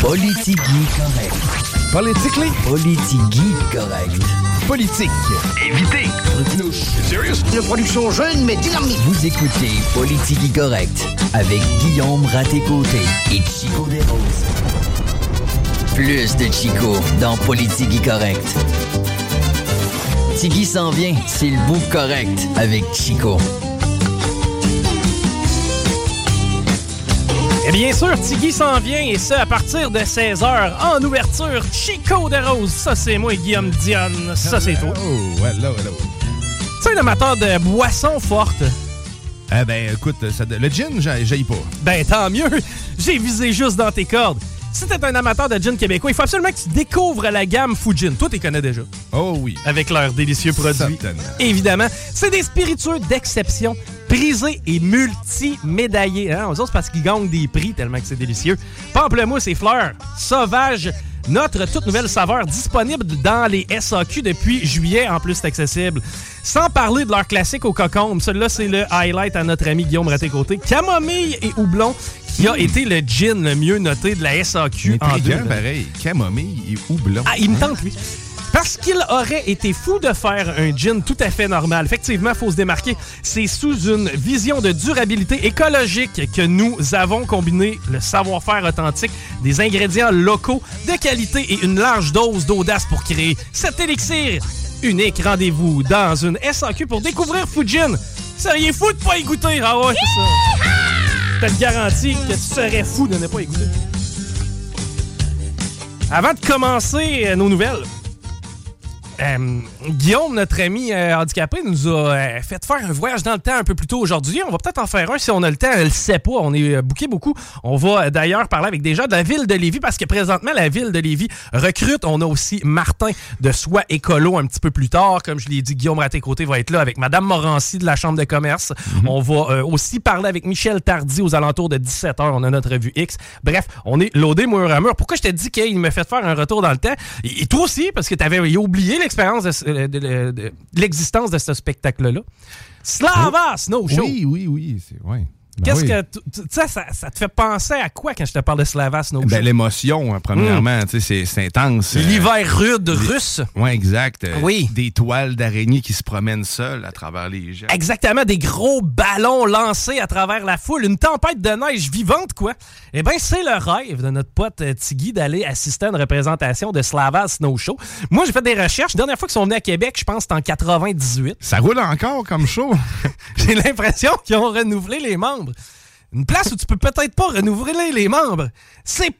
Politigui correct. Politically? Politigui correct. Politique. Évitez. Serious? Une production jeune mais dynamique. Vous écoutez Politigui correct avec Guillaume Raté-Côté et Chico Desroses. Plus de Chico dans Politigui correct. Tigui s'en vient, c'est le bout correct avec Chico. Et bien sûr, Tiggy s'en vient, et ça à partir de 16h, en ouverture, Chico de Rose. Ça, c'est moi, Guillaume Dionne. Ça, c'est toi. Oh, hello, hello. Tu es un amateur de boissons fortes. Eh ben, écoute, ça- le gin, j'ai j'aille pas. Ben, tant mieux. J'ai visé juste dans tes cordes. Si t'es un amateur de gin québécois, il faut absolument que tu découvres la gamme Fujin. Toi, tu les connais déjà. Oh oui. Avec leurs délicieux produits. Certainement. Évidemment. C'est des spiritueux d'exception, prisés et multi-médaillés. Hein? Aux autres, parce qu'ils gagnent des prix tellement que c'est délicieux. Pamplemousse et fleurs, sauvage, notre toute nouvelle saveur disponible dans les SAQ depuis juillet. En plus, c'est accessible. Sans parler de leur classique au cocombe. Celui-là, c'est le highlight à notre ami Guillaume Raté-Côté. Camomille et houblon, qui a été le gin le mieux noté de la SAQ en 2020. pareil. Camomille et houblon. Ah, il me tente, lui. Parce qu'il aurait été fou de faire un gin tout à fait normal. Effectivement, il faut se démarquer. C'est sous une vision de durabilité écologique que nous avons combiné le savoir-faire authentique, des ingrédients locaux de qualité et une large dose d'audace pour créer cet élixir unique. Rendez-vous dans une SAQ pour découvrir Fujin. Seriez fou de pas y goûter. Ah ouais, c'est ça. Je te le garantis que tu serais fou de ne pas y goûter. Avant de commencer euh, nos nouvelles, euh, Guillaume, notre ami euh, handicapé, nous a euh, fait faire un voyage dans le temps un peu plus tôt aujourd'hui. On va peut-être en faire un si on a le temps. Elle le sait pas. On est booké beaucoup. On va d'ailleurs parler avec des gens de la ville de Lévis parce que présentement, la ville de Lévis recrute. On a aussi Martin de Soi Écolo un petit peu plus tard. Comme je l'ai dit, Guillaume Raté-Côté va être là avec Madame Morancy de la Chambre de commerce. On va aussi parler avec Michel Tardy aux alentours de 17h. On a notre revue X. Bref, on est loadé mur à mur. Pourquoi je t'ai dit qu'il me fait faire un retour dans le temps? Et, toi aussi, parce que tu avais oublié l'expérience de, ce- de- de- de l'existence de ce spectacle-là. Slava Snow Show. Oui, oui, oui. c'est- ouais. Ben Qu'est-ce oui. que. tu- tu sais, ça, ça te fait penser à quoi quand je te parle de Slava Snow Show? Ben, l'émotion, hein, premièrement, tu sais, c'est- intense. Euh, L'hiver rude russe. Ouais, exact. Euh, Oui. Des toiles d'araignées qui se promènent seules à travers les gens. Exactement, des gros ballons lancés à travers la foule, une tempête de neige vivante, quoi. Eh bien, c'est le rêve de notre pote euh, Tiggy d'aller assister à une représentation de Slava Snow Show. Moi, j'ai fait des recherches. La dernière fois qu'ils sont venus à Québec, je pense c'était en 98. Ça roule encore comme show. J'ai l'impression qu'ils ont renouvelé les membres. Une place où tu peux peut-être pas renouveler les membres, c'est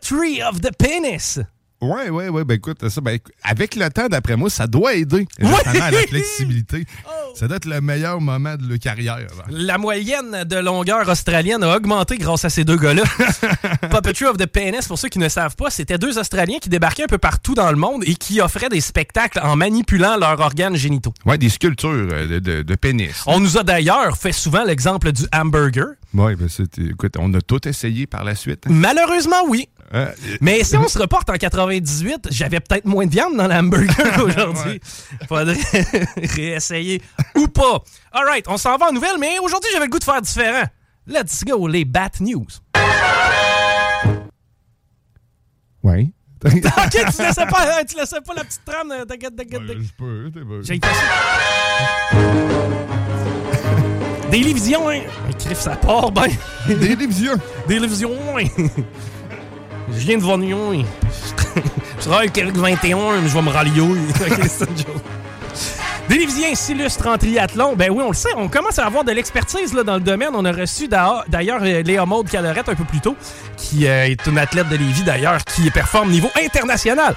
Tree of the Penis. Ouais, ouais, ouais. Ben écoute, ça, ben, avec le temps, d'après moi, ça doit aider justement à la flexibilité. Ça doit être le meilleur moment de leur carrière. là. La moyenne de longueur australienne a augmenté grâce à ces deux gars-là. Puppetry of the Penis, pour ceux qui ne savent pas, c'était deux Australiens qui débarquaient un peu partout dans le monde et qui offraient des spectacles en manipulant leurs organes génitaux. Ouais, des sculptures euh, de, de- de pénis. On nous a d'ailleurs fait souvent l'exemple du hamburger. Ouais, ben écoute, on a tout essayé par la suite. Malheureusement, oui. Euh, Mais si on se reporte en 98, j'avais peut-être moins de viande dans l'hamburger qu'aujourd'hui. Faudrait réessayer ou pas. All right, on s'en va en nouvelles, mais aujourd'hui, j'avais le goût de faire différent. Let's go, les Bat News. ouais. ok, tu laissais pas, tu laissais pas la petite trame. de-. Je peux, t'es bon. J'ai. Des Lévisions, hein? Écrive ça part, ben. Des Lévisions. Des Lévisions, hein? Je viens de hein? Je travaille avec 21, mais je vais me rallier. Ok, s'illustrent en triathlon. Ben oui, on le sait, on commence à avoir de l'expertise dans le domaine. On a reçu d'a- d'ailleurs euh, Léa Maude Calorette un peu plus tôt, qui euh, est une athlète de Lévis d'ailleurs, qui performe au niveau international.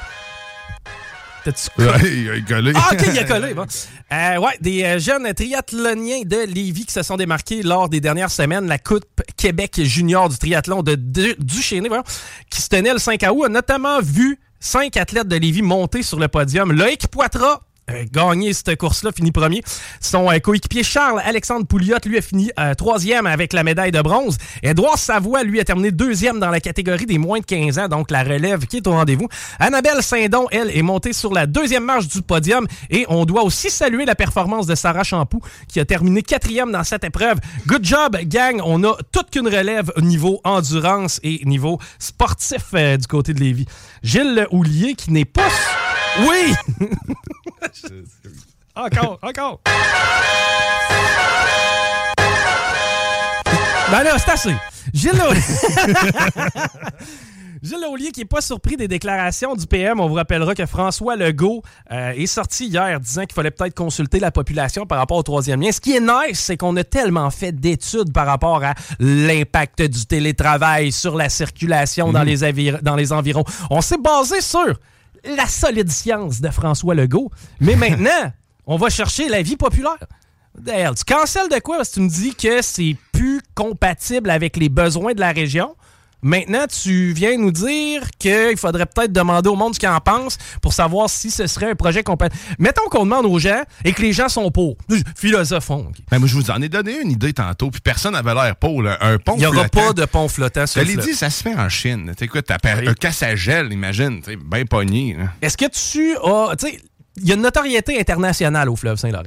T'as-tu il a collé. ah, OK, il a collé. Bon. Euh, ouais, des euh, jeunes triathloniens de Lévis qui se sont démarqués lors des dernières semaines. La Coupe Québec junior du triathlon de Du- Duchesnay, voyons, qui se tenait le 5 août, a notamment vu cinq athlètes de Lévis monter sur le podium. Loïc Poitras gagné cette course-là, fini premier. Son euh, coéquipier Charles-Alexandre Pouliot, lui, a fini euh, troisième avec la médaille de bronze. Édouard Savoie, lui, a terminé deuxième dans la catégorie des moins de 15 ans, donc la relève qui est au rendez-vous. Annabelle Saint-Don, elle, est montée sur la deuxième marche du podium et on doit aussi saluer la performance de Sarah Champoux qui a terminé quatrième dans cette épreuve. Good job, gang! On a toute qu'une relève au niveau endurance et niveau sportif euh, du côté de Lévis. Gilles Houlier qui n'est pas... Oui! encore, encore! Ben là, c'est assez. Gilles Laulier... Gilles Laulier qui n'est pas surpris des déclarations du PM. On vous rappellera que François Legault euh, est sorti hier disant qu'il fallait peut-être consulter la population par rapport au troisième lien. Ce qui est nice, c'est qu'on a tellement fait d'études par rapport à l'impact du télétravail sur la circulation dans, les dans les environs. On s'est basé sur la solide science de François Legault. Mais maintenant, on va chercher la vie populaire. D'ailleurs, tu cancelles de quoi? Parce que tu me dis que c'est plus compatible avec les besoins de la région. Maintenant, tu viens nous dire qu'il faudrait peut-être demander au monde ce qu'ils en pense pour savoir si ce serait un projet compatible. Mettons qu'on demande aux gens et que les gens sont pour. Philosophons. Ben, moi, je vous en ai donné une idée tantôt, puis personne n'avait l'air pour. là. Un pont Il n'y aura pas de pont flottant sur le dit, ça se fait en Chine. T'as Oui. un casse à gel, imagine, bien pogné. Est-ce que tu as... Tu sais, il y a une notoriété internationale au fleuve Saint-Laurent.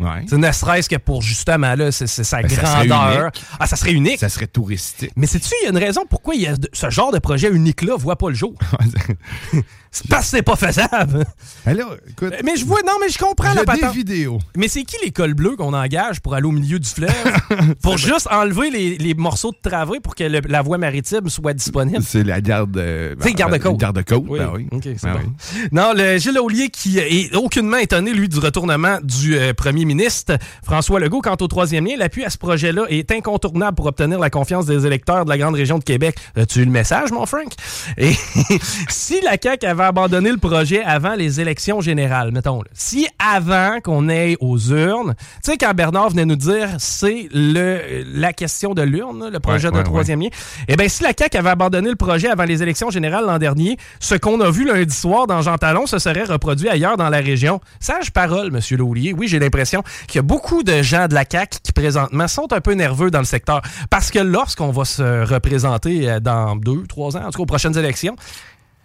Ouais. Sais, Ne serait-ce que pour justement là, c'est c'est sa Ben, grandeur. Ah, ça serait unique. Ça serait touristique. Mais sais-tu, il y a une raison pourquoi il y a de- ce genre de projet unique-là voit pas le jour? C'est parce que c'est pas faisable. Écoute, Mais je vois, non, mais je comprends la j'ai des patente. vidéos. Mais c'est qui les cols bleus qu'on engage pour aller au milieu du fleuve? pour juste enlever les, les morceaux de travée pour que le- la voie maritime soit disponible? C'est la garde... euh, C'est garde-côte. Garde-côte, Oui, ben oui. Ben bon. oui. Non, le Gilles Aulier qui est aucunement étonné, lui, du retournement du euh, premier ministre François Legault. Quant au troisième lien, l'appui à ce projet-là est incontournable pour obtenir la confiance des électeurs de la grande région de Québec. As-tu eu le message, mon Frank? Et si la CAQ avait abandonné le projet avant les élections générales, mettons, là, si avant qu'on aille aux urnes, tu sais, quand Bernard venait nous dire c'est le la question de l'urne, le projet Ouais, de ouais, troisième lien, eh bien, si la CAQ avait abandonné le projet avant les élections générales l'an dernier, ce qu'on a vu lundi soir dans Jean Talon se serait reproduit ailleurs dans la région. Sage parole, Monsieur Laulier. Oui, j'ai l'impression qu'il y a beaucoup de gens de la CAQ qui, présentement, sont un peu nerveux dans le secteur. Parce que lorsqu'on va se représenter euh, dans deux, trois ans, en tout cas aux prochaines élections,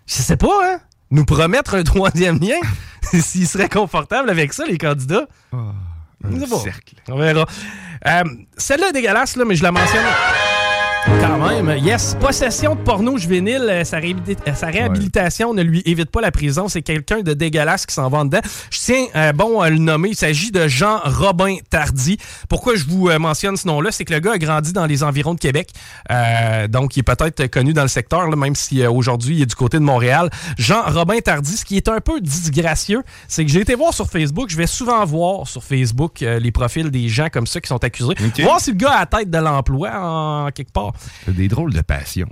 je sais pas, hein? Nous promettre un troisième lien, s'ils seraient confortables avec ça, les candidats. Un bon. cercle. On verra. Euh, Celle-là est dégueulasse, là, mais je la mentionne. Quand même, yes. Possession de porno juvénile, euh, sa, euh, sa réhabilitation ne lui évite pas la prison. C'est quelqu'un de dégueulasse qui s'en va dedans. Je tiens, euh, bon, à le nommer. Il s'agit de Jean Robin Tardy. Pourquoi je vous euh, mentionne ce nom-là? C'est que le gars a grandi dans les environs de Québec. Euh, donc, il est peut-être connu dans le secteur, là, même si euh, aujourd'hui, il est du côté de Montréal. Jean Robin Tardy, ce qui est un peu disgracieux, c'est que j'ai été voir sur Facebook. Je vais souvent voir sur Facebook euh, les profils des gens comme ça qui sont accusés. Ok. Voir si le gars a la tête de l'emploi en quelque part. Des drôles de passion.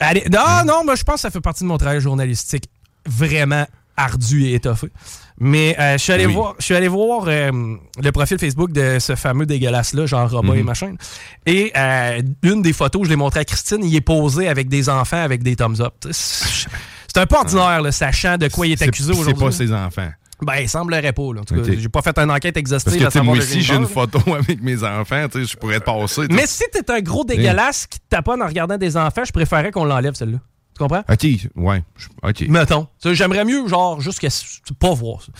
Allez, non, non, mais je pense que ça fait partie de mon travail journalistique vraiment ardu et étoffé. Mais euh, je suis allé Oui. voir, je suis allé voir euh, le profil Facebook de ce fameux dégueulasse-là, genre Robin et machin. Et euh, une des photos, je l'ai montré à Christine, il est posé avec des enfants avec des thumbs up. C'est c'est un peu ordinaire, là, sachant de quoi il est C'est- accusé C'est aujourd'hui. pas ses enfants. Ben, il semblerait pas. Là. En tout cas, Ok. j'ai pas fait une enquête exhaustive. Parce que tu moi aussi, j'ai une photo avec mes enfants, tu sais, je pourrais te passer. tu. Mais si t'es un gros dégueulasse qui te taponne en regardant des enfants, je préférerais qu'on l'enlève, celle-là. Tu comprends? OK, ouais. OK. Mettons. Tu J'aimerais mieux, genre, juste que s- pas voir ça.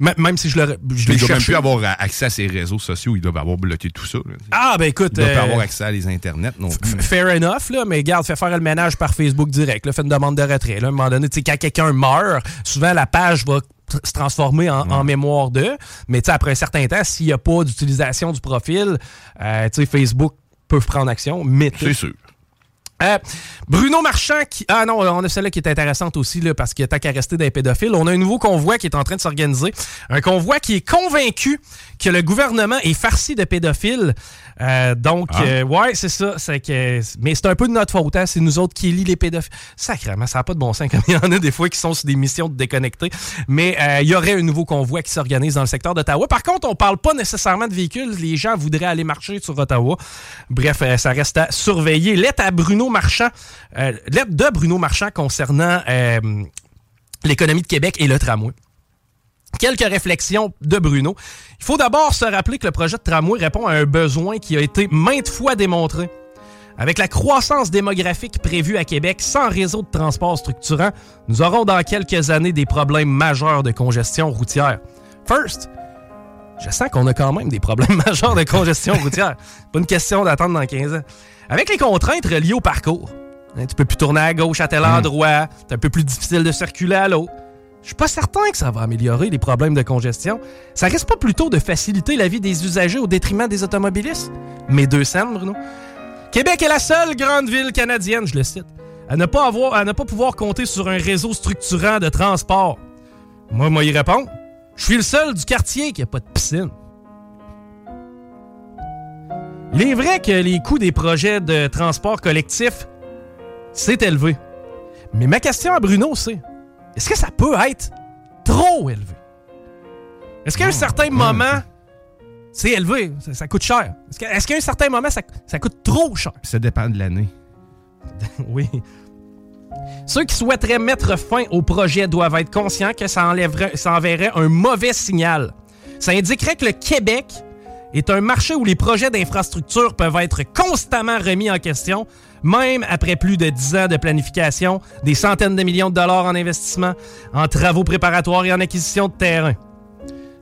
M- même si je le je même plus avoir accès à ses réseaux sociaux. Ils doivent avoir bloqué tout ça. là. Ah, ben écoute. Ils doivent pas euh, avoir accès à les internets non plus. Fair enough, là, mais garde, fais faire le ménage par Facebook direct. Là, fais une demande de retrait. Là, à un moment donné, tu sais, quand quelqu'un meurt, souvent la page va se transformer en, mémoire de. Mais après un certain temps, s'il n'y a pas d'utilisation du profil, euh, Facebook peut prendre action. C'est sûr. Euh, Bruno Marchand qui. Ah non, on a celle-là qui est intéressante aussi, là, parce qu'il a qu'à rester des pédophiles. On a un nouveau convoi qui est en train de s'organiser. Un convoi qui est convaincu que le gouvernement est farci de pédophiles. Euh, donc, ah. euh, ouais, c'est ça. Que, mais c'est un peu de notre faute. Hein? C'est nous autres qui lit les pédophiles. Sacrément, ça n'a pas de bon sens comme il y en a des fois qui sont sur des missions de déconnecter. Mais il y aurait un nouveau convoi qui s'organise dans le secteur d'Ottawa. Par contre, on parle pas nécessairement de véhicules. Les gens voudraient aller marcher sur Ottawa. Bref, ça reste à surveiller. Lettre à Bruno Marchand. lettre de Bruno Marchand concernant l'économie de Québec et le tramway. Quelques réflexions de Bruno. Il faut d'abord se rappeler que le projet de tramway répond à un besoin qui a été maintes fois démontré. Avec la croissance démographique prévue à Québec sans réseau de transport structurant, nous aurons dans quelques années des problèmes majeurs de congestion routière. First, je sens qu'on a quand même des problèmes majeurs de congestion routière. Pas une question d'attendre dans 15 ans. Avec les contraintes reliées au parcours, hein, tu peux plus tourner à gauche à tel hmm. endroit, c'est un peu plus difficile de circuler à l'autre. Je suis pas certain que ça va améliorer les problèmes de congestion. Ça risque pas plutôt de faciliter la vie des usagers au détriment des automobilistes? Mes deux scènes, Bruno. Québec est la seule grande ville canadienne, je le cite, à ne pas, avoir, à ne pas pouvoir compter sur un réseau structurant de transport. Moi, moi, y répondre. Je suis le seul du quartier qui a pas de piscine. Il est vrai que les coûts des projets de transport collectif s'est élevé. Mais ma question à Bruno, c'est est-ce que ça peut être trop élevé? Est-ce qu'à un certain moment, c'est élevé, ça, coûte cher? Est-ce qu'à un certain moment, ça, coûte trop cher? Ça dépend de l'année. oui. Ceux qui souhaiteraient mettre fin au projet doivent être conscients que ça, enlèverait, ça enverrait un mauvais signal. Ça indiquerait que le Québec est un marché où les projets d'infrastructure peuvent être constamment remis en question, même après plus de 10 ans de planification, des centaines de millions de dollars en investissement, en travaux préparatoires et en acquisition de terrain.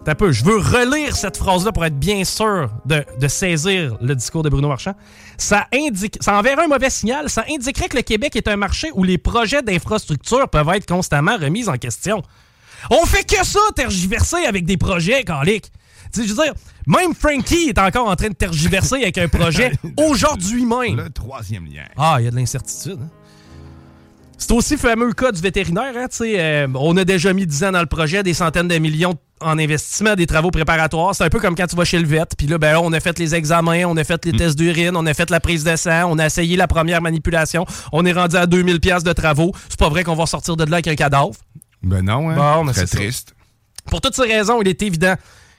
Un peu, je veux relire cette phrase-là pour être bien sûr de, saisir le discours de Bruno Marchand. Ça, indique, ça enverrait un mauvais signal. Ça indiquerait que le Québec est un marché où les projets d'infrastructure peuvent être constamment remis en question. On fait que ça, tergiverser avec des projets, Calic. Je veux dire, même Frankie est encore en train de tergiverser avec un projet aujourd'hui même. Le troisième lien. Ah, il y a de l'incertitude. Hein. C'est aussi le fameux cas du vétérinaire. Hein, euh, on a déjà mis 10 ans dans le projet, des centaines de millions en investissement, des travaux préparatoires. C'est un peu comme quand tu vas chez le vet. Puis là, ben, on a fait les examens, on a fait les mm. tests d'urine, on a fait la prise de sang, on a essayé la première manipulation. On est rendu à 2000 pièces de travaux. C'est pas vrai qu'on va sortir de là avec un cadavre. Ben non, hein? Bon, c'est triste. Pour toutes ces raisons, il est évident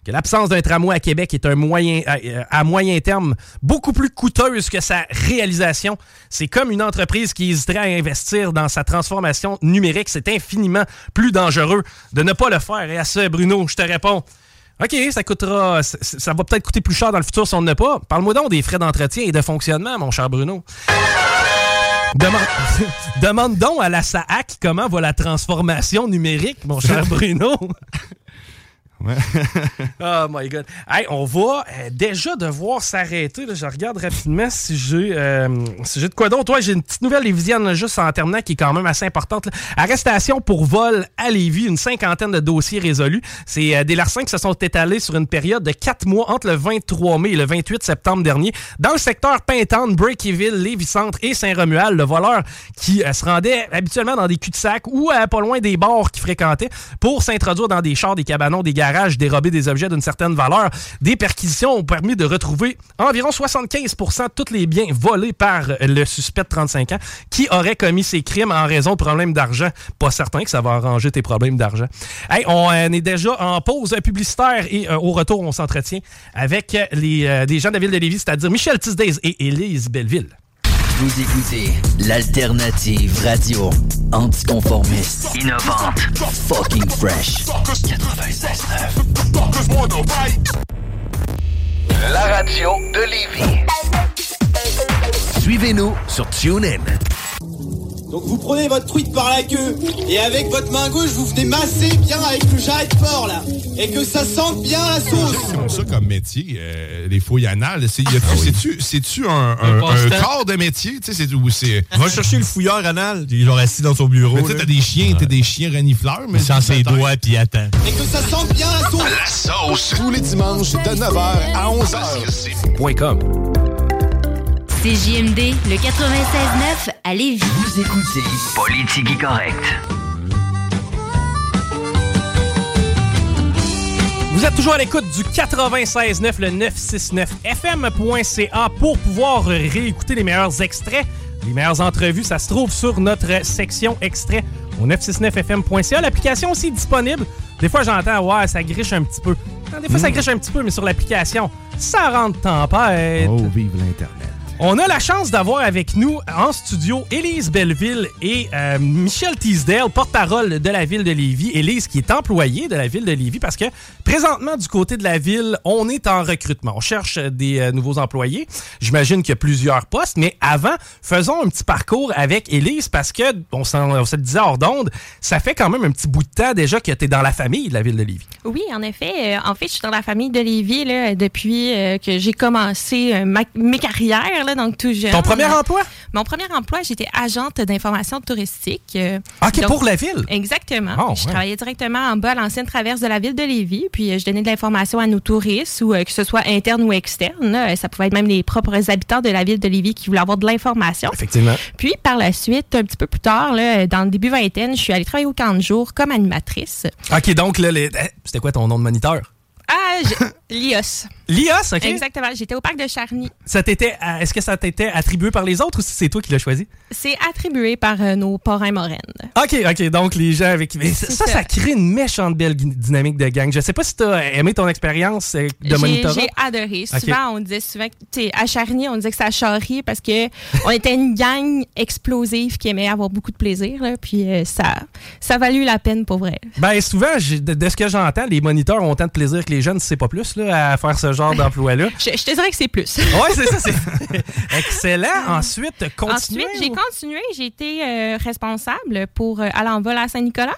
que l'absence d'un tramway à Québec est un moyen, euh, à, moyen terme beaucoup plus coûteuse que sa réalisation. C'est comme une entreprise qui hésiterait à investir dans sa transformation numérique. C'est infiniment plus dangereux de ne pas le faire. Et à ce, Bruno, je te réponds. OK, ça coûtera. Ça, va peut-être coûter plus cher dans le futur si on ne pas. Parle-moi donc des frais d'entretien et de fonctionnement, mon cher Bruno. Demande, demande donc à la SAAC comment va la transformation numérique, mon cher Bruno. oh my God. Hey, on va euh, déjà devoir s'arrêter. Je regarde rapidement si j'ai euh, si de quoi d'autre. Toi, j'ai une petite nouvelle lévisienne juste en terminant qui est quand même assez importante. Arrestation pour vol à Lévis, une cinquantaine de dossiers résolus. C'est euh, des larcins qui se sont étalés sur une période de quatre mois entre le 23 mai et le 28 septembre dernier dans le secteur Pintown, Breakyville, Lévis-Centre et Saint-Romuald. Le voleur qui se rendait habituellement dans des cul-de-sac ou pas loin des bars qu'il fréquentait pour s'introduire dans des chars, des cabanons, des garages dérober des objets d'une certaine valeur. Des perquisitions ont permis de retrouver environ 75% de tous les biens volés par le suspect de 35 ans qui aurait commis ces crimes en raison de problèmes d'argent. Pas certain que ça va arranger tes problèmes d'argent. on euh, est déjà en pause publicitaire et euh, au retour, on s'entretient avec les, euh, gens de la ville de Lévis, c'est-à-dire Michel Tisdays et Élise Belleville. Vous écoutez l'alternative radio anticonformiste, innovante, fucking fresh. 96.9 La radio de Lévis. Suivez-nous sur TuneIn. Donc vous prenez votre truite par la queue et avec votre main gauche vous venez masser bien avec le jarret de fort là. et que ça sente bien la sauce. C'est ça comme métier, euh, les fouilles anales. C'est- a-tu- C'est-tu un, un, un passe-temps. corps de métier? Tu sais, c'est où c'est. Va chercher le fouilleur anal. Il est genre assis dans son bureau. Mais tu sais, t'as des chiens, t'as des chiens renifleurs, mais. Sent ses doigts puis il attend. Et que ça sente bien la sauce. La sauce. Tous les dimanches de 9h à 11h. Point com. C'est JMD, le 96.9 à Lévis. Vous écoutez Politique Correct. Vous êtes toujours à l'écoute du 96.9, le 969fm.ca pour pouvoir réécouter les meilleurs extraits, les meilleures entrevues. Ça se trouve sur notre section extrait au 969fm.ca. L'application aussi est disponible. Des fois, j'entends, ouais, ça griche un petit peu. Des fois, ça griche un petit peu, mais sur l'application, ça rentre tempête. Oh, vive l'Internet. On a la chance d'avoir avec nous en studio Élise Belleville et euh, Michel Teasdale, porte-parole de la ville de Lévis. Élise qui est employée de la ville de Lévis parce que présentement du côté de la ville, on est en recrutement. On cherche des euh, nouveaux employés. J'imagine qu'il y a plusieurs postes, mais avant, faisons un petit parcours avec Élise parce que, on, s'en- on se le disait hors d'onde, ça fait quand même un petit bout de temps déjà que tu dans la famille de la ville de Lévis. Oui, en effet. Euh, en fait, je suis dans la famille de Lévis là, depuis euh, que j'ai commencé ma- mes carrières, là, donc tout jeune. Ton premier emploi? Mon premier emploi, j'étais agente d'information touristique. euh, OK, donc- pour la ville? Exactement. Oh, je ouais. travaillais directement en bas à l'ancienne traverse de la ville de Lévis, puis euh, je donnais de l'information à nos touristes, ou euh, que ce soit interne ou externe. ça pouvait être même les propres habitants de la ville de Lévis qui voulaient avoir de l'information. Effectivement. Puis, par la suite, un petit peu plus tard, là, dans le début vingtaine, je suis allée travailler au camp de jour comme animatrice. OK, donc là, les- eh, c'était quoi ton nom de moniteur? Ah, l'IOS. L'IOS, OK? Exactement. J'étais au parc de Charny. Ça t'était, euh, est-ce que ça t'était attribué par les autres ou si c'est toi qui l'as choisi? C'est attribué par euh, nos parrains moraines. OK, OK, donc les gens avec... Mais ça, ça, crée une méchante belle dynamique de gang. Je sais pas si t'as aimé ton expérience euh, de monitorat. j'ai adoré. Souvent, on disait souvent, que, tu sais, à Charny, on disait que ça charrie parce que on était une gang explosive qui aimait avoir beaucoup de plaisir. là, puis euh, ça, ça a valu la peine pour vrai. Ben souvent, de, de ce que j'entends, les moniteurs ont autant de plaisir que les jeunes, c'est pas plus, là, à faire ce genre d'emploi-là. Je, je te dirais que c'est plus. Ouais, c'est ça, c'est excellent. Ensuite, continuer. Ensuite, j'ai continué. J'ai été euh, responsable pour euh, aller en vol à Saint-Nicolas.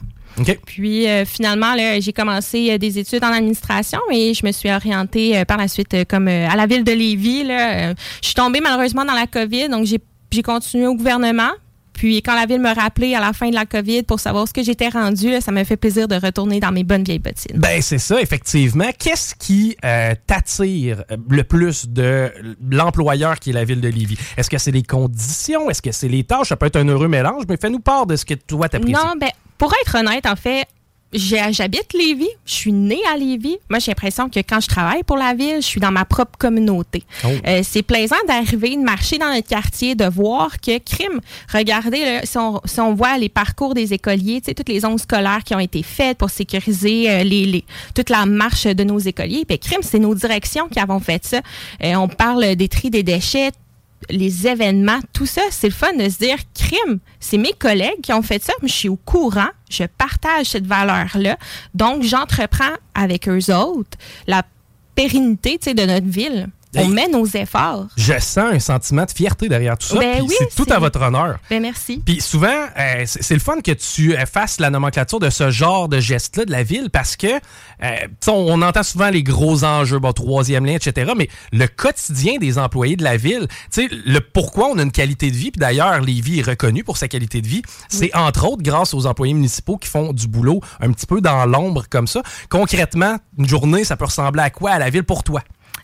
Puis euh, finalement, j'ai commencé euh, des études en administration et je me suis orientée euh, par la suite comme à la ville de Lévis. Là. Je suis tombée malheureusement dans la COVID, donc j'ai continué au gouvernement. Puis quand la ville me rappelait à la fin de la COVID pour savoir ce que j'étais rendue, là, ça m'a fait plaisir de retourner dans mes bonnes vieilles bottines. Ben c'est ça, effectivement. Qu'est-ce qui euh, t'attire euh, le plus de l'employeur qui est la ville de Lévis? Est-ce que c'est les conditions? Est-ce que c'est les tâches? Ça peut être un heureux mélange, mais fais-nous part de ce que toi t'apprécies. Non, ben, pour être honnête, en fait, j'habite Lévis, je suis née à Lévis. Moi, j'ai l'impression que quand je travaille pour la ville, je suis dans ma propre communauté. Oh. Euh, c'est plaisant d'arriver, de marcher dans notre quartier, de voir que crime. Regardez, là, si, on, si on voit les parcours des écoliers, tu sais, toutes les ondes scolaires qui ont été faites pour sécuriser euh, les, les- toute la marche de nos écoliers. Puis crime, c'est nos directions qui avons fait ça. Euh, on parle des tri des déchets les événements, tout ça, c'est le fun de se dire crime. C'est mes collègues qui ont fait ça, mais je suis au courant, je partage cette valeur-là. Donc, j'entreprends avec eux autres la pérennité de notre ville. On met nos efforts. Je sens un sentiment de fierté derrière tout ça. Ben oui, c'est tout à votre honneur. Ben merci. Puis souvent, euh, c'est le fun que tu euh, fasses la nomenclature de ce genre de geste-là de la ville parce que, euh, on, on entend souvent les gros enjeux, bon, troisième lien, etc., mais le quotidien des employés de la ville, tu sais, le pourquoi on a une qualité de vie, puis d'ailleurs, Lévis est reconnu pour sa qualité de vie, c'est entre autres grâce aux employés municipaux qui font du boulot un petit peu dans l'ombre comme ça. Concrètement, une journée, ça peut ressembler à quoi à la ville pour toi?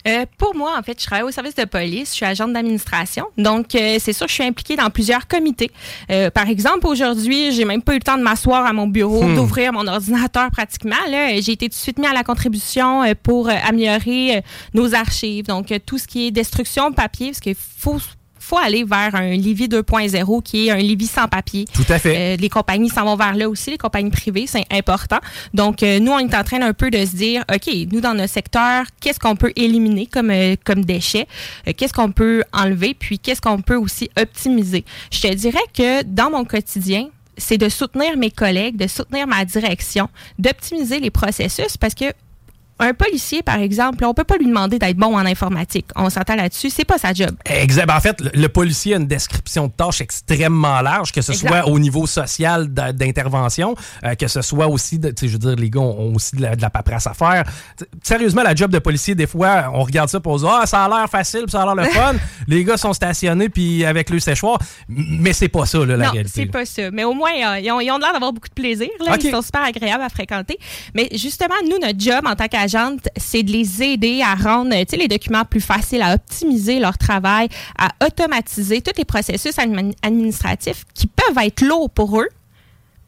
Euh, pour moi, en fait, je travaille au service de police, je suis agente d'administration. Donc, euh, c'est sûr que je suis impliquée dans plusieurs comités. Euh, par exemple, aujourd'hui, j'ai même pas eu le temps de m'asseoir à mon bureau, Hmm. d'ouvrir mon ordinateur pratiquement. Là, j'ai été tout de suite mis à la contribution euh, pour euh, améliorer euh, nos archives. Donc, euh, tout ce qui est destruction de papier, parce qu'il faut faut aller vers un Lévis 2.0 qui est un Lévis sans papier. Tout à fait. Euh, les compagnies s'en vont vers là aussi, les compagnies privées, c'est important. Donc, euh, nous, on est en train un peu de se dire, OK, nous, dans notre secteur, qu'est-ce qu'on peut éliminer comme, euh, comme déchets? Euh, qu'est-ce qu'on peut enlever? Puis, qu'est-ce qu'on peut aussi optimiser? Je te dirais que dans mon quotidien, c'est de soutenir mes collègues, de soutenir ma direction, d'optimiser les processus parce que un policier, par exemple, on peut pas lui demander d'être bon en informatique. On s'entend là-dessus, c'est pas sa job. Exact. Ben, En fait, le- policier a une description de tâche extrêmement large, que ce Exact. soit au niveau social d'intervention, euh, que ce soit aussi, de- je veux dire, les gars ont aussi de la, de la paperasse à faire. T'sais, Sérieusement, la job de policier, des fois, on regarde ça pour dit, ah, ça a l'air facile, puis ça a l'air le fun. les gars sont stationnés, puis avec le séchoir. Mais c'est pas ça, là, la non, réalité. c'est pas ça. Mais au moins, euh, ils ont, l'air d'avoir beaucoup de plaisir. Là. Ils sont super agréables à fréquenter. Mais justement, nous, notre job en tant c'est de les aider à rendre euh, les documents plus faciles, à optimiser leur travail, à automatiser tous les processus admi- administratifs qui peuvent être lourds pour eux,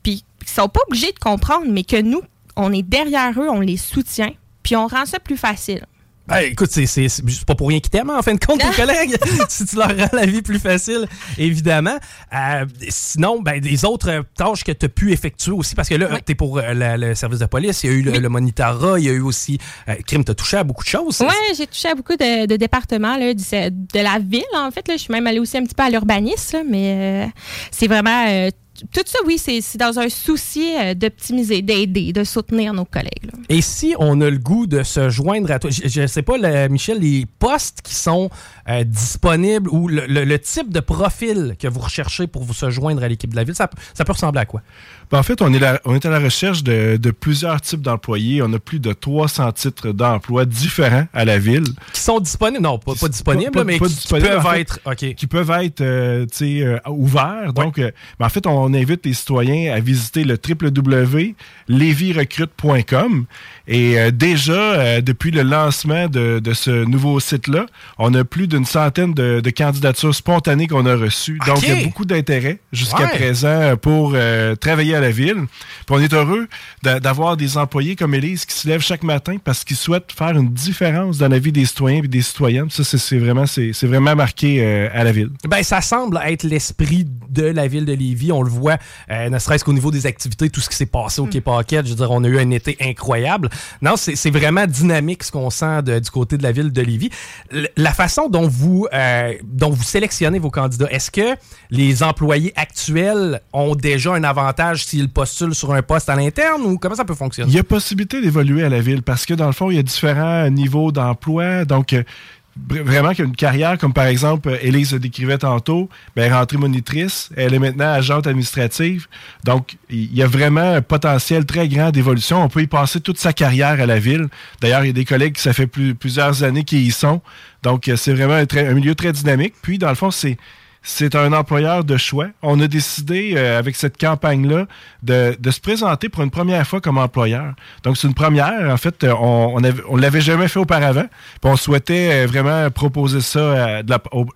puis qui sont pas obligés de comprendre, mais que nous, on est derrière eux, on les soutient, puis on rend ça plus facile. Ben, écoute, c'est- pas pour rien qu'ils t'aiment, en fin de compte, tes collègues. si tu leur rends la vie plus facile, évidemment. Euh, sinon, ben, les autres euh, tâches que tu as pu effectuer aussi, parce que là, tu es pour euh, la- le service de police, il y a eu le, le monitorat, il y a eu aussi. Euh, crime, t'as touché à beaucoup de choses. Oui, j'ai touché à beaucoup de, de départements là, de la ville, en fait. Là. Je suis même allée aussi un petit peu à l'urbanisme, mais c'est vraiment. Tout ça, oui, c'est dans un souci euh, d'optimiser, d'aider, de soutenir nos collègues. là. Et si on a le goût de se joindre à toi, je, je sais pas, le- Michel, les postes qui sont euh, disponibles ou le, le- le type de profil que vous recherchez pour vous se joindre à l'équipe de la ville, ça, peut- ça peut ressembler à quoi? Ben, en fait, on est, la- on est à la recherche de, de plusieurs types d'employés. On a plus de 300 titres d'emploi différents à la ville. Qui sont disponibles? Non, pas, pas disponibles, mais qui, qui disponibles, peuvent en fait, être. OK. Qui peuvent être euh, euh, ouverts. Donc, euh, ben, en fait, on invite les citoyens à visiter le www.levirecrute.com. Et euh, déjà, euh, depuis le lancement de, de ce nouveau site-là, on a plus d'une centaine de, de candidatures spontanées qu'on a reçues. Donc, il y a beaucoup d'intérêt jusqu'à Ouais. présent pour euh, travailler à la ville. Puis on est heureux d'a- d'avoir des employés comme Élise qui se lèvent chaque matin parce qu'ils souhaitent faire une différence dans la vie des citoyens et des citoyennes. Ça, c'est- vraiment, c'est vraiment marqué à la ville. Ben, ça semble être l'esprit de la ville de Lévis. On le voit, euh, ne serait-ce qu'au niveau des activités, tout ce qui s'est passé au Quai Paquette. Je veux dire, on a eu un été incroyable. Non, c'est c'est vraiment dynamique ce qu'on sent de- du côté de la ville de Lévis. L- La façon dont vous, euh, dont vous sélectionnez vos candidats, est-ce que les employés actuels ont déjà un avantage s'ils postulent sur un poste à l'interne ou comment ça peut fonctionner? Il y a possibilité d'évoluer à la ville parce que dans le fond, il y a différents niveaux d'emploi. Donc, euh, vr- vraiment qu'une carrière, comme par exemple, euh, Élise décrivait tantôt, est rentrée monitrice, elle est maintenant agente administrative. Donc, il y a vraiment un potentiel très grand d'évolution. On peut y passer toute sa carrière à la ville. D'ailleurs, il y a des collègues qui ça fait plus- plusieurs années qu'ils y sont. Donc, euh, c'est vraiment un milieu très dynamique. Puis, dans le fond, c'est c'est un employeur de choix. On a décidé, euh, avec cette campagne-là, de, se présenter pour une première fois comme employeur. Donc, c'est une première. En fait, euh, on on l'avait jamais fait auparavant. Puis on souhaitait euh, vraiment proposer ça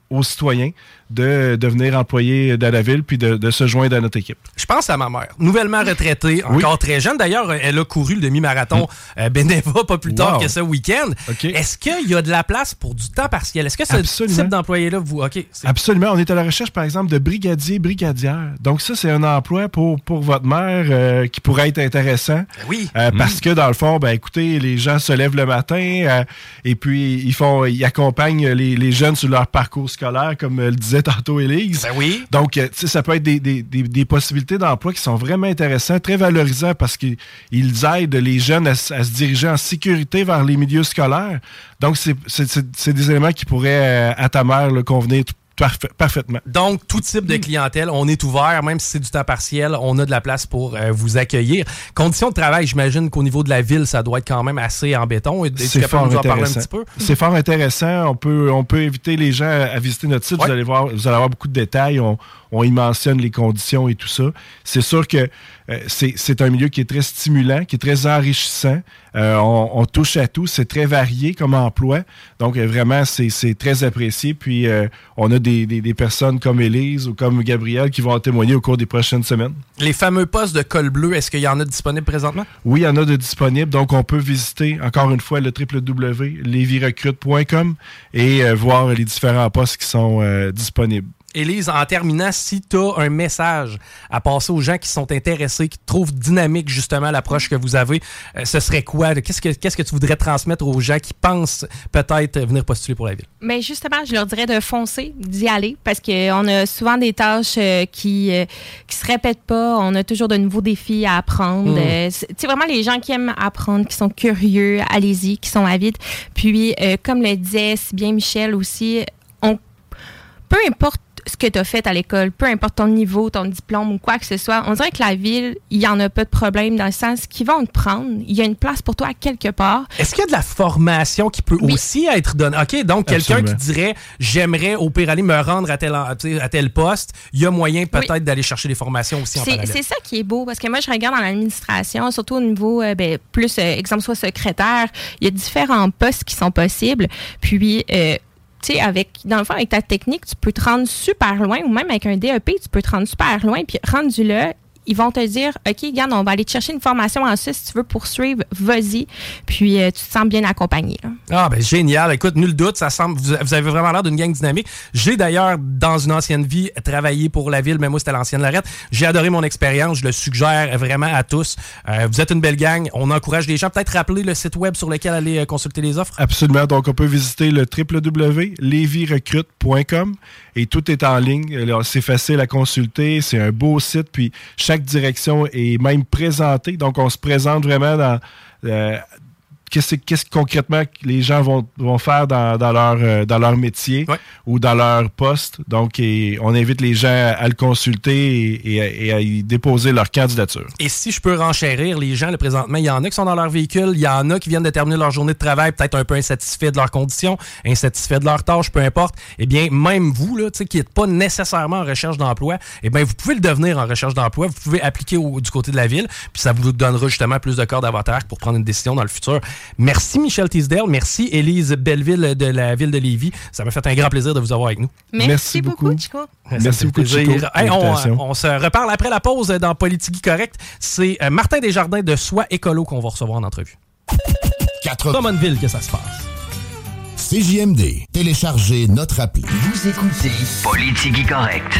aux citoyens de devenir employé de la ville puis de, de se joindre à notre équipe. Je pense à ma mère, nouvellement retraitée, encore très jeune. D'ailleurs, elle a couru le demi-marathon euh, bénévole pas plus tard Wow. que ce week-end. Est-ce qu'il y a de la place pour du temps partiel? Est-ce que ce Absolument. type d'employé-là, vous... OK, Absolument. On est à la recherche, par exemple, de brigadier, brigadière. Donc, ça, c'est un emploi pour, pour votre mère euh, qui pourrait être intéressant. oui. Euh, Mm. Parce que, dans le fond, ben, écoutez, les gens se lèvent le matin euh, et puis ils font, ils accompagnent les, les jeunes sur leur parcours scolaire, comme euh, le disait tantôt Élise. Ben oui. Donc, euh, ça peut être des, des- des- des possibilités d'emploi qui sont vraiment intéressantes, très valorisants parce qu'ils ils aident les jeunes à, se diriger en sécurité vers les milieux scolaires. Donc, c'est- des éléments qui pourraient, euh, à ta mère, là, convenir tout- parfait- parfaitement. Donc, tout type de clientèle, on est ouvert, même si c'est du temps partiel, on a de la place pour euh, vous accueillir. Conditions de travail, j'imagine qu'au niveau de la ville, ça doit être quand même assez en béton. C'est fort de nous en parler un intéressant. petit peu? C'est fort intéressant. On peut, on peut inviter les gens à visiter notre site. Vous, allez voir, vous allez avoir beaucoup de détails. On, on y mentionne les conditions et tout ça. C'est sûr que euh, c'est un milieu qui est très stimulant, qui est très enrichissant. Euh, on, on touche à tout. C'est très varié comme emploi. Donc, euh, vraiment, c'est très apprécié. Puis, on a des, des- des personnes comme Élise ou comme Gabriel qui vont en témoigner au cours des prochaines semaines. Les fameux postes de col bleu, est-ce qu'il y en a disponibles présentement? Oui, il y en a de disponibles. Donc, on peut visiter, encore une fois, le www.levirecrute.com et voir les différents postes qui sont disponibles. Élise, en terminant, si tu as un message à passer aux gens qui sont intéressés, qui trouvent dynamique justement l'approche que vous avez, euh, ce serait quoi? Qu'est-ce que, qu'est-ce que tu voudrais transmettre aux gens qui pensent peut-être venir postuler pour la ville? Mais justement, je leur dirais de foncer, d'y aller, parce qu'on a souvent des tâches euh, qui ne qui se répètent pas. On a toujours de nouveaux défis à apprendre. Mm. Euh, c'est vraiment les gens qui aiment apprendre, qui sont curieux, allez-y, qui sont avides. Puis, euh, comme le disait si bien Michel aussi, on peu importe ce que tu as fait à l'école, peu importe ton niveau, ton diplôme ou quoi que ce soit, on dirait que la ville, il n'y en a pas de problème dans le sens qu'ils vont te prendre. Il y a une place pour toi quelque part. Est-ce qu'il y a de la formation qui peut aussi être donnée? OK, donc quelqu'un qui dirait j'aimerais au pire aller me rendre à tel, à tel poste, il y a moyen peut-être d'aller chercher des formations aussi en C'est parallèle. c'est ça qui est beau parce que moi, je regarde dans l'administration, surtout au niveau, euh, ben, plus, euh, exemple, soit secrétaire, il y a différents postes qui sont possibles. Puis, euh, tu sais, avec, dans le fond, avec ta technique, tu peux te rendre super loin ou même avec un DEP, tu peux te rendre super loin. Puis, rendu là, ils vont te dire, OK, regarde, on va aller te chercher une formation en ça. Si tu veux poursuivre, vas-y. Puis, euh, tu te sens bien accompagné. là. Ah, ben génial. Écoute, nul doute, ça semble. Vous, avez vraiment l'air d'une gang dynamique. J'ai d'ailleurs, dans une ancienne vie, travaillé pour la ville, mais moi, c'était l'ancienne Lorette. J'ai adoré mon expérience. Je le suggère vraiment à tous. Euh, vous êtes une belle gang. On encourage les gens. Peut-être rappeler le site web sur lequel aller euh, consulter les offres. Absolument. Donc, on peut visiter le www.levirecrute.com et tout est en ligne. C'est facile à consulter. C'est un beau site. Puis, chaque direction est même présentée. Donc, on se présente vraiment dans. euh, Qu'est-ce que concrètement les gens vont, vont faire dans, dans leur, euh, dans leur métier ou dans leur poste. Donc, et on invite les gens à le consulter et, et à- et à y déposer leur candidature. Et si je peux renchérir les gens, le présentement, il y en a qui sont dans leur véhicule, il y en a qui viennent de terminer leur journée de travail, peut-être un peu insatisfaits de leurs conditions, insatisfaits de leurs tâches, peu importe. Eh bien, même vous, là, tu sais, qui n'êtes pas nécessairement en recherche d'emploi, eh bien, vous pouvez le devenir en recherche d'emploi. Vous pouvez appliquer au- du côté de la ville, puis ça vous donnera justement plus de cordes à votre arc pour prendre une décision dans le futur. Merci Michel Tisdale, merci Élise Belleville de la ville de Lévis. Ça m'a fait un grand plaisir de vous avoir avec nous. Merci, Merci beaucoup. Chico. Merci beaucoup, plaisir. Chico, Hey, on, se reparle après la pause dans Politique Correct. C'est euh, Martin Desjardins de Soi Écolo qu'on va recevoir en entrevue. Drummondville que ça se passe. CJMD. Téléchargez notre appli. Vous écoutez Politique Correct.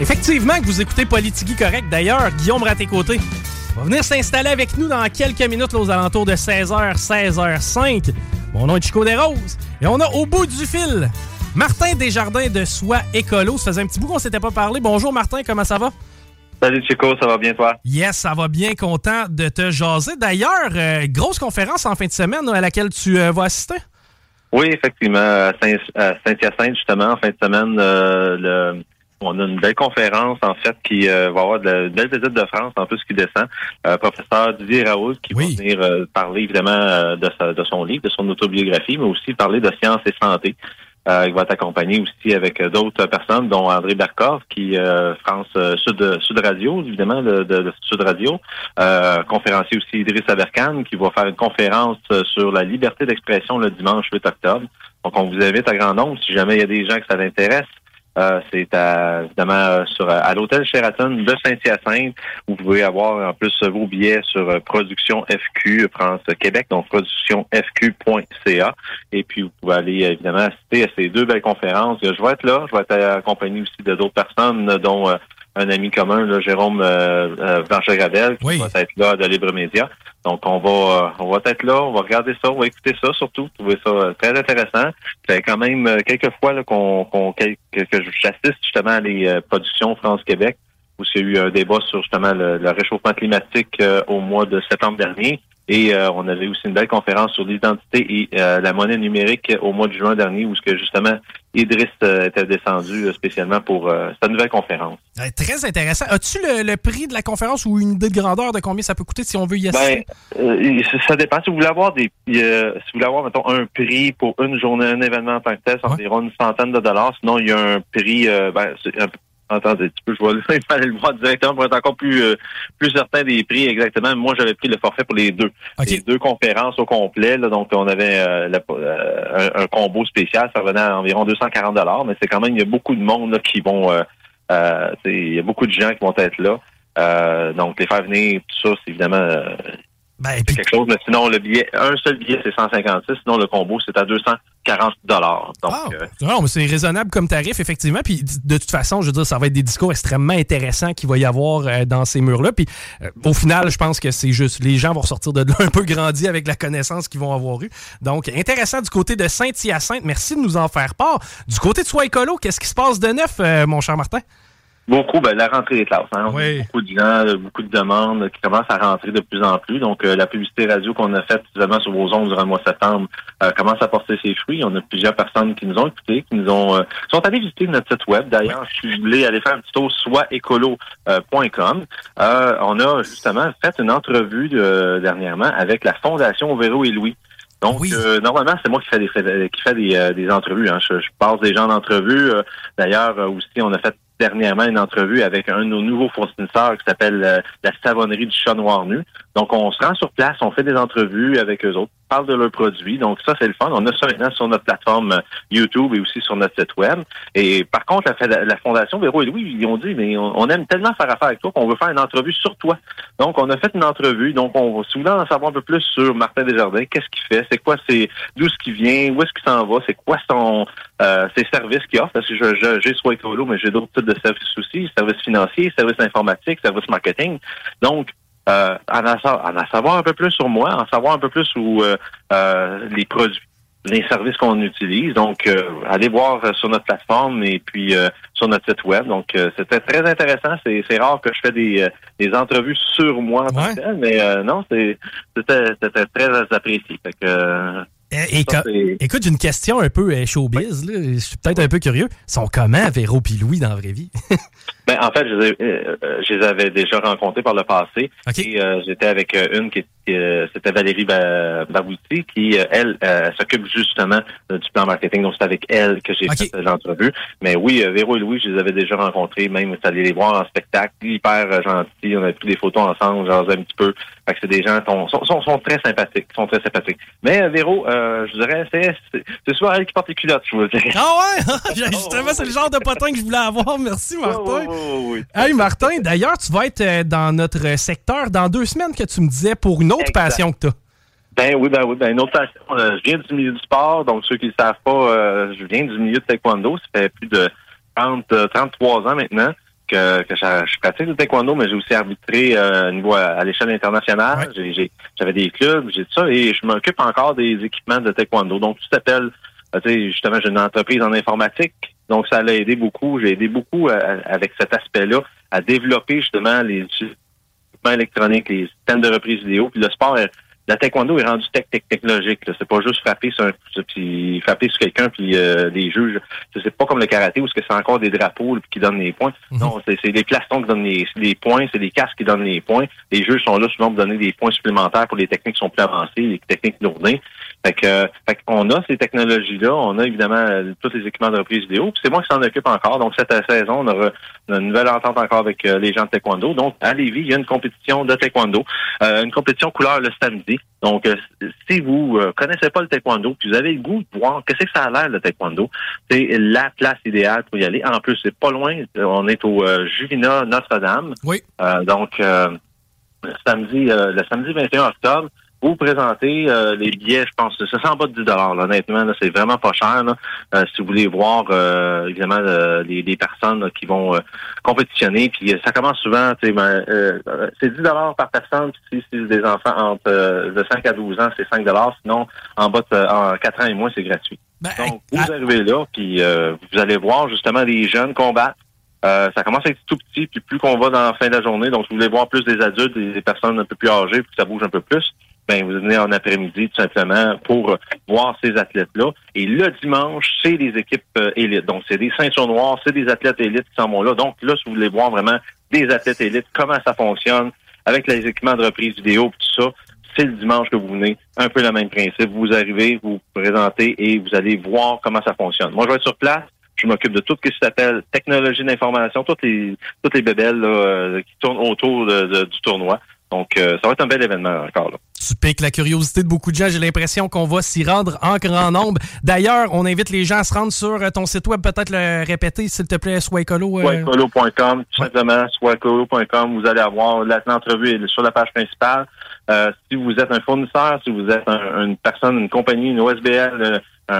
Effectivement que vous écoutez Politique Correct. D'ailleurs, Guillaume Raté-Côté va venir s'installer avec nous dans quelques minutes là, aux alentours de 16h, 16h05. Mon nom est Chico Desroses. Et on a au bout du fil Martin Desjardins de Soi Écolo. Ça faisait un petit bout qu'on s'était pas parlé. Bonjour Martin, comment ça va? Salut Chico, ça va bien toi? Yes, ça va bien, content de te jaser. D'ailleurs, euh, grosse conférence en fin de semaine à laquelle tu euh, vas assister? Oui, effectivement, à Saint-Hyacinthe, justement, en fin de semaine, euh, le- on a une belle conférence, en fait, qui euh, va avoir de la, belle visite de France, en plus, qui descend. Euh, professeur Didier Raoult, qui va venir euh, parler, évidemment, euh, de, sa- de son livre, de son autobiographie, mais aussi parler de sciences et santé. Euh, il va être accompagné aussi avec euh, d'autres personnes, dont André Berkov, qui euh, France euh, Sud, Sud Radio, évidemment, de, de- de Sud Radio. Euh, conférencier aussi Idriss Aberkan, qui va faire une conférence sur la liberté d'expression le dimanche 8 octobre. Donc, on vous invite à grand nombre, si jamais il y a des gens que ça l'intéresse. Euh, c'est à- évidemment euh, sur à l'hôtel Sheraton de Saint-Hyacinthe. Vous pouvez avoir en plus vos billets sur euh, Production FQ France Québec, donc productionfq.ca. Et puis vous pouvez aller évidemment assister à ces deux belles conférences. Je vais être là, je vais être euh, accompagné aussi de d'autres personnes, dont euh, un ami commun, là, Jérôme euh, euh, qui va être là de Libre Média. Donc on va euh, on va être là, on va regarder ça, on va écouter ça surtout, trouver ça euh, très intéressant. Fait quand même euh, quelques fois là, qu'on qu'on que, que j'assiste justement à les euh, productions France-Québec, où il y a eu un débat sur justement le, le réchauffement climatique euh, au mois de septembre dernier. Et euh, on avait aussi une belle conférence sur l'identité et euh, la monnaie numérique au mois de juin dernier, où ce que justement Idriss euh, était descendu euh, spécialement pour euh, sa nouvelle conférence. Euh, très intéressant. As-tu le, le prix de la conférence ou une idée de grandeur de combien ça peut coûter si on veut y assister? Ben, euh, ça- dépend. Si vous voulez avoir des, euh, si vous voulez avoir mettons un prix pour une journée, un événement en tant que tel, c'est environ une centaine de dollars. Sinon, il y a un prix. euh, ben, un Attendez, tu peux, je vais il fallait le voir directement pour être encore plus euh, plus certain des prix exactement. Moi, j'avais pris le forfait pour les deux. Les deux conférences au complet. Là, donc, on avait euh, la- euh, un, un combo spécial. Ça revenait à environ 240 dollars, mais c'est quand même, il y a beaucoup de monde là, qui vont... il y a beaucoup de gens qui vont être là. Donc, les faire venir, tout ça, c'est évidemment... c'est quelque chose. Mais sinon, le billet, un seul billet, c'est 156. Sinon, le combo, c'est à 240 dollars. Donc, euh, Non, mais c'est raisonnable comme tarif, effectivement. Puis de toute façon, je veux dire, ça va être des discours extrêmement intéressants qu'il va y avoir euh, dans ces murs-là. Puis euh, au final, je pense que c'est juste, les gens vont ressortir de là un peu grandis avec la connaissance qu'ils vont avoir eue. Donc, intéressant du côté de Saint-Hyacinthe. Merci de nous en faire part. Du côté de Soi Écolo, qu'est-ce qui se passe de neuf, mon cher Martin? Beaucoup, ben, la rentrée des classes. Hein. A Beaucoup de gens, euh, beaucoup de demandes qui commencent à rentrer de plus en plus. Donc, euh, la publicité radio qu'on a faite justement sur vos ondes durant le mois de septembre euh, commence à porter ses fruits. On a plusieurs personnes qui nous ont écoutés, qui nous ont sont allées visiter notre site web. D'ailleurs, si vous voulez aller faire un petit tour soitécolo.com, on a justement fait une entrevue dernièrement avec la Fondation Véro et Louis. Donc, normalement, c'est moi qui fais des, qui fait des, des entrevues. Hein. Je, passe des gens d'entrevue. D'ailleurs, aussi, on a fait dernièrement une entrevue avec un de nos nouveaux fournisseurs qui s'appelle euh, la savonnerie du chat noir nu. Donc, on se rend sur place, on fait des entrevues avec eux autres, parle de leurs produits. Donc, ça, c'est le fun. On a ça maintenant sur notre plateforme euh, YouTube et aussi sur notre site web. Et par contre, la, la Fondation Véro et Louis, ils ont dit, mais on, aime tellement faire affaire avec toi qu'on veut faire une entrevue sur toi. Donc, on a fait une entrevue. Donc, on va souvent en savoir un peu plus sur Martin Desjardins. Qu'est-ce qu'il fait? C'est quoi c'est d'où ce qui vient? Où est-ce qu'il s'en va? C'est quoi son euh, ses services qu'il offre? Parce que je, j'ai soit écolo, mais j'ai d'autres types de services aussi. Services financiers, services informatiques, services marketing. Donc, euh, en, en, savoir un peu plus sur moi, en savoir un peu plus sur euh, euh, les produits, les services qu'on utilise. Donc, allez voir sur notre plateforme et puis sur notre site web. Donc, c'était très intéressant. C'est rare que je fais des, des entrevues sur moi que mais non, c'était très apprécié. Fait que, eh, écoute, j'ai une question un peu showbiz. Là. Je suis peut-être un peu curieux. Ils sont comment, Véro et Louis, dans la vraie vie? Ben, en fait, je les, euh, je les, avais déjà rencontrés par le passé. Et euh, j'étais avec euh, une qui c'était Valérie Babouti, qui, elle, s'occupe justement du plan marketing. Donc, c'est avec elle que j'ai fait l'entrevue. Mais oui, Véro et Louis, je les avais déjà rencontrés. Même, c'est allé les voir en spectacle. Hyper gentils. On a pris des photos ensemble, genre un petit peu. Fait que c'est des gens qui sont, sont, très sympathiques. sont très sympathiques. Mais Véro, je dirais, c'est, c'est souvent elle qui porte les culottes, je vous le dire. Ah ouais? Justement, c'est le genre de potin que je voulais avoir. Merci, Martin. Oh, hey Martin, d'ailleurs, tu vas être euh, dans notre secteur dans deux semaines que tu me disais pour une autre passion que tu as. Ben oui, ben oui, ben une autre passion. Euh, je viens du milieu du sport, donc ceux qui ne savent pas, euh, je viens du milieu de taekwondo. Ça fait plus de 30, 33 ans maintenant que, que je, pratique le taekwondo, mais j'ai aussi arbitré à, niveau à, l'échelle internationale. J'avais des clubs, j'ai tout ça, et je m'occupe encore des équipements de taekwondo. Donc, tout s'appelle, justement, j'ai une entreprise en informatique donc, ça l'a aidé beaucoup. J'ai aidé beaucoup euh, avec cet aspect-là à développer justement les équipements électroniques, les systèmes de reprise vidéo. Puis le sport, la taekwondo est rendu tech, tech technologique. C'est pas juste frapper sur un, puis frapper sur quelqu'un puis euh, des juges. C'est pas comme le karaté où c'est encore des drapeaux qui donnent les points. Mhm. Non, c'est des plastons qui donnent les, les, points, c'est des casques qui donnent les points. Les juges sont là souvent pour donner des points supplémentaires pour les techniques qui sont plus avancées, les techniques lourdées. Fait que, fait qu'on a ces technologies-là, on a évidemment euh, tous les équipements de reprise vidéo. C'est moi qui s'en occupe encore. Donc cette saison, on aura une nouvelle entente encore avec euh, les gens de taekwondo. Donc à Lévis, il y a une compétition de taekwondo, euh, une compétition couleur le samedi. Donc si vous connaissez pas le taekwondo, puis vous avez le goût de voir qu'est-ce que ça a l'air le taekwondo, c'est la place idéale pour y aller. En plus, c'est pas loin. On est au Juvina Notre-Dame. Oui. donc samedi, le samedi 21 octobre vous présentez euh, les billets, je pense, ça s'en bas de 10 dollars. Honnêtement, là, c'est vraiment pas cher. Là. Euh, si vous voulez voir, euh, évidemment, les, les, personnes qui vont compétitionner, puis ça commence souvent, ben, c'est 10 dollars par personne. Puis si c'est des enfants entre de 5 à 12 ans, c'est 5 dollars. Sinon, en bas de en 4 ans et moins, c'est gratuit. Ben, Donc, vous arrivez là, puis vous allez voir justement les jeunes combattre. ça commence à être tout petit, puis plus qu'on va dans la fin de la journée, donc vous voulez voir plus des adultes, des, des personnes un peu plus âgées, puis ça bouge un peu plus ben vous venez en après-midi tout simplement pour voir ces athlètes-là. Et le dimanche, c'est des équipes euh, élites. Donc, c'est des ceintures noires, c'est des athlètes élites qui s'en vont là. Donc, là, si vous voulez voir vraiment des athlètes élites, comment ça fonctionne, avec les équipements de reprise vidéo, tout ça, c'est le dimanche que vous venez. Un peu le même principe. Vous arrivez, vous, vous présentez et vous allez voir comment ça fonctionne. Moi, je vais être sur place. Je m'occupe de tout ce qui s'appelle technologie d'information, toutes les toutes les bébelles euh, qui tournent autour du tournoi. Donc, euh, ça va être un bel événement encore. Là. Tu piques la curiosité de beaucoup de gens. J'ai l'impression qu'on va s'y rendre en grand nombre. D'ailleurs, on invite les gens à se rendre sur euh, ton site web, peut-être le répéter, s'il te plaît, Swaycolo. Euh... tout simplement, swaycolo.com. Vous allez avoir l'entrevue sur la page principale. Euh, si vous êtes un fournisseur, si vous êtes un- une personne, une compagnie, une OSBL, euh, un-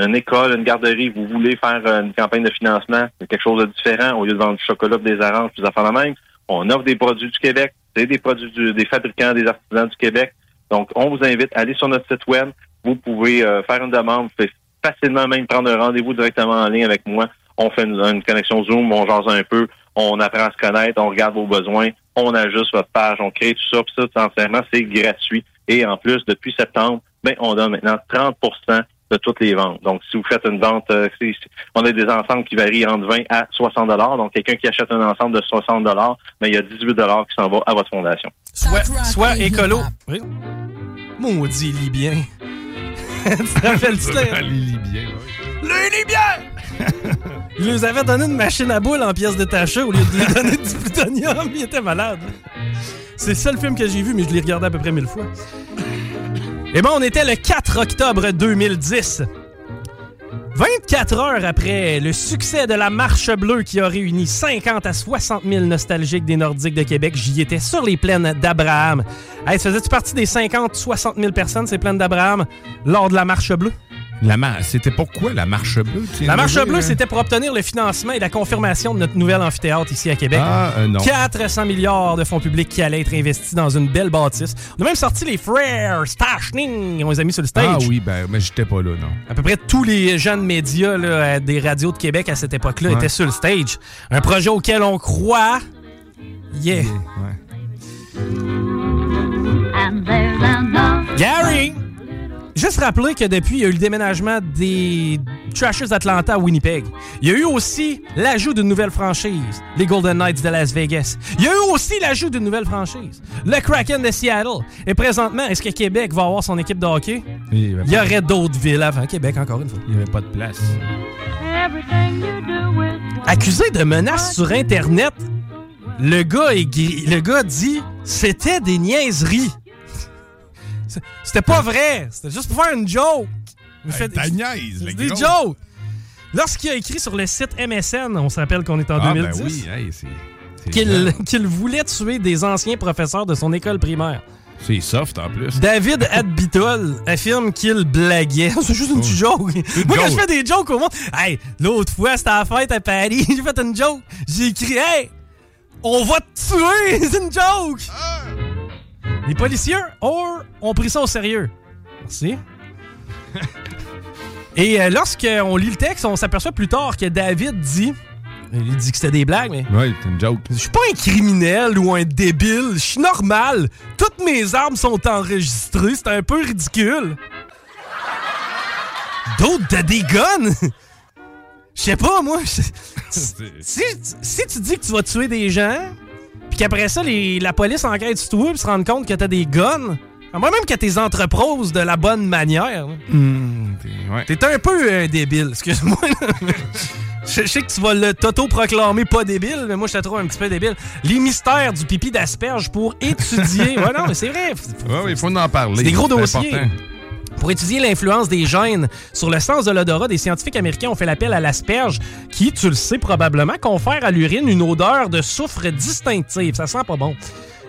un- une école, une garderie, vous voulez faire une campagne de financement, quelque chose de différent, au lieu de vendre du chocolat, des oranges, des affaires de même, on offre des produits du Québec, c'est des produits du- des fabricants, des artisans du Québec. Donc, on vous invite à aller sur notre site web. Vous pouvez euh, faire une demande, vous pouvez facilement même prendre un rendez-vous directement en ligne avec moi. On fait une, connexion Zoom, on jase un peu, on apprend à se connaître, on regarde vos besoins, on ajuste votre page, on crée tout ça, puis ça, sincèrement, c'est gratuit. Et en plus, depuis septembre, ben, on donne maintenant 30 de toutes les ventes. Donc, si vous faites une vente, euh, on a des ensembles qui varient entre 20 à 60 Donc, quelqu'un qui achète un ensemble de 60 ben, il y a 18 qui s'en va à votre fondation. Soit, soit écolo. Oui. Maudit Libyen. tu te rappelles-tu là? Les Libyens, Les Libyens! Il nous avait donné une machine à boules en pièces détachées au lieu de lui donner du plutonium. Il était malade. C'est le seul film que j'ai vu, mais je l'ai regardé à peu près mille fois. Et bon, on était le 4 octobre 2010. 24 heures après le succès de la Marche Bleue qui a réuni 50 à 60 000 nostalgiques des Nordiques de Québec, j'y étais sur les plaines d'Abraham. Hey, ça faisait-tu partie des 50-60 000 personnes, ces plaines d'Abraham, lors de la Marche Bleue? La mar- C'était pourquoi la marche bleue? La marche bleue, hein? c'était pour obtenir le financement et la confirmation de notre nouvel amphithéâtre ici à Québec. Ah, euh, non. 400 milliards de fonds publics qui allaient être investis dans une belle bâtisse. On a même sorti les frères Stashning, on les a mis sur le stage. Ah oui, ben, mais j'étais pas là, non. À peu près tous les jeunes médias là, euh, des radios de Québec à cette époque-là Ouais. étaient sur le stage. Un projet auquel on croit. Yeah. Gary! Juste rappeler que depuis, il y a eu le déménagement des Trashers d'Atlanta à Winnipeg. Il y a eu aussi l'ajout d'une nouvelle franchise, les Golden Knights de Las Vegas. Il y a eu aussi l'ajout d'une nouvelle franchise, le Kraken de Seattle. Et présentement, est-ce que Québec va avoir son équipe de hockey? Il Il y aurait d'autres villes avant Québec, encore une fois. n'y avait pas de place. Accusé de menaces sur Internet, le gars, est le gars dit c'était des niaiseries. C'était pas vrai. C'était juste pour faire une joke. Il fait ta niaise, C'est des jokes. Lorsqu'il a écrit sur le site MSN, on se rappelle qu'on est en Ah, ben 2010, oui, hey, c'est- c'est qu'il voulait tuer des anciens professeurs de son école primaire. C'est soft en plus. David Adbitol affirme qu'il blaguait. C'est juste une petite joke. Moi, quand je fais des jokes au monde, hey, l'autre fois, c'était à la fête à Paris, j'ai fait une joke. J'ai écrit, hey, on va te tuer, c'est une joke. Les policiers or, ont pris ça au sérieux. Merci. Et euh, lorsqu'on lit le texte, on s'aperçoit plus tard que David dit. Il dit que c'était des blagues, mais. Ouais, c'est une joke. Je suis pas un criminel ou un débile. Je suis normal. Toutes mes armes sont enregistrées. C'est un peu ridicule. D'autres de des guns? Je sais pas, moi. si tu dis que tu vas tuer des gens, puis qu'après ça, les- la police enquête sur toi et se rend compte que t'as des guns, moi même que t'es entreposes de la bonne manière. Hmm, t'es- ouais. Un peu un débile, excuse-moi. Je sais que tu vas le t'auto-proclamer pas débile, mais moi, je te trouve un petit peu débile. Les mystères du pipi d'asperge pour étudier. ouais, non, mais c'est vrai. Ouais, il faut en parler. C'est des gros dossiers. important. Pour étudier l'influence des gènes sur le sens de l'odorat, des scientifiques américains ont fait l'appel à l'asperge, qui, tu le sais probablement, confère à l'urine une odeur de soufre distinctive. Ça sent pas bon.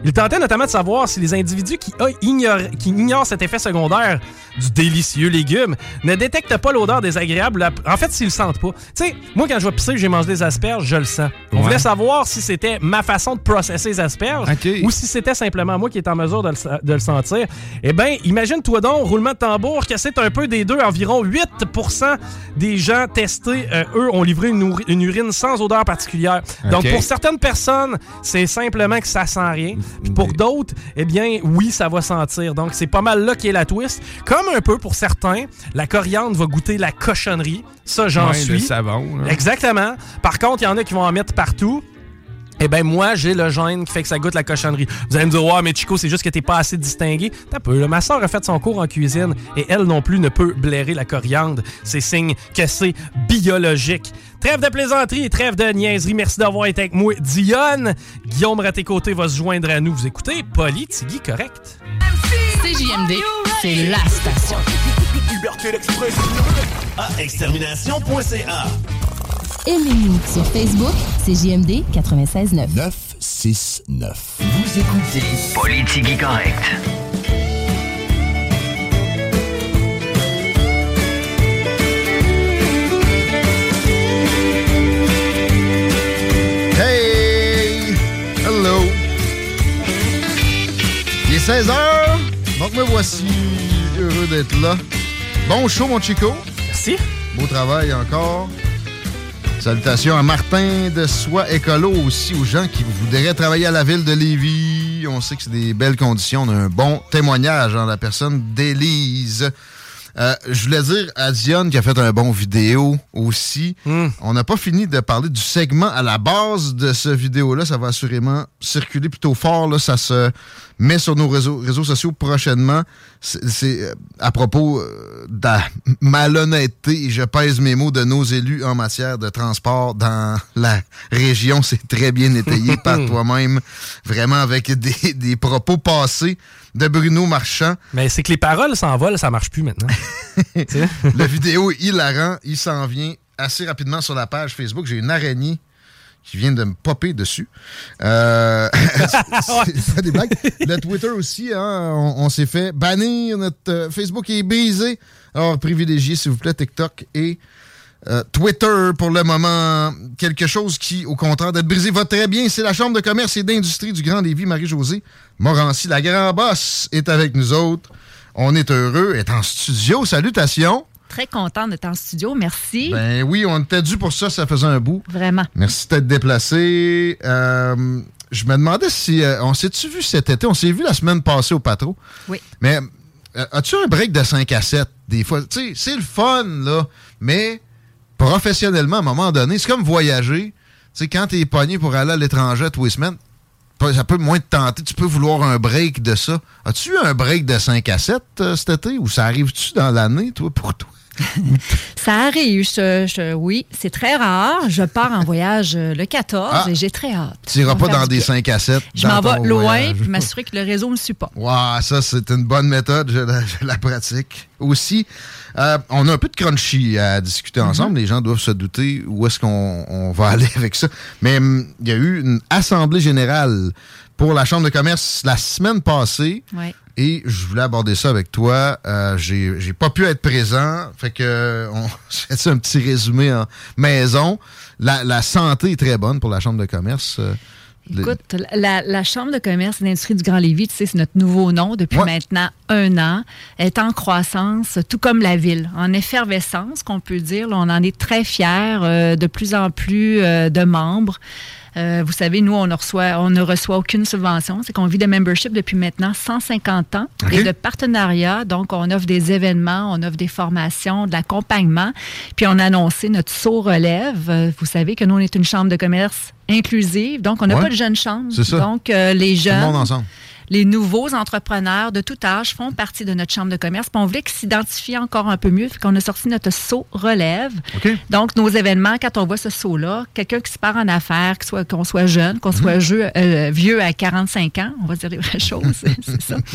Il tentait notamment de savoir si les individus qui, ignorent, qui ignorent cet effet secondaire du délicieux légume ne détectent pas l'odeur désagréable. En fait, s'ils le sentent pas. Tu sais, moi, quand je vais pisser j'ai mangé des asperges, je le sens. On Ouais. voulait savoir si c'était ma façon de processer les asperges ou si c'était simplement moi qui est en mesure de le, sa- de le sentir. Eh bien, imagine-toi donc, roulement de tambour, que c'est un peu des deux. Environ 8% des gens testés, euh, eux, ont livré une, urine sans odeur particulière. Donc, pour certaines personnes, c'est simplement que ça sent rien. Puis pour d'autres, eh bien, oui, ça va sentir. Donc, c'est pas mal là qui est la twist. Comme un peu pour certains, la coriandre va goûter la cochonnerie. Ça, j'en Ouais, suis. Le savon. là. Exactement. Par contre, il y en a qui vont en mettre partout. Eh ben moi, j'ai le gène qui fait que ça goûte la cochonnerie. Vous allez me dire, ouais, mais Chico, c'est juste que t'es pas assez distingué. T'as peu. là. Ma soeur a fait son cours en cuisine et elle non plus ne peut blairer la coriandre. C'est signe que c'est biologique. Trêve de plaisanterie et trêve de niaiserie. Merci d'avoir été avec moi, Dionne. Guillaume côtés va se joindre à nous. Vous écoutez Politigui correct. CJMD, c'est la station. Liberté d'expression. À extermination.ca. Aimez-nous sur Facebook, c'est JMD 96.9. 969. Vous écoutez Politique Correct. 16h, donc me voici heureux d'être là. Bon show, mon Chico. Merci. Beau travail encore. Salutations à Martin de Soi Écolo aussi, aux gens qui voudraient travailler à la ville de Lévis. On sait que c'est des belles conditions. On a un bon témoignage en la personne d'Élise. Euh, je voulais dire à Dionne qui a fait un bon vidéo aussi. On n'a pas fini de parler du segment à la base de ce vidéo-là. Ça va assurément circuler plutôt fort. Là. Ça se met sur nos réseaux, réseaux sociaux prochainement. C'est c'est, euh, à propos euh, de la malhonnêteté, et je pèse mes mots, de nos élus en matière de transport dans la région. C'est très bien étayé par toi-même. Vraiment avec des, des propos passés de Bruno Marchand. Mais c'est que les paroles s'envolent, ça marche plus maintenant. La vidéo est hilarant. Il s'en vient assez rapidement sur la page Facebook. J'ai une araignée qui vient de me popper dessus. Euh, c'est- c'est pas des blagues. Le Twitter aussi, hein, on, on s'est fait bannir. Notre euh, Facebook est brisé. Alors, privilégiez, s'il vous plaît, TikTok et euh, Twitter pour le moment. Quelque chose qui, au contraire d'être brisé, va très bien. C'est la Chambre de commerce et d'industrie du Grand Lévis, Marie-Josée Morancy. La grand boss est avec nous autres. On est heureux. Est en studio. Salutations. Très content d'être en studio, merci. Ben oui, on était dû pour ça, ça faisait un bout. Vraiment. Merci d'être déplacé. Euh, je me demandais si. euh, on s'est-tu vu cet été? On s'est vu la semaine passée au Patro. Oui. Mais as-tu un break de 5 à 7 des fois? Tu sais, c'est le fun, là. Mais professionnellement, à un moment donné, c'est comme voyager. Tu sais, quand t'es pogné pour aller à l'étranger tous les semaines, ça peut moins te tenter. Tu peux vouloir un break de ça. As-tu eu un break de 5 à 7 euh, cet été? Ou ça arrive-tu dans l'année, toi, pour toi? Ça arrive, je- je- oui, c'est très rare. Je pars en voyage euh, le 14 Ah. et j'ai très hâte. Tu iras Ça va pas dans des bien. 5 à 7. Je m'en vais loin puis m'assurer que le réseau me suit pas. Wow, ça, c'est une bonne méthode. Je la, je la pratique aussi. Euh, on a un peu de crunchy à discuter ensemble. Les gens doivent se douter où est-ce qu'on on va aller avec ça. Mais hum, il y a eu une assemblée générale pour la Chambre de commerce la semaine passée. Ouais. Et je voulais aborder ça avec toi. Euh, j'ai pas pu être présent. Fait que on je fais un petit résumé en maison. La, la santé est très bonne pour la Chambre de commerce. Écoute, la, la Chambre de commerce et d'industrie du Grand Lévis, tu sais, c'est notre nouveau nom depuis Ouais. maintenant un an, est en croissance, tout comme la ville, en effervescence, qu'on peut dire. Là, on en est très fiers, euh, de plus en plus euh, de membres. Euh, vous savez, nous, on ne reçoit, on ne reçoit aucune subvention. C'est qu'on vit de membership depuis maintenant 150 ans et de partenariat. Donc, on offre des événements, on offre des formations, de l'accompagnement. Puis, on a annoncé notre saut relève. Euh, Vous savez que nous, on est une chambre de commerce inclusive. Donc, on n'a Ouais. pas de jeunes chambres. C'est ça. Donc, euh, les Tout le jeunes. monde ensemble. Les nouveaux entrepreneurs de tout âge font partie de notre chambre de commerce. Puis on voulait qu'ils s'identifient encore un peu mieux. Fait qu'on a sorti notre saut relève. Donc, nos événements, quand on voit ce saut-là, quelqu'un qui se part en affaires, soit- qu'on soit jeune, qu'on soit jeu- euh, vieux à 45 ans, on va dire les vraies choses, c'est ça.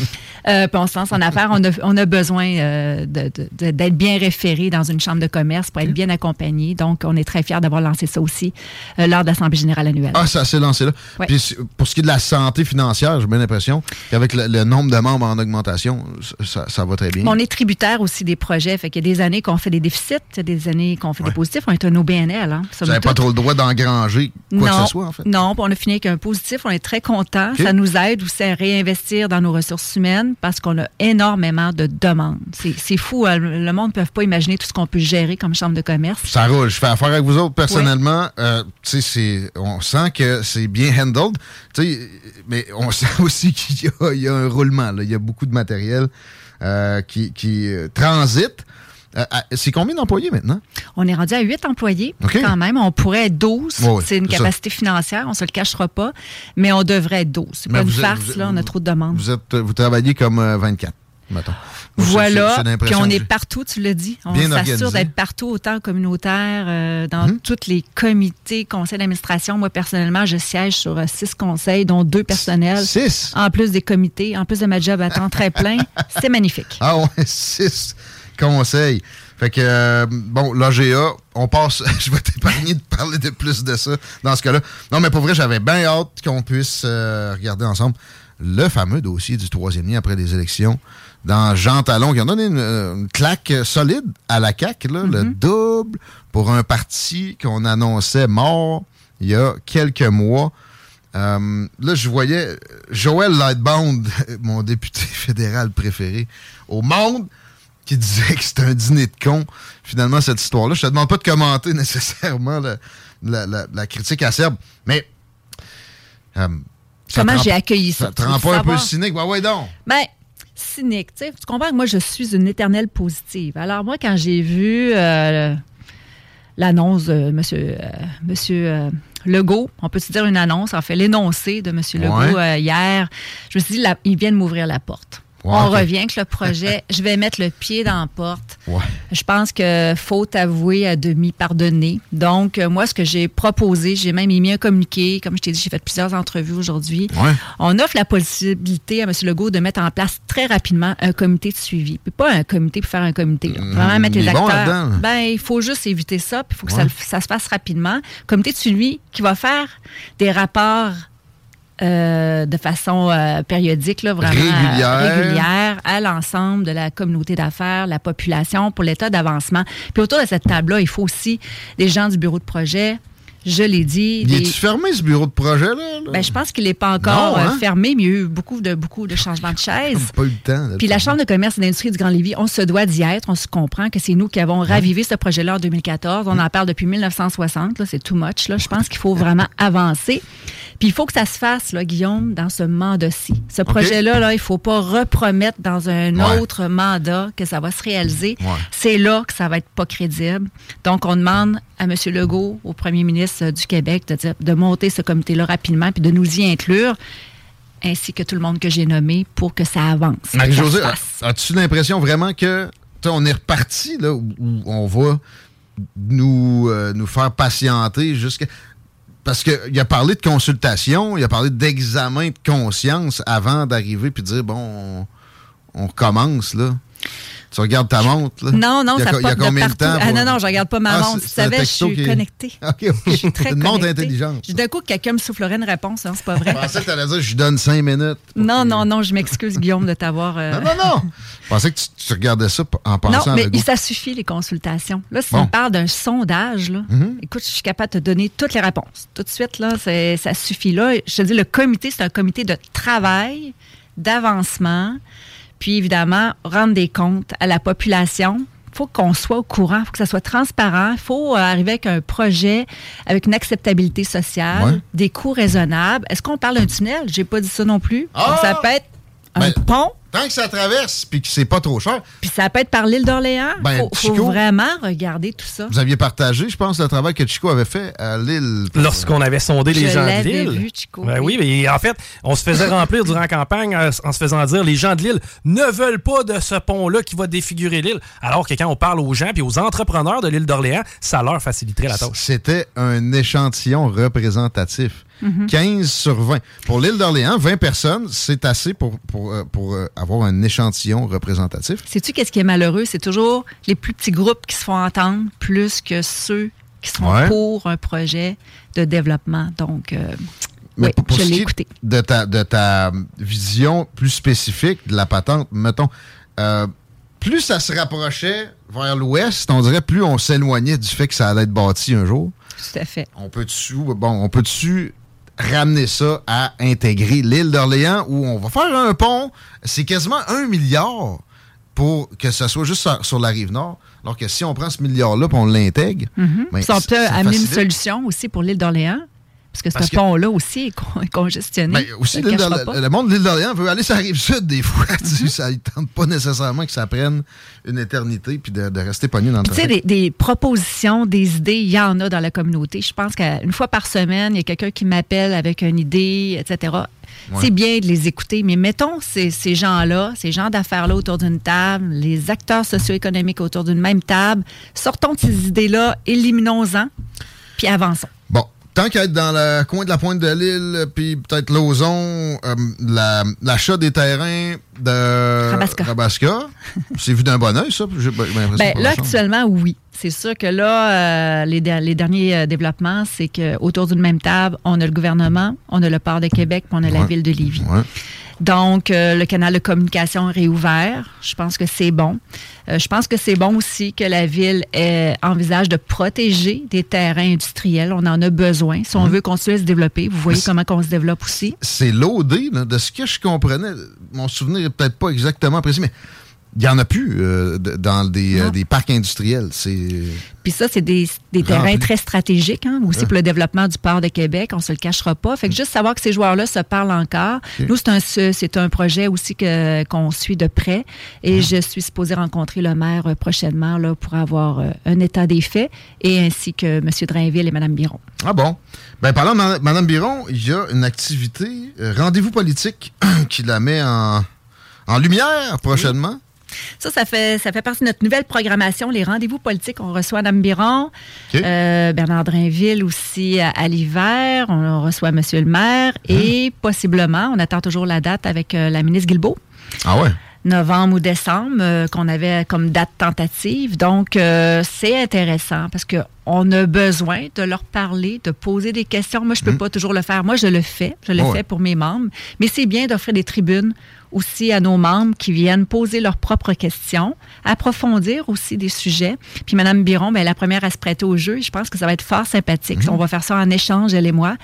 Euh, puis on se lance en affaires, on a, on a besoin euh, de- de- de- d'être bien référé dans une chambre de commerce pour être bien accompagné. Donc, on est très fiers d'avoir lancé ça aussi lors de l'Assemblée générale annuelle. Ah, ça s'est lancé là. Ouais. Puis pour ce qui est de la santé financière, j'ai bien l'impression qu'avec le, le nombre de membres en augmentation, ça, ça va très bien. On est tributaire aussi des projets. Fait qu'il y a des années qu'on fait des déficits, des années qu'on fait des positifs. On est un OBNL. Hein, Vous n'avez pas trop le droit d'engranger quoi non, que ce soit, en fait. Non, puis on a fini avec un positif. On est très content. Ça nous aide aussi à réinvestir dans nos ressources humaines parce qu'on a énormément de demandes. C'est fou. hein. Le monde ne peut pas imaginer tout ce qu'on peut gérer comme chambre de commerce. Ça roule. Je fais affaire avec vous autres personnellement. Euh, on sent que c'est bien handled. Mais on sent aussi qu'il il y a un roulement. Il y a beaucoup de matériel euh, qui, qui euh, transite. Euh, c'est combien d'employés maintenant? On est rendu à 8 employés quand même. On pourrait être 12. Ouais, ouais, c'est une ça. capacité financière. On ne se le cachera pas. Mais on devrait être 12. C'est pas une farce. vous là. On a trop de demandes. Vous êtes, vous travaillez comme euh, 24, mettons. Moi, Voilà, puis on est partout, tu l'as dit. On Bien s'assure d'être partout, autant communautaire, euh, dans Mhm. tous les comités, conseils d'administration. Moi, personnellement, je siège sur euh, six conseils, dont deux personnels. Six? En plus des comités, en plus de ma job à temps très plein. C'est magnifique. Ah ouais, six conseils. Fait que, euh, bon, l'AGA, on passe. je vais t'épargner de parler de plus de ça dans ce cas-là. Non, mais pour vrai, j'avais bien hâte qu'on puisse euh, regarder ensemble le fameux dossier du troisième lien après les élections dans Jean Talon, qui a donné une, euh, une claque solide à la CAQ, là, le double pour un parti qu'on annonçait mort il y a quelques mois. Euh, là, je voyais Joël Lightbound, mon député fédéral préféré au monde, qui disait que c'était un dîner de con, finalement, cette histoire-là. Je te demande pas de commenter nécessairement la, la- la- la critique acerbe, mais... euh, Comment j'ai accueilli ça? Ça te rend pas un peu cynique? Ben ouais, donc. Ben, cynique. Tu sais, tu comprends que moi, je suis une éternelle positive. Alors, moi, quand j'ai vu euh, l'annonce de M. Monsieur, euh, monsieur euh, Legault, on peut se dire une annonce, en fait, l'énoncé de M. Legault Ouais. euh, hier, je me suis dit, il vient de m'ouvrir la porte. On revient avec le projet. je vais mettre le pied dans la porte. Ouais. Je pense que faute avouée à demi pardonnée. Donc, euh, moi, ce que j'ai proposé, j'ai même émis un communiqué. Comme je t'ai dit, j'ai fait plusieurs entrevues aujourd'hui. Ouais. On offre la possibilité à M. Legault de mettre en place très rapidement un comité de suivi. Puis pas un comité pour faire un comité. là. Vraiment mettre les bon acteurs. ben, il faut juste éviter ça. Puis il faut que ça Ouais. ça, se fasse rapidement. Comité de suivi qui va faire des rapports. Euh, de façon euh, périodique, là, vraiment euh, Régulière. régulière à l'ensemble de la communauté d'affaires, la population, pour l'état d'avancement. Puis autour de cette table-là, il faut aussi des gens du bureau de projet. Je l'ai dit. Il des- est-tu fermé, ce bureau de projet, là? là? ben, je pense qu'il n'est pas encore Non, hein? euh, fermé, mais il y a eu beaucoup de, beaucoup de changements de chaises. Pas eu le temps. Puis la. Chambre de commerce et d'industrie du Grand Lévis, on se doit d'y être. On se comprend que c'est nous qui avons ravivé ce projet-là en 2014. On en parle depuis 1960. là, C'est too much. Là. Je pense qu'il faut vraiment avancer. Puis il faut que ça se fasse, là, Guillaume, dans ce mandat-ci. Ce projet-là, là, il ne faut pas repromettre dans un Ouais. autre mandat que ça va se réaliser. Ouais. C'est là que ça va être pas crédible. Donc, on demande à M. Legault, au premier ministre du Québec, de, dire- de monter ce comité-là rapidement puis de nous y inclure, ainsi que tout le monde que j'ai nommé, pour que ça avance. Marie-Josée, as-tu l'impression vraiment que on est reparti là où, où on va nous, euh, nous faire patienter jusqu'à. Parce qu'il a parlé de consultation, il a parlé d'examen de conscience avant d'arriver puis de dire bon, on, on commence là. Tu regardes ta montre là? Non, non, il y a, ça il y a de combien de, partout. temps? Ah non, non, je regarde pas ma Ah, montre. Tu savais, je suis qui connectée. OK, OK. Je suis très une montre intelligente. D'un coup, quelqu'un me soufflerait une réponse, hein, c'est pas vrai. Je pensais que tu allais dire je donne cinq minutes. Non, non, non, je m'excuse, Guillaume, de t'avoir. euh, Non, non, non. Je pensais que tu, tu regardais ça en pensant Non, mais ça suffit, les consultations. Là, si Bon. on parle d'un sondage, là, Mhm. écoute, je suis capable de te donner toutes les réponses. Tout de suite, là, ça suffit. Là, je te dis, le comité, c'est un comité de travail, d'avancement, puis évidemment, rendre des comptes à la population. Il faut qu'on soit au courant, il faut que ça soit transparent. Il faut euh, arriver avec un projet avec une acceptabilité sociale, Ouais. des coûts raisonnables. Est-ce qu'on parle d'un tunnel? J'ai pas dit ça non plus. Ah! Ça peut être un Ben, pont? Tant que ça traverse puis que c'est pas trop cher. Puis ça peut être par l'île d'Orléans? Ben, faut, faut Chico- vraiment regarder tout ça. Vous aviez partagé, je pense, le travail que Chico avait fait à Lille. Lorsqu'on avait sondé les gens de l'avais Lille. vu, Chico, Ben oui, mais en fait, on se faisait remplir durant la campagne euh, en se faisant dire les gens de Lille ne veulent pas de ce pont-là qui va défigurer l'île. Alors que quand on parle aux gens puis aux entrepreneurs de l'île d'Orléans, ça leur faciliterait la tâche. C'était un échantillon représentatif. Mhm. 15 sur 20. Pour l'île d'Orléans, 20 personnes, c'est assez pour, pour, euh, pour, euh, avoir un échantillon représentatif. Sais-tu qu'est-ce qui est malheureux? C'est toujours les plus petits groupes qui se font entendre plus que ceux qui sont Ouais. pour un projet de développement. Donc, euh, Mais oui, pour, pour je l'ai écouté. De ta, de ta vision plus spécifique de la patente, mettons, euh, plus ça se rapprochait vers l'ouest, on dirait plus on s'éloignait du fait que ça allait être bâti un jour. Tout à fait. On peut-tu bon, on peut-tu ramener ça à intégrer l'île d'Orléans où on va faire un pont, c'est quasiment un milliard pour que ça soit juste sur, sur la rive nord. Alors que si on prend ce milliard-là et on l'intègre, ben, Puis on ça- peut amener une solution aussi pour l'île d'Orléans? Parce que Parce ce pont-là aussi est con- est congestionné. Ben, aussi, le le monde de l'île d'Orléans veut aller sur la rive sud des fois. Mhm. Tu sais, Ça ne tente pas nécessairement que ça prenne une éternité puis de, de rester pogné dans le Tu sais, des, des propositions, des idées, il y en a dans la communauté. Je pense qu'une fois par semaine, il y a quelqu'un qui m'appelle avec une idée, etc. Ouais. C'est bien de les écouter, mais mettons ces, ces gens-là, ces gens d'affaires-là autour d'une table, les acteurs socio-économiques autour d'une même table, sortons de ces idées-là, éliminons-en, puis avançons. Tant qu'à être dans le coin de la pointe de l'île, puis peut-être Lauson, euh, la- l'achat des terrains de Rabasca. c'est vu d'un bon oeil, ça? Ben- là, actuellement, oui. C'est sûr que là, euh, les, der- les derniers euh, développements, c'est qu'autour d'une même table, on a le gouvernement, on a le port de Québec, puis on a la ville de Lévis. Ouais. Donc, euh, le canal de communication est réouvert. Je pense que c'est bon. Euh, je pense que c'est bon aussi que la ville ait- envisage de protéger des terrains industriels. On en a besoin. Si on veut continuer à se développer, vous voyez comment on se développe aussi. C'est l'OD, de ce que je comprenais. Mon souvenir est peut-être pas exactement précis, mais il n'y en a plus euh, dans des, euh, des parcs industriels. C'est. Puis ça, c'est des, terrains très stratégiques, hein, aussi pour le développement du port de Québec. On se le cachera pas. Fait que juste savoir que ces joueurs-là se parlent encore. Nous, c'est un, projet aussi qu'on suit de près. Et je suis supposée rencontrer le maire euh, prochainement là, pour avoir euh, un état des faits et ainsi que M. Drainville et Mme Biron. Ah bon? Ben, parlant de Mme Biron, il y a une activité, euh, rendez-vous politique, qui la met en, en lumière prochainement. Ça, ça fait, ça fait partie de notre nouvelle programmation, les rendez-vous politiques. On reçoit Mme Biron, euh, Bernard Drainville aussi à, à l'hiver. On reçoit M. le maire et possiblement, on attend toujours la date avec euh, la ministre Guilbeault. Ah ouais? novembre ou décembre euh, qu'on avait comme date tentative. Donc, euh, c'est intéressant parce que on a besoin de leur parler, de poser des questions. Moi, je peux pas toujours le faire. Moi, je le fais. Je le Oh ouais. fais pour mes membres. Mais c'est bien d'offrir des tribunes aussi à nos membres qui viennent poser leurs propres questions, approfondir aussi des sujets. Puis Mme Biron, ben, la première à se prêter au jeu. Je pense que ça va être fort sympathique. On va faire ça en échange, elle et moi.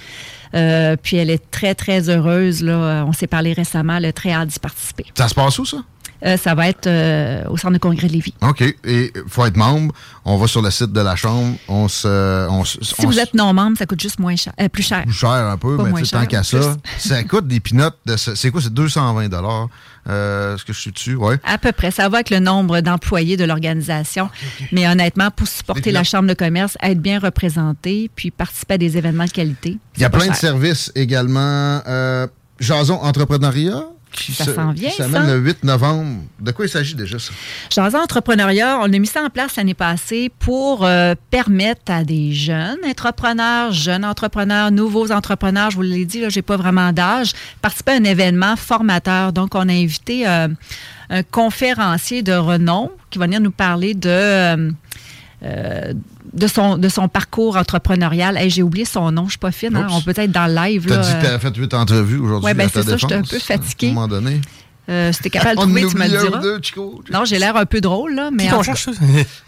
Euh, puis elle est très, très heureuse. Là. On s'est parlé récemment. Elle a très hâte d'y participer. Ça se passe où, ça? Euh, ça va être euh, au centre de congrès de Lévis. OK. Et il faut être membre. On va sur le site de la Chambre. On se. On, se- Si on vous êtes non membre, ça coûte juste moins cher, euh, plus cher. plus cher un peu, Pas mais moins sais, tant cher, qu'à ça, ça coûte des pinottes. De, ce- c'est quoi? C'est 220 euh, Est-ce que je suis dessus? Oui. À peu près. Ça va avec le nombre d'employés de l'organisation. Mais honnêtement, pour supporter la Chambre de commerce, être bien représenté, puis participer à des événements de qualité. Il y a plein de cher. services également. Euh, Jason Entrepreneuriat? Qui Ça se- s'en vient, ça. le 8 novembre. De quoi il s'agit déjà, ça? Jason Entrepreneuriat, on a mis ça en place l'année passée pour euh, permettre à des jeunes entrepreneurs, jeunes entrepreneurs, nouveaux entrepreneurs, je vous l'ai dit, je n'ai pas vraiment d'âge, participer à un événement formateur. Donc, on a invité euh, un conférencier de renom qui va venir nous parler de... euh, de son, de son parcours entrepreneurial. Hey, J'ai oublié son nom, je suis pas fine. hein. On peut être dans le live. Tu as là, dit que tu euh, avais fait 8 entrevues aujourd'hui. Ouais, ben, c'est ça, j'étais un peu fatiguée. À un moment donné. euh, si t'es capable de trouver, tu me le diras. deux, Chico. Non, j'ai l'air un peu drôle, là, mais... Qui cherche, ça?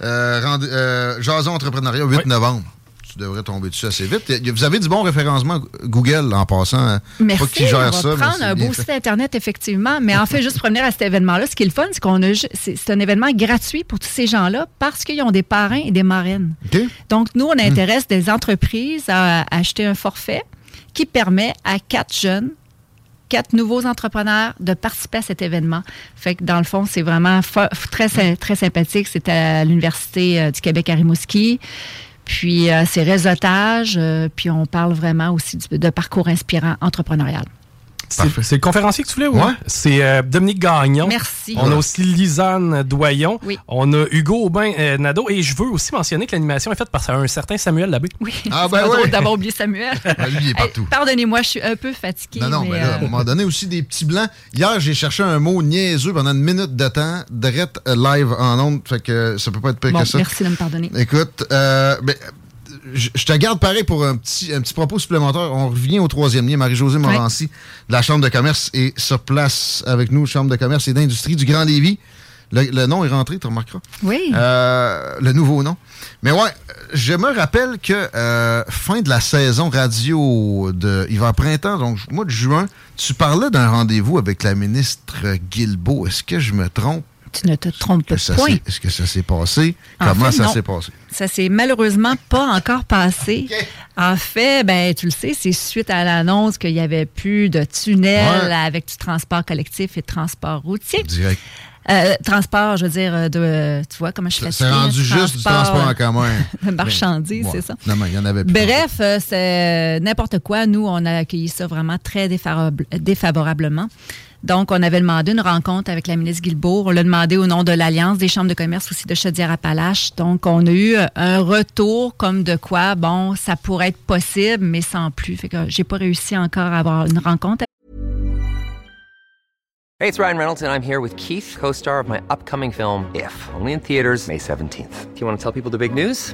Euh, euh, Jason Entrepreneuriat, 8 novembre. Tu devrais tomber dessus assez vite. Vous avez du bon référencement Google en passant. hein. Merci. Pas qui gère on va ça, prendre un beau site Internet, effectivement. Mais en fait, juste pour revenir à cet événement-là, ce qui est le fun, c'est qu'on a c'est un événement gratuit pour tous ces gens-là parce qu'ils ont des parrains et des marraines. Donc, nous, Hmm. on intéresse des entreprises à, à acheter un forfait qui permet à quatre jeunes, quatre nouveaux entrepreneurs de participer à cet événement. Fait que dans le fond, c'est vraiment très, très sympathique. C'est à l'Université euh, du Québec à Rimouski. Puis euh, c'est réseautage, euh, puis on parle vraiment aussi de parcours inspirant entrepreneurial. C'est le conférencier que tu voulais, ou? Ouais. C'est euh, Dominique Gagnon. Merci. On a aussi Lisanne Doyon. Oui. On a Hugo Aubin euh, Nadeau. Et je veux aussi mentionner que l'animation est faite par un certain Samuel Labbé. Oui, Ah, ben drôle d'avoir oublié Samuel. Ah, lui, il est Hey, partout. Pardonnez-moi, je suis un peu fatiguée. Non, non, mais, là, à un euh, moment donné aussi des petits blancs. Hier, j'ai cherché un mot niaiseux pendant une minute de temps, direct euh, live en ondes, fait que ça peut pas être pire bon, que ça. merci de me pardonner. Écoute, euh, ben, je te garde pareil pour un petit, un petit propos supplémentaire. On revient au troisième lien. Marie-Josée Morancy de la Chambre de commerce est sur place avec nous, Chambre de commerce et d'industrie du Grand Lévis. Le, le nom est rentré, tu remarqueras. Oui. Euh, le nouveau nom. Mais ouais, je me rappelle que euh, fin de la saison radio de hiver-printemps, donc mois de juin, tu parlais d'un rendez-vous avec la ministre Guilbeault. Est-ce que je me trompe? Tu ne te trompes ça point. Est-ce que ça s'est passé? En Comment fait, ça s'est passé? Ça s'est malheureusement pas encore passé. En fait, ben tu le sais, c'est suite à l'annonce qu'il n'y avait plus de tunnels Ouais. avec du transport collectif et transport routier. Direct. Euh, transport, je veux dire, euh, de, tu vois comment je suis C'est rendu juste du transport, en commun. de marchandises, Ouais. c'est ça. Non, mais il y en avait plus. Bref, euh, c'est n'importe quoi. Nous, on a accueilli ça vraiment très défavorable- défavorablement. Donc, on avait demandé une rencontre avec la ministre Guilbeault. On l'a demandé au nom de l'Alliance des chambres de commerce aussi de Chaudière-Appalaches. Donc, on a eu un retour comme de quoi, bon, ça pourrait être possible, mais sans plus. Fait que j'ai pas réussi encore à avoir une rencontre. Hey, it's Ryan Reynolds, and I'm here with Keith, co star of my upcoming film, If, only in theaters, May 17th. Do you want to tell people the big news?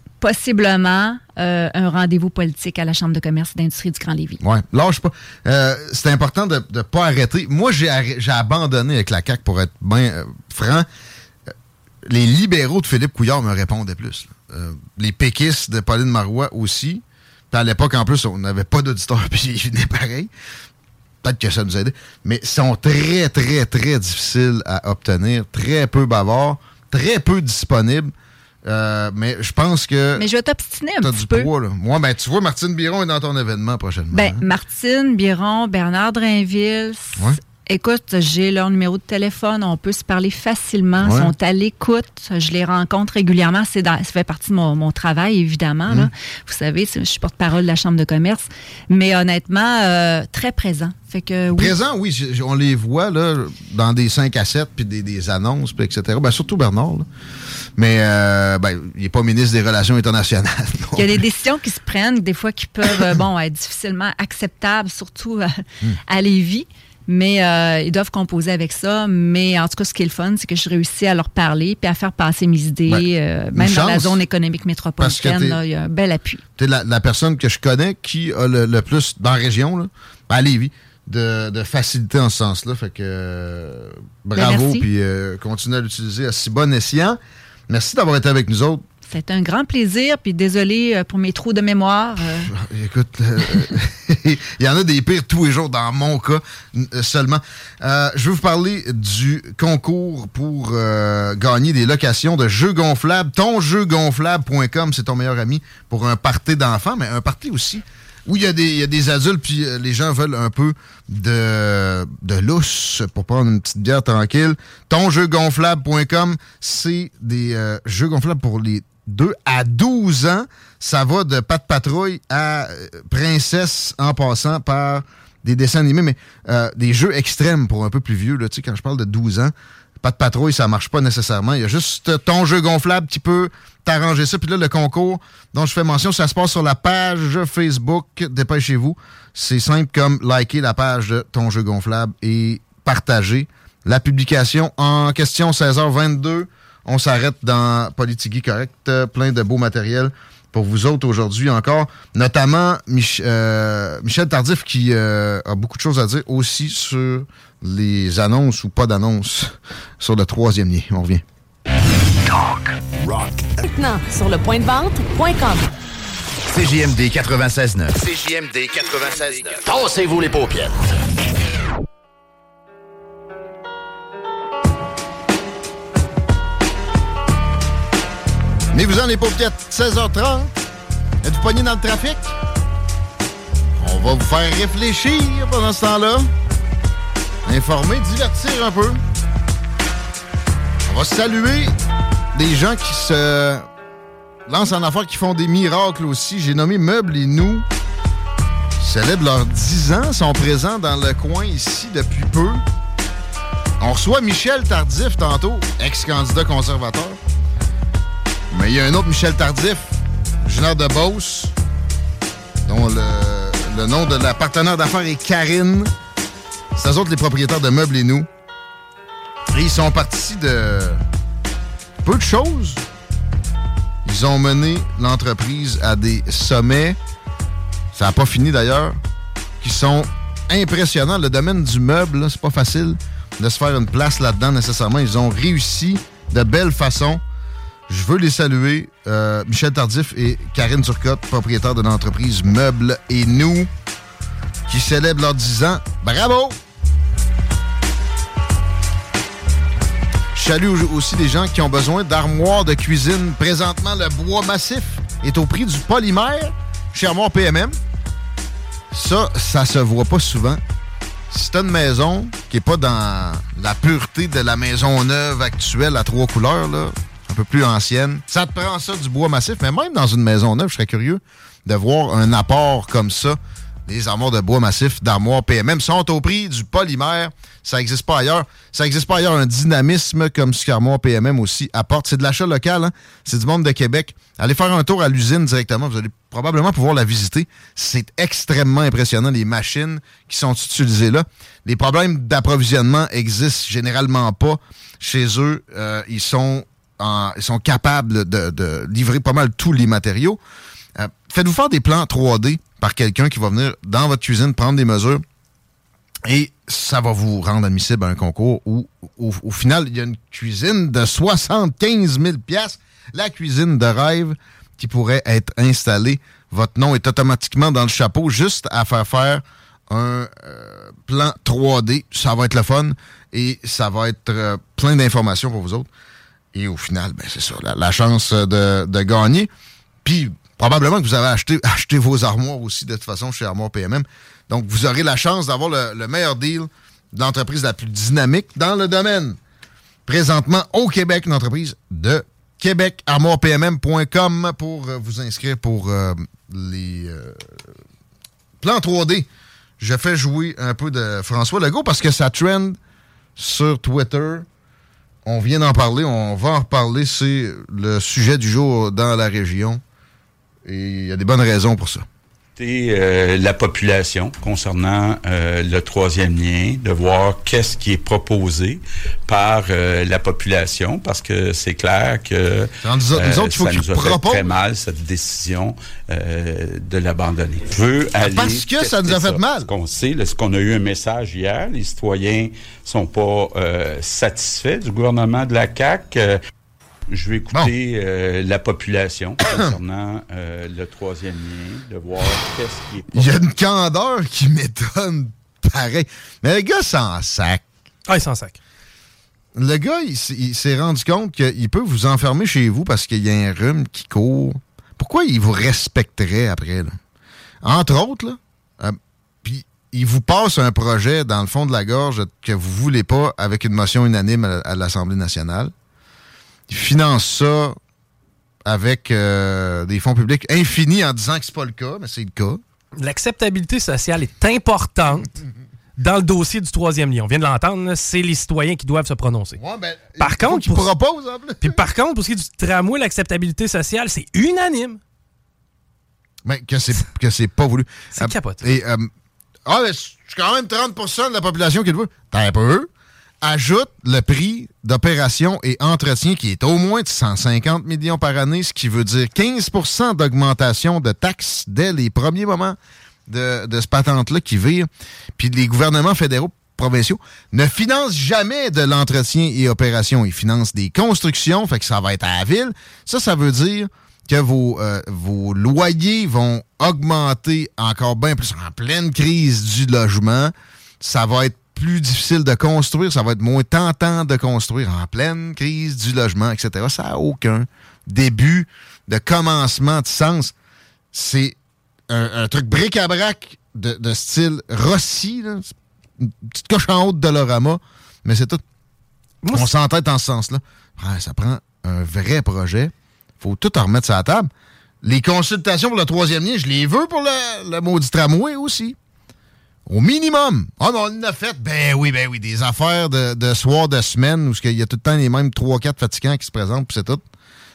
possiblement euh, un rendez-vous politique à la Chambre de commerce et d'industrie du Grand Lévis. Ouais, lâche pas. Euh, c'est important de ne pas arrêter. Moi, j'ai abandonné avec la CAQ pour être bien euh, franc. Les libéraux de Philippe Couillard me répondaient plus. les péquistes de Pauline Marois aussi. À l'époque, en plus, on n'avait pas d'auditeur, puis ils venaient pareil. Peut-être que ça nous aidait. Mais ils sont très, très, très difficiles à obtenir, très peu bavards, très peu disponibles. Euh, mais je pense que. Mais je vais t'obstiner un T'as petit du peu. poids, là. Moi, ben, tu vois, Martine Biron est dans ton événement prochainement. Ben, Martine, Biron, Bernard Drainville. Ouais. Écoute, j'ai leur numéro de téléphone. On peut se parler facilement. Ils Ouais. sont à l'écoute. Je les rencontre régulièrement. C'est ça fait partie de mon, mon travail, évidemment. là. Mm. Vous savez, je suis porte-parole de la Chambre de commerce. Mais honnêtement, euh, très présent. Fait que, oui. Présent, oui, on les voit là, dans des 5 à 7, puis des, des annonces, puis etc. Ben, surtout Bernard. là. Mais euh, ben, il n'est pas ministre des Relations internationales. Il y a des décisions qui se prennent, des fois qui peuvent euh, bon, être difficilement acceptables, surtout euh, Hmm. à Lévis. Mais euh, ils doivent composer avec ça. Mais en tout cas, ce qui est le fun, c'est que je réussis à leur parler puis à faire passer mes idées, Ben, euh, même dans la zone économique métropolitaine. là, Il y a un bel appui. Tu es la, la personne que je connais qui a le, le plus dans la région, là, ben, à Lévis, de, de facilité en ce sens-là. Fait que euh, bravo, Ben, merci. puis euh, continue à l'utiliser à si bon escient. Merci d'avoir été avec nous autres. C'était un grand plaisir. Puis désolé euh, pour mes trous de mémoire. euh, Écoute, euh, il y en a des pires tous les jours dans mon cas seulement. Euh, je veux vous parler du concours pour gagner des locations de jeux gonflables. Tonjeugonflable.com, c'est ton meilleur ami pour un party d'enfants, mais un party aussi où il y, a des- il y a des adultes, puis euh, les gens veulent un peu de, de lousse pour prendre une petite bière tranquille. Tonjeugonflable.com, c'est des euh, jeux gonflables pour les 2 à 12 ans. Ça va de Pat Patrouille à euh, Princesse en passant par des dessins animés, mais euh, des jeux extrêmes pour un peu plus vieux. Là, Tu sais, quand je parle de 12 ans, Pat Patrouille, ça marche pas nécessairement. Il y a juste ton jeu gonflable qui peut t'arranger ça. Puis là, le concours dont je fais mention, ça se passe sur la page Facebook. Dépêchez-vous. C'est simple comme liker la page de ton jeu gonflable et partager la publication en question 16h22. On s'arrête dans Politigui Correct. Euh, Plein de beaux matériels pour vous autres aujourd'hui encore. Notamment euh, Michel Tardif qui euh, a beaucoup de choses à dire aussi sur les annonces ou pas d'annonces sur le troisième lien. On revient. Rock. Maintenant, sur le point de vente.com. CJMD 96.9. CJMD 96.9. Tassez-vous les paupières. Mais vous en les paupiètes, 16h30. Êtes-vous pogné dans le trafic? On va vous faire réfléchir pendant ce temps-là. Informer, divertir un peu. On va saluer des gens qui se lancent en affaires, qui font des miracles aussi. J'ai nommé Meubles et Nous. Ils célèbrent leurs 10 ans, sont présents dans le coin ici depuis peu. On reçoit Michel Tardif tantôt, ex-candidat conservateur. Mais il y a un autre Michel Tardif, originaire de Beauce, dont le, le nom de la partenaire d'affaires est Karine. C'est eux autres les propriétaires de Meubles et Nous. Et ils sont partis de peu de choses. Ils ont mené l'entreprise à des sommets, ça n'a pas fini d'ailleurs, qui sont impressionnants. Le domaine du meuble, c'est pas facile de se faire une place là-dedans nécessairement. Ils ont réussi de belle façon. Je veux les saluer. Euh, Michel Tardif et Karine Turcotte, propriétaires de l'entreprise Meubles et Nous, qui célèbrent leurs 10 ans. Bravo! Je salue aussi des gens qui ont besoin d'armoires de cuisine. Présentement, le bois massif est au prix du polymère chez Armoire PMM. Ça, ça se voit pas souvent. Si t'as une maison qui est pas dans la pureté de la maison neuve actuelle à trois couleurs, là, un peu plus ancienne, ça te prend ça du bois massif. Mais même dans une maison neuve, je serais curieux de voir un apport comme ça. Les armoires de bois massif d'armoire PMM sont au prix du polymère. Ça n'existe pas ailleurs. Ça n'existe pas ailleurs un dynamisme comme ce qu'Armoire PMM aussi apporte. C'est de l'achat local. Hein? C'est du monde de Québec. Allez faire un tour à l'usine directement. Vous allez probablement pouvoir la visiter. C'est extrêmement impressionnant, les machines qui sont utilisées là. Les problèmes d'approvisionnement existent généralement pas chez eux. Euh, ils, sont ils sont capables de, de livrer pas mal tous les matériaux. Euh, Faites-vous faire des plans 3D par quelqu'un qui va venir dans votre cuisine prendre des mesures et ça va vous rendre admissible à un concours où, au, final, il y a une cuisine de 75 000 la cuisine de rêve qui pourrait être installée. Votre nom est automatiquement dans le chapeau juste à faire faire un euh, plan 3D. Ça va être le fun et ça va être euh, plein d'informations pour vous autres. Et au final, ben, c'est ça, la, la chance de, de gagner. Puis, probablement que vous avez acheté, acheté vos armoires aussi, de toute façon, chez Armoire PMM. Donc, vous aurez la chance d'avoir le, le meilleur deal de l'entreprise la plus dynamique dans le domaine. Présentement, au Québec, une entreprise de Québec, armoirepmm.com pour euh, vous inscrire pour euh, les euh, plans 3D. Je fais jouer un peu de François Legault parce que ça trend sur Twitter. On vient d'en parler, on va en reparler. C'est le sujet du jour dans la région. Et il y a des bonnes raisons pour ça. euh, la population concernant euh, le troisième lien, de voir qu'est-ce qui est proposé par euh, la population, parce que c'est clair que Nous nous autres, il faut ça nous a fait très mal cette décision euh, de l'abandonner. Aller Parce que ça nous a fait mal. Qu'on sait, là, ce qu'on a eu un message hier, les citoyens sont pas euh, satisfaits du gouvernement de la CAC. Je vais écouter euh, la population concernant euh, le troisième lien, de voir qu'est-ce qui est Il y a une candeur qui m'étonne pareil. Mais le gars s'en sac. Ah, il s'en sac. Le gars, il, s'est rendu compte qu'il peut vous enfermer chez vous parce qu'il y a un rhume qui court. Pourquoi il vous respecterait après? Là? Entre autres, là, euh, puis il vous passe un projet dans le fond de la gorge que vous voulez pas avec une motion unanime à, à l'Assemblée nationale. Il finance ça avec euh, des fonds publics infinis en disant que c'est pas le cas, mais c'est le cas. L'acceptabilité sociale est importante dans le dossier du troisième lien. On vient de l'entendre, c'est les citoyens qui doivent se prononcer. par faut contre, pour- en plus. Puis par contre, pour ce qui est du tramway, l'acceptabilité sociale, c'est unanime. Mais que c'est que c'est pas voulu. C'est Euh, capoté. Et euh, ah, mais c'est quand même 30% de la population qui le veut. T'as un peu. Ajoute le prix d'opération et entretien qui est au moins de 150 millions par année, ce qui veut dire 15% d'augmentation de taxes dès les premiers moments de, de ce patente-là qui vire. Puis les gouvernements fédéraux provinciaux ne financent jamais de l'entretien et opération. Ils financent des constructions, fait que ça va être à la ville. Ça, ça veut dire que vos, euh, vos loyers vont augmenter encore bien plus en pleine crise du logement. Ça va être plus difficile de construire, ça va être moins tentant de construire en pleine crise du logement, etc. Ça n'a aucun début de commencement de sens. C'est un, un truc bric-à-brac de, de style Rossi, là. Une petite coche en haut de Dolorama, mais c'est tout. On s'entête en ce sens-là. Ouais, ça prend un vrai projet. faut tout en remettre sur la table. Les consultations pour le troisième lien, je les veux pour le, le maudit tramway aussi. Au minimum. Ah, on a fait. Ben oui, ben oui. Des affaires de, de soir, de semaine, où il y a tout le temps les mêmes 3-4 fatigants qui se présentent, puis c'est tout.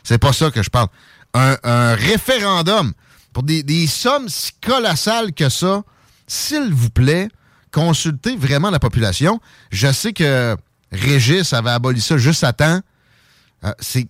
C'est pas ça que je parle. Un, référendum pour des, des sommes si colossales que ça, s'il vous plaît, consultez vraiment la population. Je sais que Régis avait aboli ça juste à temps. Euh, c'est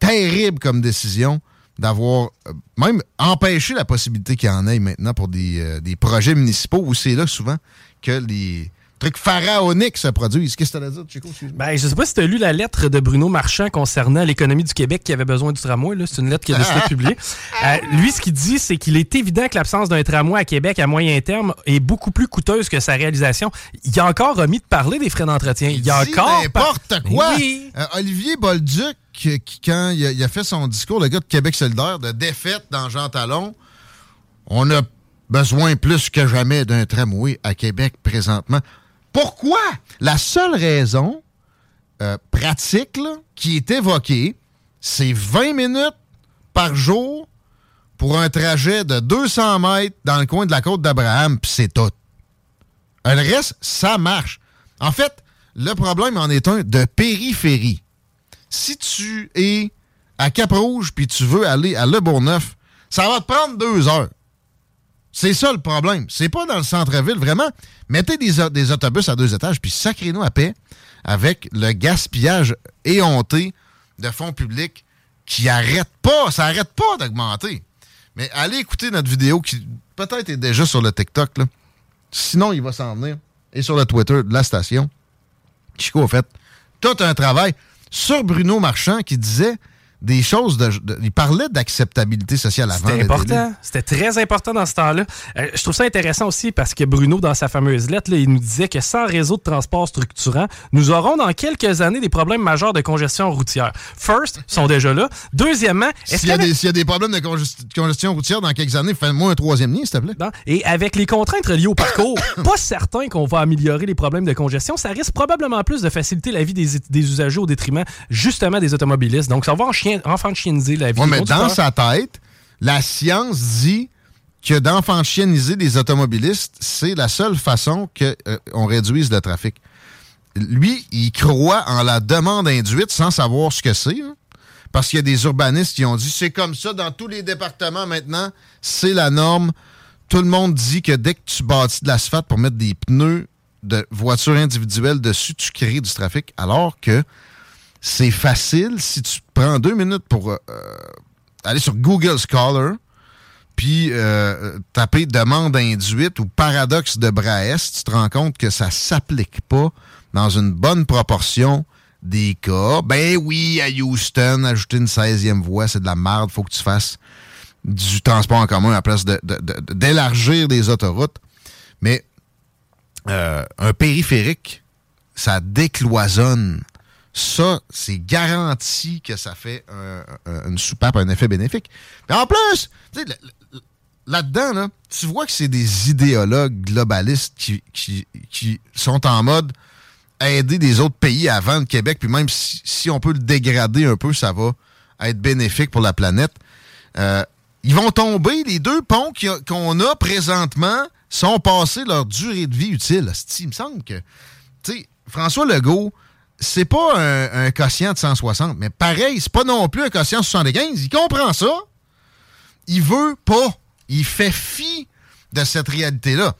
terrible comme décision d'avoir euh, même empêché la possibilité qu'il y en ait maintenant pour des, euh, des projets municipaux où c'est là souvent que les trucs pharaoniques se produisent. Qu'est-ce que tu as à dire, Chico? Ben, je sais pas si tu as lu la lettre de Bruno Marchand concernant l'économie du Québec qui avait besoin du tramway. C'est une lettre qu'il a décidé de publier. Euh, lui, ce qu'il dit, c'est qu'il est évident que l'absence d'un tramway à Québec à moyen terme est beaucoup plus coûteuse que sa réalisation. Il a encore remis de parler des frais d'entretien. Il y a encore... n'importe quoi. Oui. Euh, Olivier Bolduc, quand il a, fait son discours, le gars de Québec solidaire, de défaite dans Jean Talon, on a besoin plus que jamais d'un tramway à Québec présentement. Pourquoi? La seule raison euh, pratique qui est évoquée, c'est 20 minutes par jour pour un trajet de 200 mètres dans le coin de la côte d'Abraham, puis c'est tout. Le reste, ça marche. En fait, le problème en est un de périphérie. Si tu es à Cap-Rouge puis tu veux aller à Le Bourgneuf, ça va te prendre deux heures. C'est ça le problème. C'est pas dans le centre-ville, vraiment. Mettez des, au- des autobus à deux étages puis sacrez-nous à paix avec le gaspillage éhonté de fonds publics qui arrête pas. Ça arrête pas d'augmenter. Mais allez écouter notre vidéo qui peut-être est déjà sur le TikTok. Sinon, il va s'en venir. Et sur le Twitter de la station. Chico a fait tout un travail sur Bruno Marchand qui disait des choses. De, de- il parlait d'acceptabilité sociale avant. C'était important. C'était très important dans ce temps-là. Euh, je trouve ça intéressant aussi parce que Bruno, dans sa fameuse lettre, là, il nous disait que sans réseau de transport structurant, nous aurons dans quelques années des problèmes majeurs de congestion routière. First, sont déjà là. Deuxièmement, est-ce S'il y, a qu'avec- des- s'il y a des problèmes de congest- congestion routière dans quelques années, fais-moi un troisième lien, s'il te plaît. Et avec les contraintes reliées au parcours, pas certain qu'on va améliorer les problèmes de congestion. Ça risque probablement plus de faciliter la vie des, des usagers au détriment justement des automobilistes. Donc, ça va en chien, enfantianiser la vie des mais dans sa tête, la science dit que d'enfantianiser les automobilistes, c'est la seule façon qu'on réduise le trafic. Lui, il croit en la demande induite sans savoir ce que c'est. hein. Parce qu'il y a des urbanistes qui ont dit c'est comme ça dans tous les départements maintenant, c'est la norme. Tout le monde dit que dès que tu bâtis de l'asphalte pour mettre des pneus de voitures individuelles dessus, tu crées du trafic. Alors que c'est facile si tu prends deux minutes pour euh, euh, aller sur Google Scholar, puis euh, taper demande induite ou paradoxe de Braes, tu te rends compte que ça s'applique pas dans une bonne proportion des cas. Ben oui, à Houston, ajouter une 16e voie, c'est de la merde, faut que tu fasses du transport en commun à la place d'élargir des autoroutes. Mais un périphérique, ça décloisonne. Ça, c'est garanti que ça fait un- un- une soupape, un effet bénéfique. Mais en plus, là-dedans, là, tu vois que c'est des idéologues globalistes qui, qui, qui sont en mode aider des autres pays à vendre Québec, puis même si, si on peut le dégrader un peu, ça va être bénéfique pour la planète. Euh, ils vont tomber, les deux ponts qu'on a présentement sont passés leur durée de vie utile. Il me semble que, tu sais, François Legault, c'est pas un, quotient de 160, mais pareil, c'est pas non plus un quotient de 75. Il comprend ça. Il veut pas. Il fait fi de cette réalité-là.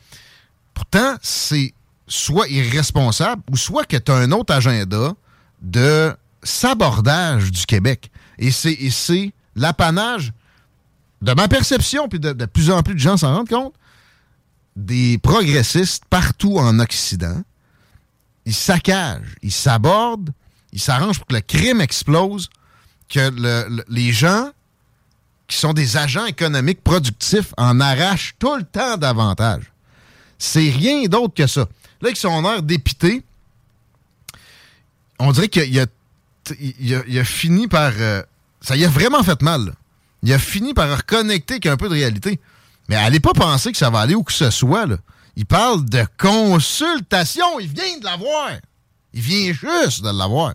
Pourtant, c'est soit irresponsable ou soit que tu as un autre agenda de sabordage du Québec. Et c'est, et c'est l'apanage de ma perception, puis de, de plus en plus de gens s'en rendent compte, des progressistes partout en Occident. Ils saccagent, ils sabordent, ils s'arrangent pour que le crime explose, que le- le- les gens qui sont des agents économiques productifs en arrachent tout le temps davantage. C'est rien d'autre que ça. Là, avec son air dépité, on dirait qu'il a, fini par... euh, ça y a vraiment fait mal. Il a fini par reconnecter avec un peu de réalité. Mais allez pas penser que ça va aller où que ce soit. Là. Il parle de consultation. Il vient de l'avoir. Il vient juste de l'avoir.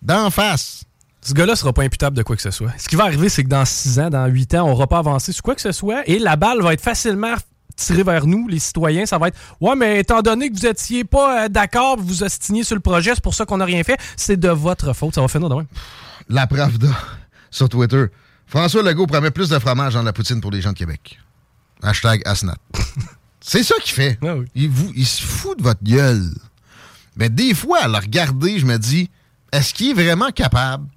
D'en face. Ce gars-là sera pas imputable de quoi que ce soit. Ce qui va arriver, c'est que dans 6 ans, dans 8 ans, on n'aura pas avancé sur quoi que ce soit et la balle va être facilement tirée vers nous, les citoyens. Ça va être Ouais, mais étant donné que vous étiez pas euh, d'accord, vous ostigniez sur le projet, c'est pour ça qu'on n'a rien fait, c'est de votre faute. Ça va finir de même. La Pravda sur Twitter. François Legault promet plus de fromage dans la poutine pour les gens de Québec. Hashtag Asnat. C'est ça qu'il fait. Il, vous, il se fout de votre gueule. Mais des fois, à le regarder, je me dis, est-ce qu'il est vraiment capable?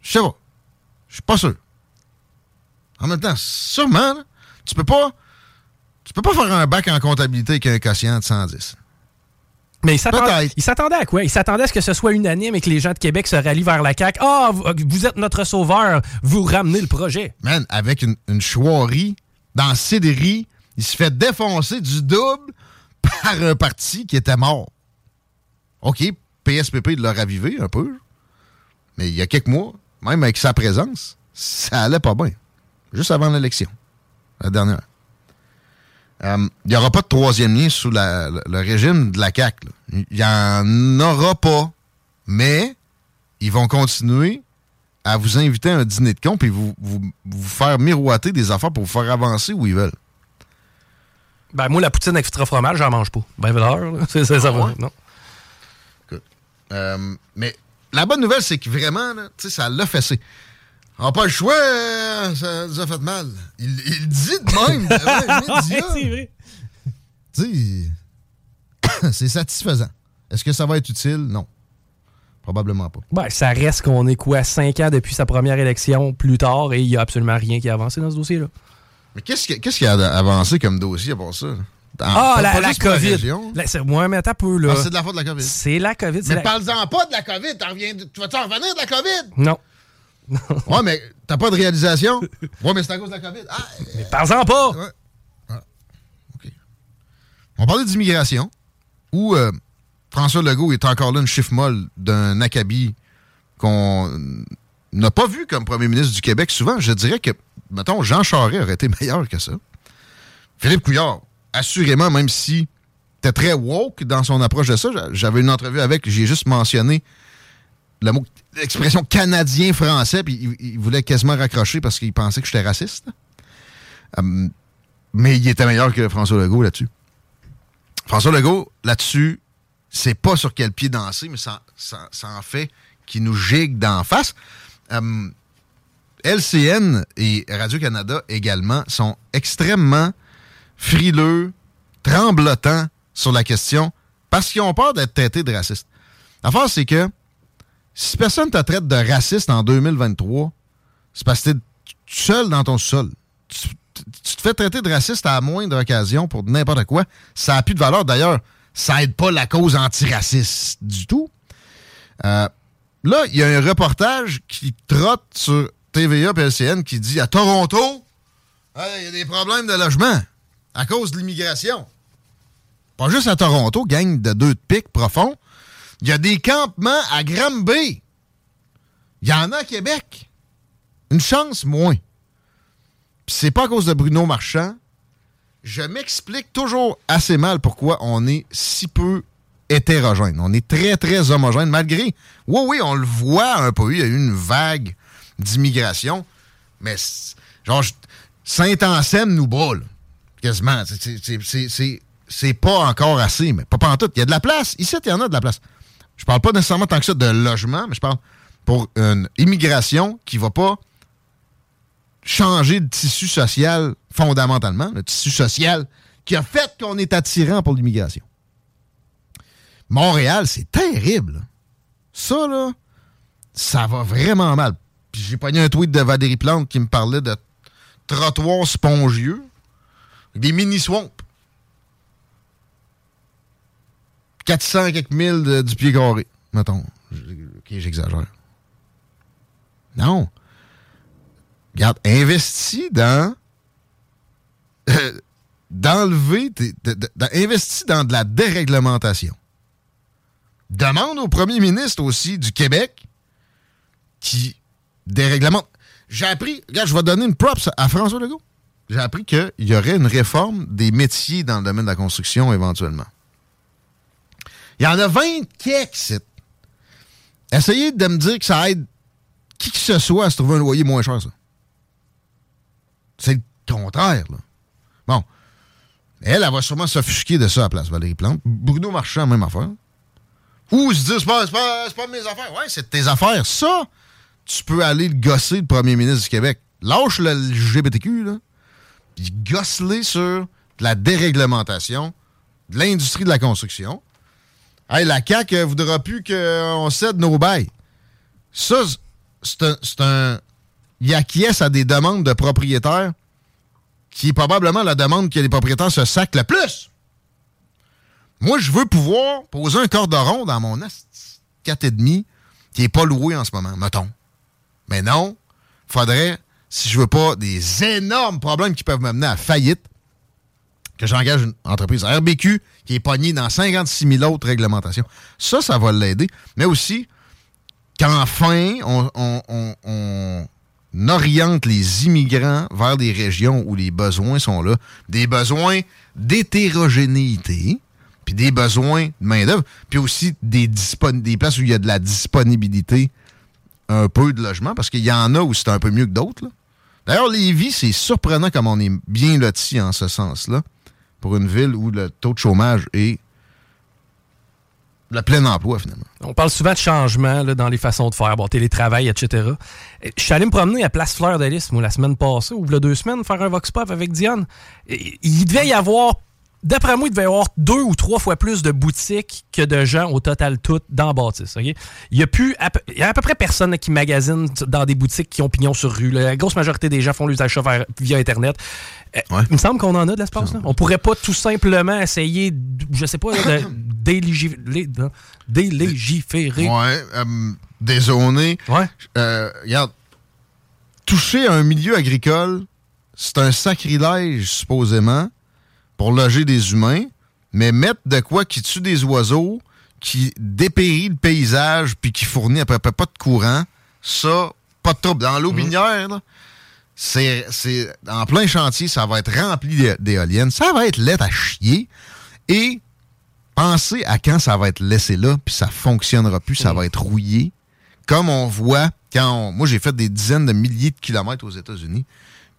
Je sais pas. Je suis pas sûr. En même temps, sûrement, là, tu peux pas. Tu peux pas faire un bac en comptabilité avec un quotient de 110. Mais il s'attendait, à quoi? Il s'attendait à ce que ce soit unanime et que les gens de Québec se rallient vers la CAQ. Ah, vous, vous êtes notre sauveur, vous ramenez le projet. Man, avec une, une chouerie dans Cédéry, il se fait défoncer du double par un parti qui était mort. OK, PSPP l'a ravivé un peu, mais il y a quelques mois, même avec sa présence, ça allait pas bien. Juste avant l'élection, la dernière. Euh, Il n'y aura pas de troisième lien sous le, régime de la CAQ. Il n'y en aura pas, mais ils vont continuer à vous inviter à un dîner de con et vous, vous faire miroiter des affaires pour vous faire avancer où ils veulent. Ben, moi, la poutine extra fromage, j'en mange pas. Ben, l'heure, là. c'est ça, ça va. ouais? Non. Euh, mais la bonne nouvelle, c'est que vraiment, là, tu sais, ça l'a fessé. On n'a pas le choix, euh, ça nous a fait mal. Il, il dit de même, médias. c'est vrai. Tu sais, c'est satisfaisant. Est-ce que ça va être utile? Non. Probablement pas. Ben, ça reste qu'on est quoi, cinq ans depuis sa première élection plus tard et il n'y a absolument rien qui a avancé dans ce dossier-là. Mais qu'est-ce qui, a avancé comme dossier pour ça? Dans- ah, la, COVID. c'est- ouais, mais attends peu, là. Ah, c'est de la faute de la COVID. C'est la COVID. Mais la- parle-en pas de la COVID. Reviens Tu vas-tu en revenir de la COVID? Non. ouais, mais t'as pas de réalisation? ouais, mais c'est à cause de la COVID. Ah, Mais parle-en pas! Ouais. Ah, OK. On parlait d'immigration, où euh, François Legault est encore là, une chiffre molle d'un acabit qu'on n'a pas vu comme premier ministre du Québec souvent. Je dirais que, mettons, Jean Charest aurait été meilleur que ça. Philippe Couillard, assurément, même si était très woke dans son approche de ça, j'avais une entrevue avec, j'ai juste mentionné l'expression canadien-français, puis il, voulait quasiment raccrocher parce qu'il pensait que j'étais raciste. Hum, mais il était meilleur que François Legault là-dessus. François Legault, là-dessus, c'est pas sur quel pied danser, mais ça, ça- ça en fait qui nous gigue d'en face. Hum, LCN et Radio-Canada également sont extrêmement frileux, tremblotants sur la question parce qu'ils ont peur d'être traités de racistes. L'affaire, c'est que si personne te traite de raciste en 2023, c'est parce que t'es seul dans ton sol. Tu, tu te fais traiter de raciste à la moindre occasion pour n'importe quoi. Ça n'a plus de valeur. D'ailleurs, ça aide pas la cause antiraciste du tout. Euh, là, il y a un reportage qui trotte sur TVA et LCN qui dit à Toronto, Hey, il y a des problèmes de logement à cause de l'immigration. Pas juste à Toronto, gang de deux de pique profonds. Il y a des campements à Granby. Il y en a à Québec. Une chance moins. Puis c'est pas à cause de Bruno Marchand. Je m'explique toujours assez mal pourquoi on est si peu hétérogène. On est très, très homogène, malgré. Oui, oui, on le voit un peu. Il y a eu une vague d'immigration. Mais, genre, Saint-Anselme nous là. Quasiment. C'est- pas encore assez, mais pas tout. Il y a de la place. Ici, il y en a de la place. Je parle pas nécessairement tant que ça de logement, mais je parle pour une immigration qui va pas changer de tissu social fondamentalement, le tissu social qui a fait qu'on est attirant pour l'immigration. Montréal, c'est terrible. Ça, là, ça va vraiment mal. Puis j'ai pogné un tweet de Valérie Plante qui me parlait de trottoirs spongieux, des mini-swamps. 400 quelques mille du pied carré, mettons. Ok, j'exagère. Non. Regarde, investis dans euh, d'enlever, de- investis dans de la déréglementation. Demande au premier ministre aussi du Québec qui déréglemente. J'ai appris, regarde, je vais donner une props à François Legault. J'ai appris qu'il y aurait une réforme des métiers dans le domaine de la construction éventuellement. Il y en a 20 quelques sites. Essayez de me dire que ça aide qui que ce soit à se trouver un loyer moins cher, ça. C'est le contraire, là. Bon. Elle, elle va sûrement s'offusquer de ça à la place, Valérie Plante. Bruno Marchand, même affaire. Ou se dire, c'est pas, pas, pas mes affaires. Ouais, c'est tes affaires. Ça, tu peux aller le gosser, le premier ministre du Québec. Lâche le LGBTQ, là. Puis gosse-les sur de la déréglementation, de l'industrie de la construction. Hey, la CAQ ne voudra plus qu'on cède nos bails. Ça, c'est un, un. Il acquiesce à des demandes de propriétaires qui est probablement la demande que les propriétaires se sacent le plus. Moi, je veux pouvoir poser un cordon dans mon asti 4,5 qui n'est pas loué en ce moment, mettons. Mais non, faudrait, si je veux pas des énormes problèmes qui peuvent me mener à faillite, que j'engage une entreprise RBQ qui est pognée dans 56 000 autres réglementations. Ça, ça va l'aider. Mais aussi, qu'enfin, on, on- on- on oriente les immigrants vers des régions où les besoins sont là. Des besoins d'hétérogénéité, puis des besoins de main-d'œuvre, puis aussi des, des places où il y a de la disponibilité un peu de logement, parce qu'il y en a où c'est un peu mieux que d'autres. D'ailleurs, Lévis, c'est surprenant comme on est bien loti en ce sens-là, pour une ville où le taux de chômage est le plein emploi, finalement. On parle souvent de changement dans les façons de faire, bon, télétravail, etc. Et Je suis allé me promener à Place Fleur moi, la semaine passée, ou il y a deux semaines, faire un Vox Pop avec Diane. Il devait y avoir, d'après moi, il devait y avoir deux ou trois fois plus de boutiques que de gens au total tout dans ok? Il y a plus, à peu- il y a à peu près personne qui magasine dans des boutiques qui ont pignon sur rue. La grosse majorité des gens font les achats via Internet. Euh, Il me semble qu'on en a de l'espace. là. On pourrait pas tout simplement essayer, je sais pas, de de- délégiférer. Ouais, euh, dézoné. Euh, regarde, toucher un milieu agricole, c'est un sacrilège, supposément, pour loger des humains, mais mettre de quoi qui tue des oiseaux, qui dépérit le paysage, puis qui fournit à peu près pas de courant, ça, pas de trouble. Dans l'eau minière, là, c'est, en plein chantier, ça va être rempli d'é- d'éoliennes, ça va être laid à chier, et pensez à quand ça va être laissé là, puis ça fonctionnera plus, ça va être rouillé. Comme on voit quand on- moi j'ai fait des dizaines de milliers de kilomètres aux États-Unis.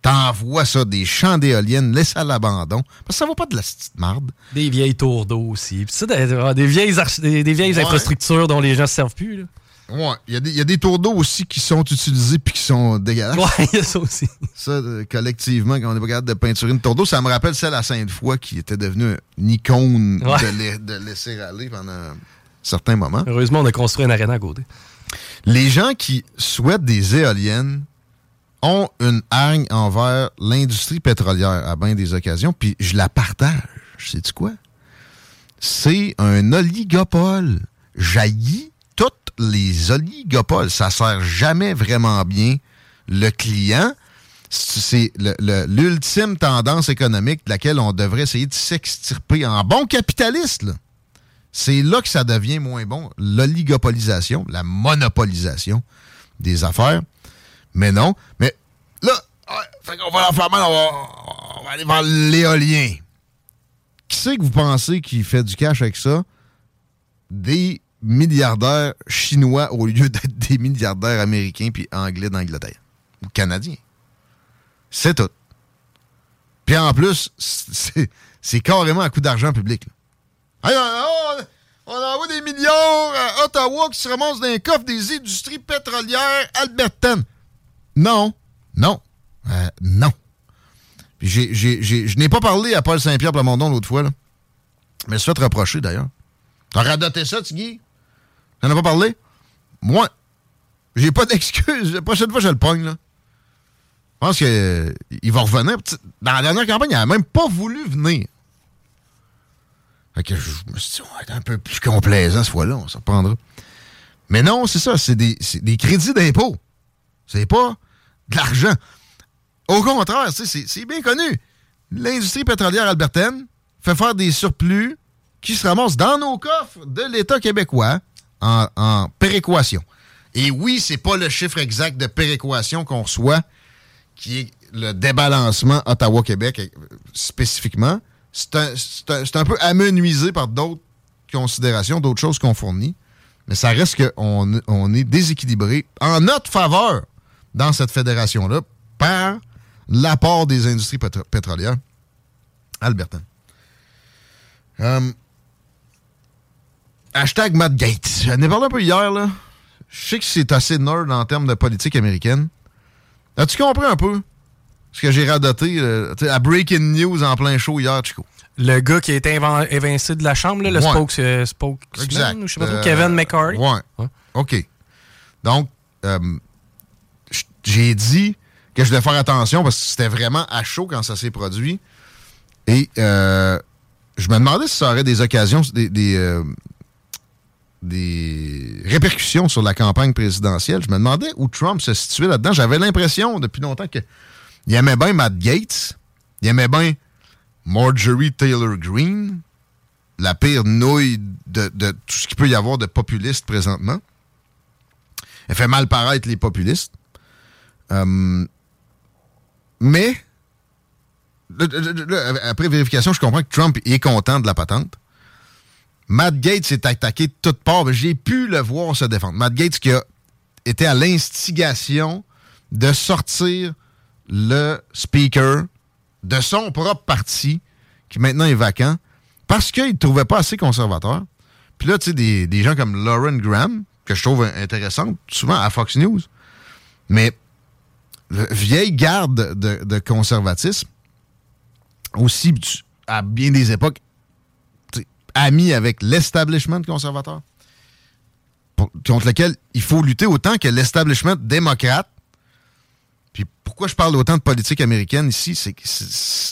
T'envoies ça, des champs d'éoliennes laissés à l'abandon. Parce que ça vaut pas de la petite marde. Des vieilles tours d'eau aussi. Puis ça, des, des vieilles, arch- des, des vieilles Ouais. infrastructures dont les gens se servent plus. là. Ouais, il y, a des- il y a des tours d'eau aussi qui sont utilisés puis qui sont dégueulasses. Ouais, il y a ça aussi. Ça, euh, collectivement, quand on est pas capable de peinturer une tour d'eau, ça me rappelle celle à Sainte-Foy qui était devenue une icône Ouais. de, la- de laisser aller pendant un certain moment. Heureusement, on a construit un aréna à côté. Les gens qui souhaitent des éoliennes ont une hargne envers l'industrie pétrolière à bien des occasions, puis je la partage. Sais-tu quoi? C'est un oligopole. Jaillit toutes les oligopoles. Ça sert jamais vraiment bien le client. C'est l'ultime tendance économique de laquelle on devrait essayer de s'extirper en bon capitaliste. C'est là que ça devient moins bon. L'oligopolisation, la monopolisation des affaires. Mais non. Mais là, qu'on va leur on va, on aller vers l'éolien. Qui c'est que vous pensez qui fait du cash avec ça? Des milliardaires chinois au lieu d'être des milliardaires américains puis anglais d'Angleterre. Ou canadiens. C'est tout. Puis en plus, c'est carrément un coup d'argent public. on, on envoie des millions à Ottawa qui se ramassent dans les coffres des industries pétrolières albertaines. Non. Non. Euh, non. J'ai- je n'ai pas parlé à Paul Saint-Pierre Plamondon l'autre fois. Là. Mais suis fait reprocher d'ailleurs. T'as radoté ça, Tigui? T'en as pas parlé? Moi, j'ai pas d'excuse. La prochaine fois, je le pogne. Là. Je pense qu'il va revenir. Dans la dernière campagne, il n'a même pas voulu venir. Je me suis dit, on va être un peu plus complaisant cette fois-là, on s'en reprendra. Mais non, c'est ça, c'est des, c'est des crédits d'impôt. C'est pas de l'argent. Au contraire, c'est bien connu. L'industrie pétrolière albertaine fait faire des surplus qui se ramassent dans nos coffres de l'État québécois en, péréquation. Et oui, c'est pas le chiffre exact de péréquation qu'on reçoit, qui est le débalancement Ottawa-Québec euh, spécifiquement. C'est un, peu amenuisé par d'autres considérations, d'autres choses qu'on fournit. Mais ça reste qu'on on est déséquilibré en notre faveur dans cette fédération-là par l'apport des industries pétro- pétrolières albertaines. Hum, hashtag Matt Gates. J'en ai parlé un peu hier, là. Je sais que c'est assez nerd en termes de politique américaine. As-tu compris un peu ce que j'ai radoté, euh, la breaking news en plein show hier, Chico? Le gars qui a été évincé de la chambre, là, le Ouais. spokes, euh, spokesman, Exact. ou je sais pas trop, Euh, Kevin McCarthy. Ouais. OK. Donc, j- j'ai dit que je devais faire attention parce que c'était vraiment à chaud quand ça s'est produit. Et euh, je me demandais si ça aurait des occasions, des, euh, des répercussions sur la campagne présidentielle. Je me demandais où Trump se situait là-dedans. J'avais l'impression depuis longtemps que il aimait bien Matt Gates, il aimait bien Marjorie Taylor Greene, la pire nouille de, de tout ce qu'il peut y avoir de populiste présentement. Elle fait mal paraître les populistes. Euh, mais, après vérification, je comprends que Trump est content de la patente. Matt Gates s'est attaqué de toutes parts, j'ai pu le voir se défendre. Matt Gates qui a été à l'instigation de sortir le speaker de son propre parti, qui maintenant est vacant, parce qu'il ne trouvait pas assez conservateur. Puis là, tu sais, des, des gens comme Lauren Graham, que je trouve intéressante, souvent à Fox News, mais vieille garde de, conservatisme, aussi à bien des époques, ami avec l'establishment conservateur, contre lequel il faut lutter autant que l'establishment démocrate. Puis pourquoi je parle autant de politique américaine ici, c'est-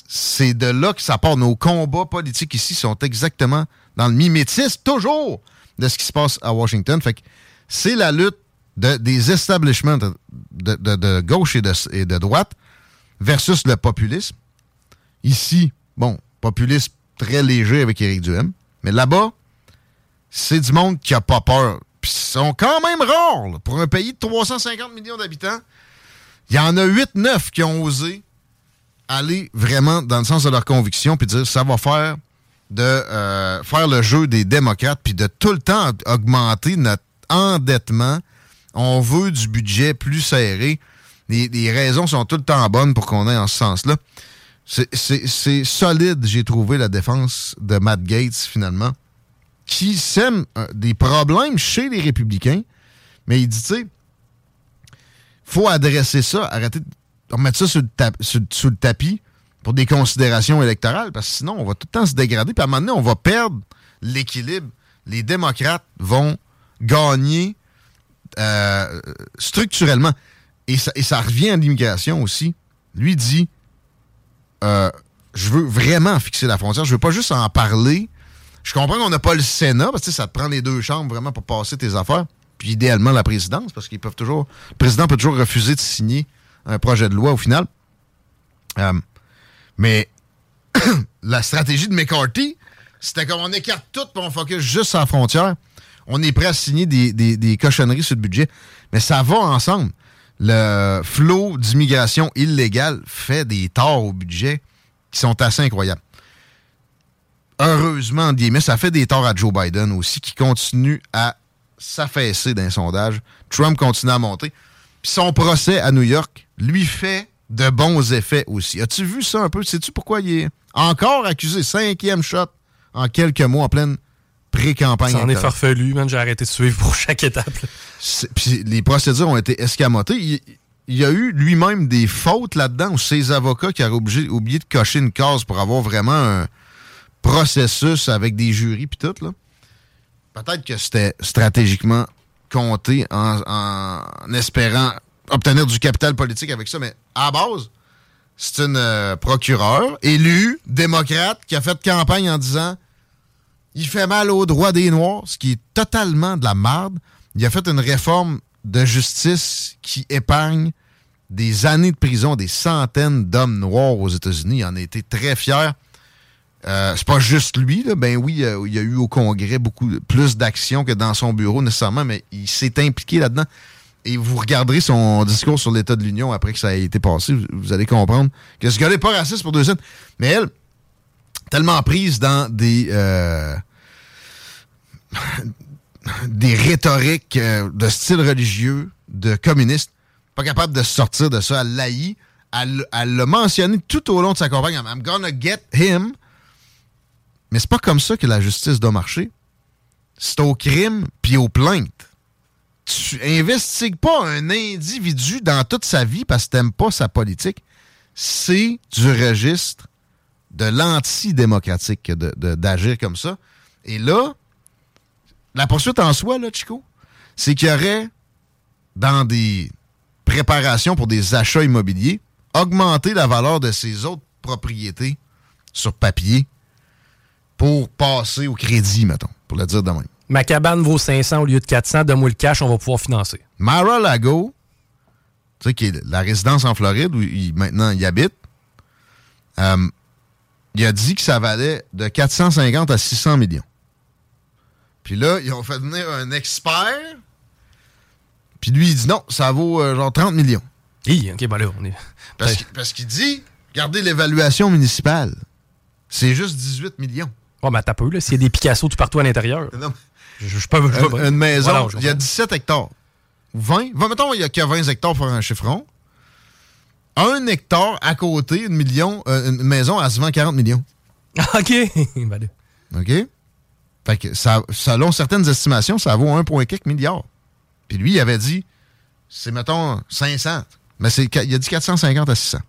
c'est de là que ça part. Nos combats politiques ici sont exactement dans le mimétisme, toujours, de ce qui se passe à Washington. Fait que c'est la lutte de- des establishments de, gauche et de, et de droite versus le populisme. Ici, bon, populisme très léger avec Éric Duhem. Mais là-bas, c'est du monde qui a pas peur. Puis ils sont quand même rares. là. Pour un pays de 350 millions d'habitants, il y en a 8-9 qui ont osé aller vraiment dans le sens de leur conviction puis dire ça va faire de euh, faire le jeu des démocrates puis de tout le temps augmenter notre endettement. On veut du budget plus serré. Les, raisons sont tout le temps bonnes pour qu'on aille en ce sens-là. C'est- solide, j'ai trouvé, la défense de Matt Gates, finalement, qui sème euh, des problèmes chez les républicains, mais il dit, tu sais, faut adresser ça, arrêter de remettre ça sur le, le tapis pour des considérations électorales, parce que sinon, on va tout le temps se dégrader, puis à un moment donné, on va perdre l'équilibre. Les démocrates vont gagner euh, structurellement. Et ça, revient à l'immigration aussi. Lui dit euh, je veux vraiment fixer la frontière. Je veux pas juste en parler. Je comprends qu'on n'a pas le Sénat, parce que ça te prend les deux chambres vraiment pour passer tes affaires. Puis idéalement la présidence, parce qu'ils peuvent toujours. Le président peut toujours refuser de signer un projet de loi au final. Euh, mais la stratégie de McCarthy, c'était comme on écarte tout puis on focus juste sur la frontière. On est prêt à signer des, cochonneries sur le budget. Mais ça va ensemble. Le flot d'immigration illégale fait des torts au budget qui sont assez incroyables. Heureusement, guillemets, ça fait des torts à Joe Biden aussi, qui continue à s'affaisser d'un sondage. Trump continue à monter. Puis son procès à New York lui fait de bons effets aussi. As-tu vu ça un peu? Sais-tu pourquoi il est encore accusé? Cinquième shot en quelques mois, en pleine pré-campagne. Ça en est farfelu, man. J'ai arrêté de suivre pour chaque étape. Puis les procédures ont été escamotées. Il, il y a eu lui-même des fautes là-dedans, ou ses avocats qui auraient obligé- oublié de cocher une case pour avoir vraiment un processus avec des jurys puis tout. là? Peut-être que c'était stratégiquement compté en, en espérant obtenir du capital politique avec ça, mais à la base, c'est une euh, procureure élue, démocrate, qui a fait campagne en disant il fait mal aux droits des Noirs, ce qui est totalement de la marde. Il a fait une réforme de justice qui épargne des années de prison, des centaines d'hommes noirs aux États-Unis. Il en a été très fier. Euh, c'est pas juste lui, là. ben oui, euh, il y a eu au Congrès beaucoup plus d'actions que dans son bureau nécessairement, mais il s'est impliqué là-dedans. Et vous regarderez son discours sur l'état de l'Union après que ça ait été passé, vous, vous allez comprendre que ce gars-là n'est pas raciste pour deux cents. Mais elle, tellement prise dans des euh, des rhétoriques euh, de style religieux, de communiste, pas capable de sortir de ça. Elle l'haït. Elle elle l'a mentionné tout au long de sa campagne. I'm gonna get him. Mais c'est pas comme ça que la justice doit marcher. C'est au crime puis aux plaintes. Tu investigues pas un individu dans toute sa vie parce que t'aimes pas sa politique. C'est du registre de l'antidémocratique que de- de- d'agir comme ça. Et là, la poursuite en soi, là, Chico, c'est qu'il y aurait, dans des préparations pour des achats immobiliers, augmenté la valeur de ses autres propriétés sur papier pour passer au crédit, mettons, pour le dire de même. Ma cabane vaut 500 au lieu de 400. Donne-moi le cash, on va pouvoir financer. Mar-a-Lago, tu sais, qui est la résidence en Floride où il- maintenant il habite, euh, il a dit que ça valait de 450 à 600 millions. Puis là, ils ont fait venir un expert, puis lui, il dit non, ça vaut euh, genre 30 millions. Hi, ok, ben là, on est. Parce qu'il- parce qu'il dit, regardez l'évaluation municipale, c'est juste 18 millions. Oh, mais t'as peu, là. S'il y a des Picasso tout partout à l'intérieur. Non. Je, je peux. je Une, une maison, Voilà, il y a 17 hectares. 20. 20 mettons, il y a que 20 hectares pour un chiffron. Un hectare à côté, une, million, euh, une maison, elle se vend 40 millions. OK. Ben. OK? Fait que ça, selon certaines estimations, ça vaut 1,4 milliard. Puis lui, il avait dit, c'est mettons 500. Mais c'est, il a dit 450 à 600.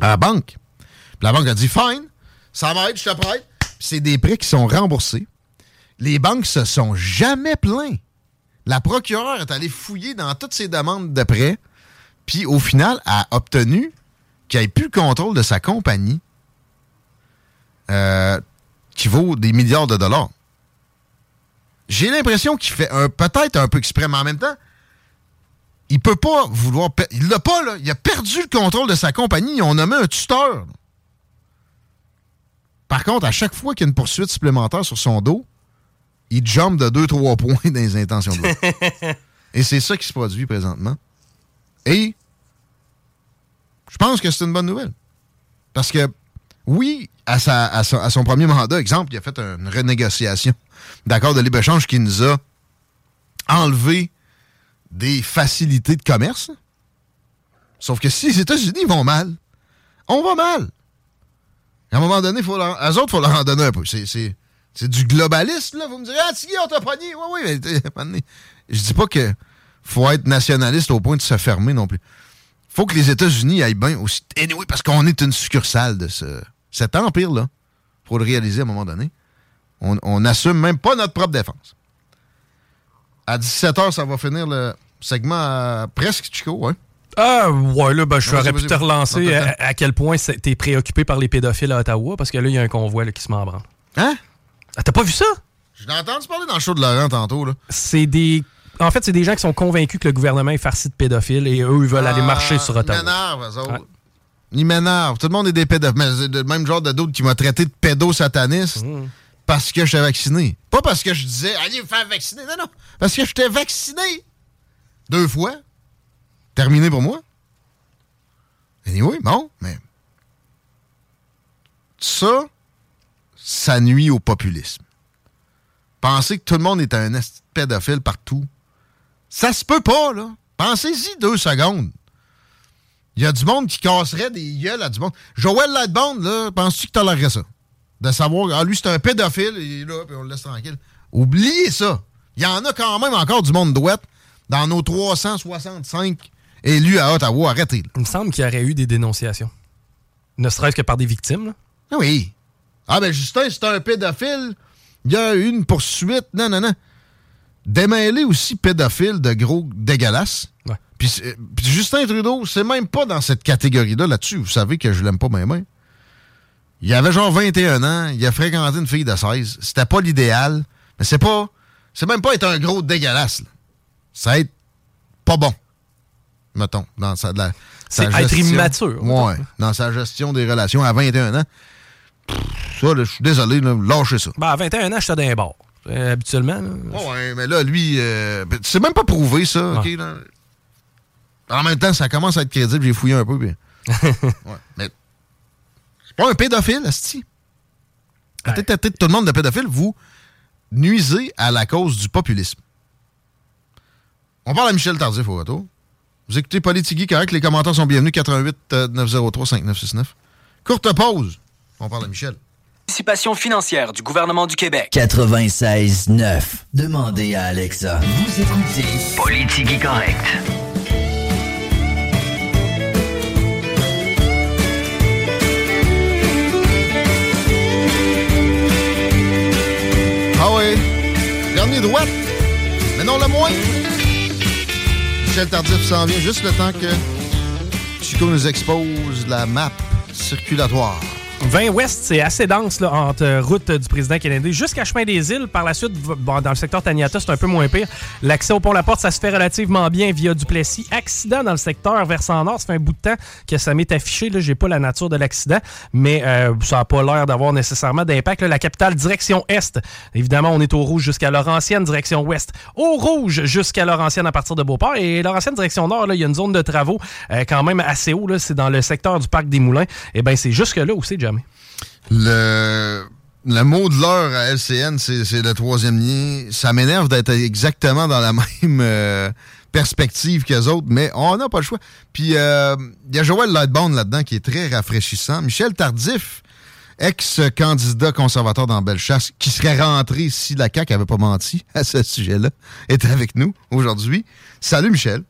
À la banque. Puis la banque a dit, fine, ça m'aide, je te prête. C'est des prêts qui sont remboursés. Les banques se sont jamais plaints. La procureure est allée fouiller dans toutes ses demandes de prêts. Puis au final, a obtenu qu'il ait plus le contrôle de sa compagnie. Euh, qui vaut des milliards de dollars. J'ai l'impression qu'il fait un peut-être un peu exprès, mais en même temps, il peut pas vouloir. Il l'a pas, là. Il a perdu le contrôle de sa compagnie. On a mis un tuteur. Par contre, à chaque fois qu'il y a une poursuite supplémentaire sur son dos, il jump de 2-3 points dans les intentions de. Et c'est ça qui se produit présentement. Et je pense que c'est une bonne nouvelle. Parce que, oui, à, sa- à son, premier mandat, exemple, il a fait une renégociation d'accord de libre-échange qui nous a enlevé des facilités de commerce. Sauf que si les États-Unis vont mal, on va mal. À un moment donné, faut leur, eux autres, il faut leur en donner un peu. C'est, du globalisme, là. Vous me direz, ah, Tiggy, on t'a pogné. Oui, oui, mais je dis pas que faut être nationaliste au point de se fermer non plus. faut que les États-Unis aillent bien aussi. Et oui, parce qu'on est une succursale de ce, cet empire-là. faut le réaliser à un moment donné. On n'assume même pas notre propre défense. À 17h, ça va finir le segment à presque, Chico, ouais. Ah, ouais, là, ben, je Vas-y, aurais pu te relancer à, quel point t'es préoccupé par les pédophiles à Ottawa, parce que là, il y a un convoi là, qui se branle. Hein? Ah, T'as pas vu ça? Je l'ai entendu parler dans le show de Laurent tantôt, là. C'est des. En fait, c'est des gens qui sont convaincus que le gouvernement est farci de pédophiles et eux, ils veulent aller Ah, marcher sur Ils Ottawa. m'énervent. Ouais. Ils m'énervent. Tout le monde est des pédophiles. Mais c'est le même genre de d'autres qui m'a traité de pédosataniste Mmh. parce que j'étais vacciné. Pas parce que je disais, allez vous faire vacciner. Non, non. Parce que j'étais vacciné. Deux fois. Terminé pour moi. Anyway, bon, mais. Ça, ça nuit au populisme. Penser que tout le monde est un pédophile partout, ça se peut pas, là. Pensez-y deux secondes. Il y a du monde qui casserait des gueules à du monde. Joël Lightbond, là, penses-tu que tolérerais ça? De savoir, ah, lui, c'est un pédophile, il est là, puis on le laisse tranquille. Oubliez ça. Il y en a quand même encore du monde douette dans nos 365 élus à Ottawa. Arrêtez. là. Il me semble qu'il y aurait eu des dénonciations. Ne serait-ce que par des victimes. là. Ah Oui. Ah, ben Justin, c'est un pédophile. Il y a eu une poursuite. Non, non, non. Démêler aussi pédophile de gros dégueulasse. Puis, c'est- puis Justin Trudeau, c'est même pas dans cette catégorie-là là-dessus. Vous savez que je l'aime pas même. Il avait genre 21 ans, il a fréquenté une fille de 16. C'était pas l'idéal, mais c'est pas. C'est même pas être un gros dégueulasse. là. C'est être pas bon. Mettons, dans sa, la- sa C'est être gestion. immature, Ouais, dans sa gestion des relations à 21 ans. Pff, Ça, je suis désolé, là, lâchez ça. Ben, à 21 ans, j'étais dans un bar. Euh, habituellement. là. Ouais, mais là, lui, euh, ben, c'est même pas prouvé, ça, OK? là. En même temps, ça commence à être crédible, j'ai fouillé un peu, puis... ouais, mais c'est pas un pédophile, asti. À tête à tête, tout le monde de pédophile, vous nuisez à la cause du populisme. On parle à Michel Tardif au retour. Vous écoutez Politigui, correct, les commentaires sont bienvenus, 88 euh, 903 5969. Courte pause. On parle à Michel. Participation financière du gouvernement du Québec. 96.9. Demandez à Alexa. Vous écoutez Politique correcte. Ah oui. Dernier droite. Mais non, le moins. Michel Tardif s'en vient juste le temps que Chico nous expose la map circulatoire. 20 Ouest, c'est assez dense là, entre euh, route du président Kennedy jusqu'à Chemin des Îles. Par la suite, bon, dans le secteur Taniata, c'est un peu moins pire. L'accès au pont La Porte, ça se fait relativement bien via Duplessis. Accident dans le secteur versant nord, ça fait un bout de temps que ça m'est affiché. Là, j'ai pas la nature de l'accident, mais euh, ça n'a pas l'air d'avoir nécessairement d'impact. La capitale, direction Est. Évidemment, on est au rouge jusqu'à Laurentienne, direction Ouest. Au rouge jusqu'à Laurentienne à partir de Beauport. Et Laurentienne, direction Nord, il y a une zone de travaux euh, quand même assez haut. C'est dans le secteur du parc des Moulins. Et ben c'est jusque-là c'est jamais. Le, le mot de l'heure à LCN, c'est le troisième lien. Ça m'énerve d'être exactement dans la même euh, perspective qu'eux autres, mais on n'a pas le choix. Puis, euh, il y a Joël Lightbound là-dedans qui est très rafraîchissant. Michel Tardif, ex-candidat conservateur dans Bellechasse, qui serait rentré si la CAQ avait pas menti à ce sujet-là, est avec nous aujourd'hui. Salut Michel.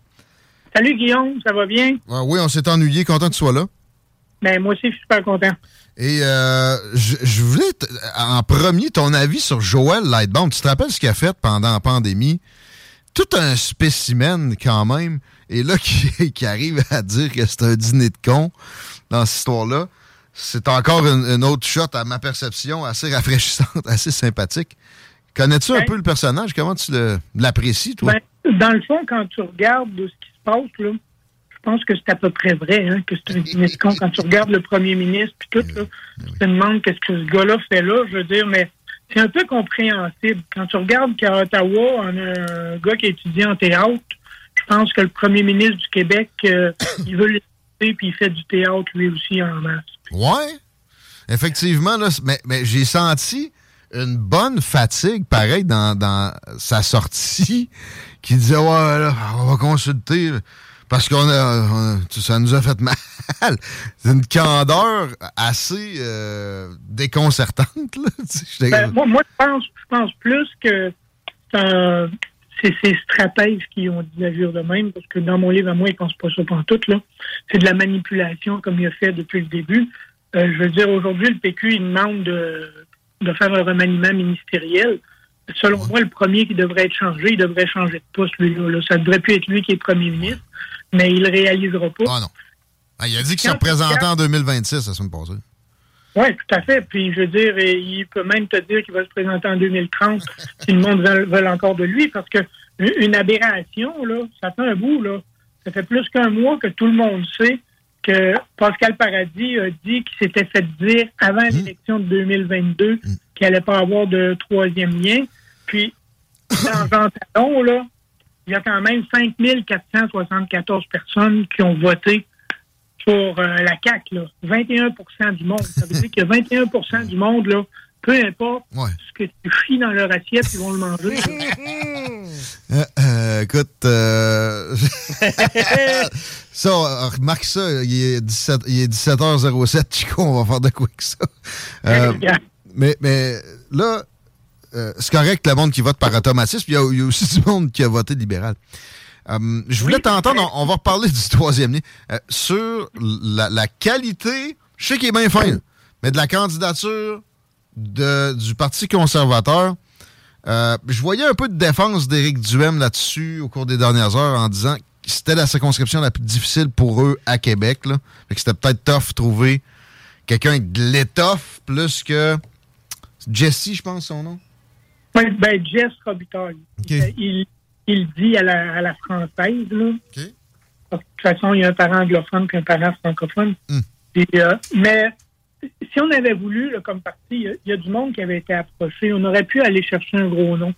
Salut Guillaume, ça va bien? Ah oui, on s'est ennuyé, content que tu sois là. Ben, moi aussi, je suis super content. Et euh, je, je voulais, en premier, ton avis sur Joël Lightbound. Tu te rappelles ce qu'il a fait pendant la pandémie? Tout un spécimen quand même. Et là, qui, qui arrive à dire que c'est un dîner de con dans cette histoire-là. C'est encore une, une autre shot à ma perception, assez rafraîchissante, assez sympathique. Connais-tu un peu le personnage? Comment tu le- l'apprécies, toi? Ben, dans le fond, quand tu regardes de ce qui se passe, là, pense que c'est à peu près vrai, hein, que c'est un dîner de con. Quand tu regardes le premier ministre puis tout, là, tu te demandes qu'est-ce que ce gars-là fait là, je veux dire, mais c'est un peu compréhensible. Quand tu regardes qu'à Ottawa, on a un gars qui a étudié en théâtre, je pense que le premier ministre du Québec, euh, il veut l'écouter puis il fait du théâtre lui aussi en masse. Ouais, effectivement, là, mais, mais j'ai senti une bonne fatigue, pareil, dans, dans sa sortie, qui disait, ouais, là, on va consulter, parce qu'on a, on a- tu- ça nous a fait mal. C'est une candeur assez euh, déconcertante, là. Ben, moi, moi, je pense, je pense plus que c'est ces stratèges qui ont dit l'agir de même, parce que dans mon livre à moi, ils ne pensent pas ça pantoute, là. C'est de la manipulation comme il a fait depuis le début. Euh, je veux dire, aujourd'hui, le PQ, il demande de, de faire un remaniement ministériel. Selon moi, le premier qui devrait être changé, il devrait changer de poste, lui-là. là. Ça ne devrait plus être lui qui est premier ministre, mais il ne réalisera pas. Ah non. Ah, il a dit qu'il se représentait en 2026 la semaine passée. Oui, tout à fait. Puis, je veux dire, il peut même te dire qu'il va se présenter en 2030 si le monde veut, veut encore de lui, parce que une aberration, là, ça fait un bout, là. Ça fait plus qu'un mois que tout le monde sait que Pascal Paradis a dit qu'il s'était fait dire avant l'élection de 2022 qu'il n'allait pas avoir de troisième lien. Puis, dans Jean Talon, là, il y a quand même 5474 personnes qui ont voté pour euh, la CAQ, là. 21% du monde. Ça veut dire qu'il y a 21% du monde, là, peu importe ce que tu chies dans leur assiette, ils vont le manger. Euh, euh, écoute, euh, ça, remarque ça, il est, 17, il est 17h07, Chico, on va faire de quoi avec ça. Euh, mais, mais là, euh, c'est correct le monde qui vote par automatisme, puis il y, a- il y a aussi du monde qui a voté libéral. Euh, je voulais t'entendre, on, on va reparler du troisième lien, euh, sur la, la qualité, je sais qu'il est bien fin, mais de la candidature de, du Parti conservateur. Je voyais un peu de défense d'Éric Duhem là-dessus au cours des dernières heures en disant que c'était la circonscription la plus difficile pour eux à Québec. Là. Fait que c'était peut-être tough trouver quelqu'un de l'étoffe plus que Jesse, je pense son nom. Ouais, ben, Jess Robitaille. Il, il dit à la, à la française, là. Parce que, De toute façon, il y a un parent anglophone et un parent francophone. Et, euh, mais si on avait voulu, là, comme parti, il y a- il y, a du monde qui avait été approché. On aurait pu aller chercher un gros nom.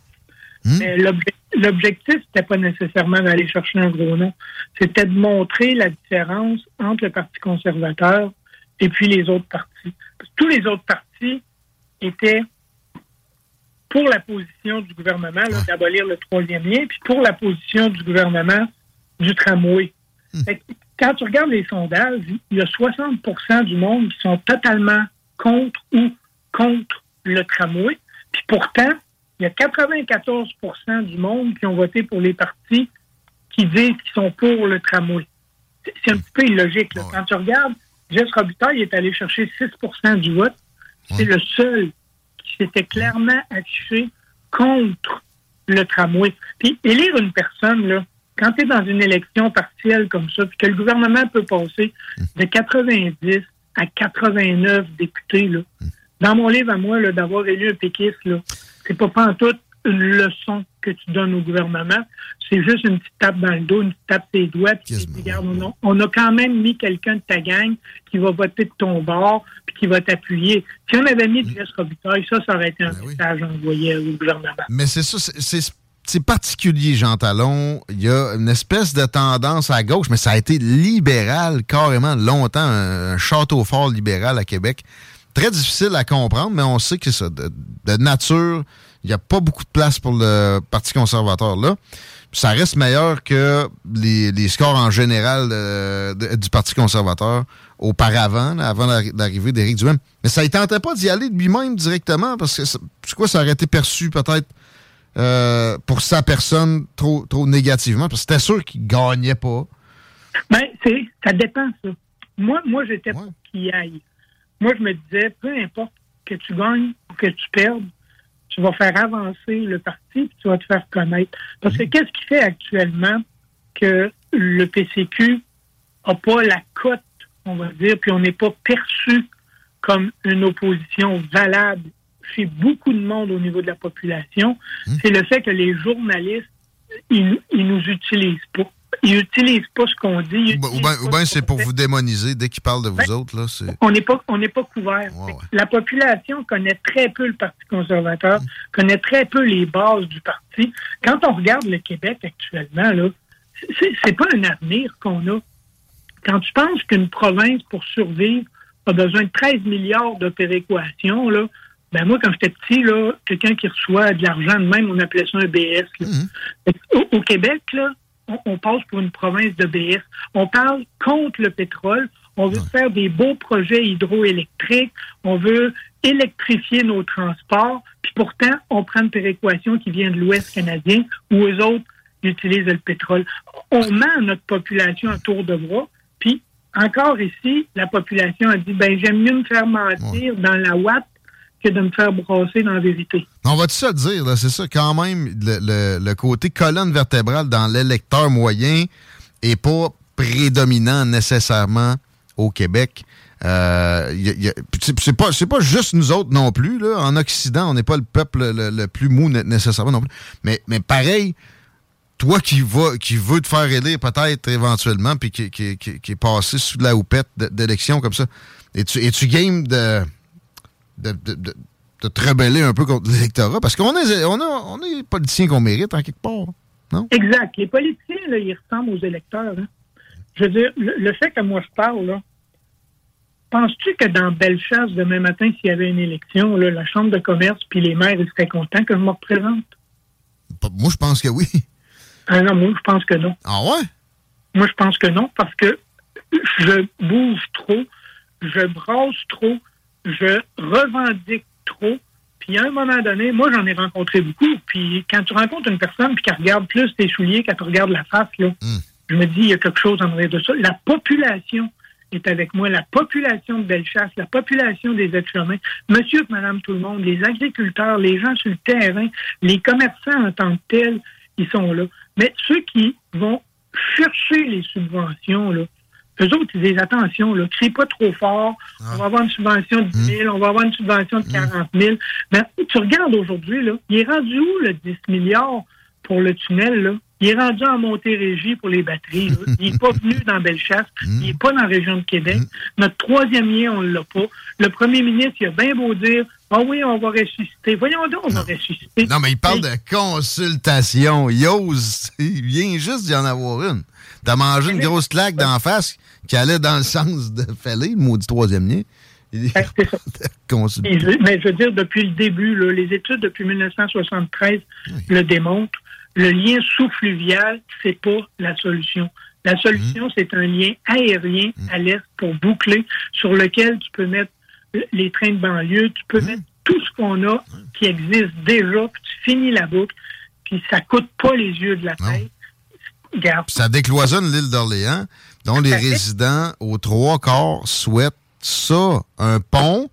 Mais l'obje- l'objectif, c'était pas nécessairement d'aller chercher un gros nom. C'était de montrer la différence entre le Parti conservateur et puis les autres partis. Tous les autres partis étaient pour la position du gouvernement là, d'abolir le troisième lien, puis pour la position du gouvernement du tramway. Fait que quand tu regardes les sondages, il y a 60% du monde qui sont totalement contre ou contre le tramway. Puis pourtant, il y a 94% du monde qui ont voté pour les partis qui disent qu'ils sont pour le tramway. C'est- C'est un petit peu illogique. là. Quand tu regardes, Jess Robitaille est allé chercher 6% du vote. C'est le seul s'était clairement affiché contre le tramway. Puis élire une personne, là, quand tu es dans une élection partielle comme ça, puis que le gouvernement peut passer de 90 à 89 députés, là, dans mon livre à moi, d'avoir élu un péquiste, là, c'est pas tout une leçon que tu donnes au gouvernement. C'est juste une petite tape dans le dos, une petite tape tes doigts, puis tu dis, regarde, on a, on a quand même mis quelqu'un de ta gang qui va voter de ton bord, puis qui va t'appuyer. Si on avait mis Jess Robitaille, ça, ça aurait été un message envoyé au gouvernement. Mais c'est ça, c'est- c'est c'est particulier, Jean Talon. Il y a une espèce de tendance à gauche, mais ça a été libéral carrément longtemps, un, un château fort libéral à Québec. Très difficile à comprendre, mais on sait que ça, de, de nature, il n'y a pas beaucoup de place pour le Parti conservateur là. Ça reste meilleur que les, les scores en général euh, de- du Parti conservateur auparavant, là, avant l'arri- l'arrivée d'Éric Duhem. Mais ça ne tentait pas d'y aller de lui-même directement, parce que ça- c'est quoi, ça aurait été perçu peut-être euh, pour sa personne trop, trop négativement, parce que c'était sûr qu'il gagnait pas. Ben, c'est, ça dépend, ça. Moi, moi j'étais pour qu'il aille. Moi, je me disais, peu importe que tu gagnes ou que tu perdes, tu vas faire avancer le parti puis tu vas te faire connaître. Parce que qu'est-ce qui fait actuellement que le PCQ n'a pas la cote, on va dire, puis on n'est pas perçu comme une opposition valable chez beaucoup de monde au niveau de la population, c'est le fait que les journalistes, ils, ils nous utilisent pas. Ils utilisent pas ce qu'on dit. Ou bien pas ce c'est pour fait. vous démoniser dès qu'il parle de vous Ben, autres. Là. On n'est pas, on n'est pas couvert. La population connaît très peu le Parti conservateur, connaît très peu les bases du parti. Quand on regarde le Québec actuellement, là, c'est, pas un avenir qu'on a. Quand tu penses qu'une province, pour survivre, a besoin de 13 milliards de péréquation, là, ben moi, quand j'étais petit, là, quelqu'un qui reçoit de l'argent de même, on appelait ça un BS. là. Que Au, au Québec, là, on, on passe pour une province de BS. On parle contre le pétrole. On veut faire des beaux projets hydroélectriques. On veut électrifier nos transports. Puis pourtant, on prend une péréquation qui vient de l'Ouest canadien où eux autres utilisent le pétrole. On ment notre population à tour de bras. Puis encore ici, la population a dit, ben j'aime mieux me faire mentir dans la Watt que de me faire brasser dans la vérité. On va tout ça dire, c'est ça, quand même, le, le- le côté colonne vertébrale dans l'électeur moyen est pas prédominant nécessairement au Québec. Euh, c'est pas, pas juste nous autres non plus. Là. En Occident, on n'est pas le peuple le, le plus mou né- nécessairement non plus. Mais, mais pareil, toi qui, qui veux te faire élire peut-être éventuellement, puis qui, qui- qui- est passé sous la houppette d'élection comme ça, es-tu es-tu game de, de, de, de- de te rebeller un peu contre l'électorat? Parce qu'on est, on a, on est politiciens qu'on mérite en quelque part. Non? Exact. Les politiciens, là, ils ressemblent aux électeurs. hein. Je veux dire, le, le fait que moi je parle, là, penses-tu que dans Bellechasse, demain matin, s'il y avait une élection, là, la Chambre de commerce puis les maires, ils seraient contents que je me représente? Moi, je pense que oui. Ah non, moi, je pense que non. Ah ouais? Moi, je pense que non, parce que je bouge trop, je brasse trop, je revendique trop. Puis à un moment donné, moi, j'en ai rencontré beaucoup. Puis quand tu rencontres une personne puis qu'elle regarde plus tes souliers qu'elle te regarde la face, là, je me dis, il y a quelque chose en arrière de ça. La population est avec moi, la population de Bellechasse, la population des êtres humains, monsieur et madame tout le monde, les agriculteurs, les gens sur le terrain, les commerçants en tant que tels, ils sont là. Mais ceux qui vont chercher les subventions, là, eux autres, ils disent attention, là, crie pas trop fort, on va avoir une subvention de 10 000, on va avoir une subvention de 40 000. Mais tu regardes aujourd'hui, là, il est rendu où le 10 milliards pour le tunnel, là? Il est rendu en Montérégie pour les batteries. là. Il n'est pas venu dans Bellechasse. Il n'est pas dans la région de Québec. Notre troisième lien, on ne l'a pas. Le premier ministre, il a bien beau dire Ah oui, on va ressusciter. Voyons donc, on va ressusciter. Non, mais il parle de consultation. Il ose. Il vient juste d'y en avoir une. T'as mangé une grosse claque d'en face qui allait dans le sens de fêler, le maudit troisième lien. Il mais je veux dire, depuis le début, là, les études depuis 1973 le démontrent. Le lien sous-fluvial, c'est pas la solution. La solution, c'est un lien aérien à l'est pour boucler, sur lequel tu peux mettre les trains de banlieue, tu peux mettre tout ce qu'on a qui existe déjà, puis tu finis la boucle, puis ça coûte pas les yeux de la tête. Ça décloisonne l'île d'Orléans, dont les résidents aux trois quarts souhaitent ça, un pont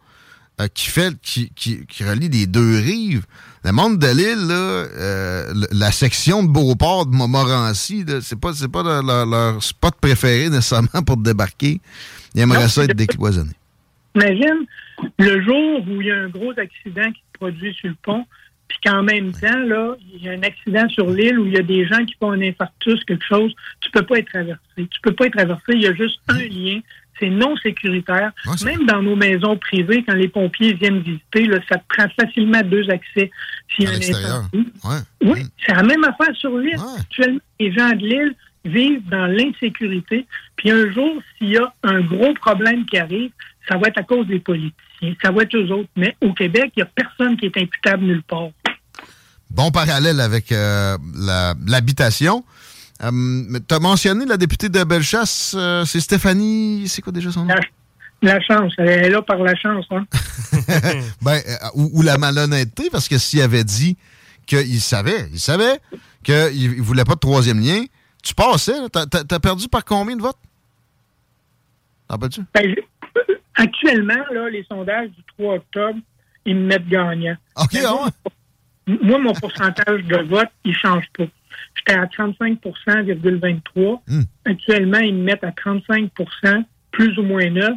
euh, qui fait qui, qui, qui relie les deux rives. Le monde de l'île, euh, la section de Beauport de Montmorency, c'est pas, c'est pas leur, leur- leur spot préféré nécessairement pour débarquer. Ils aimeraient Non, ça être décloisonnés. Imagine le jour où il y a un gros accident qui se produit sur le pont, puis qu'en même temps, là, il y a un accident sur l'île où il y a des gens qui font un infarctus, quelque chose, tu peux pas être traversé. Tu peux pas être traversé, il y a juste un lien. C'est non sécuritaire. Même dans nos maisons privées, quand les pompiers viennent visiter, là, ça te prend facilement deux accès s'il y a un l'extérieur. incendie. Ouais. Oui, c'est la même affaire sur l'île. Actuellement, les gens de l'île vivent dans l'insécurité. Puis un jour, s'il y a un gros problème qui arrive, ça va être à cause des Ça va être eux autres. Mais au Québec, il n'y a personne qui est imputable nulle part. Bon parallèle avec euh, l'habitation. tu as mentionné la députée de Bellechasse, euh, c'est Stéphanie, c'est quoi déjà son nom? La chance, elle est là par la chance. Hein? ben, euh, ou, ou la malhonnêteté, parce que s'il avait dit qu'il savait, il savait qu'il ne voulait pas de troisième lien, tu passais, t'as, t'as perdu par combien de votes? T'en peux-tu? Ben, actuellement, là, les sondages du 3 octobre, ils me mettent gagnant. OK, Mais moi, moi, mon pourcentage de vote, il ne change pas. J'étais à 35,23. Actuellement, ils me mettent à 35% plus ou moins 9.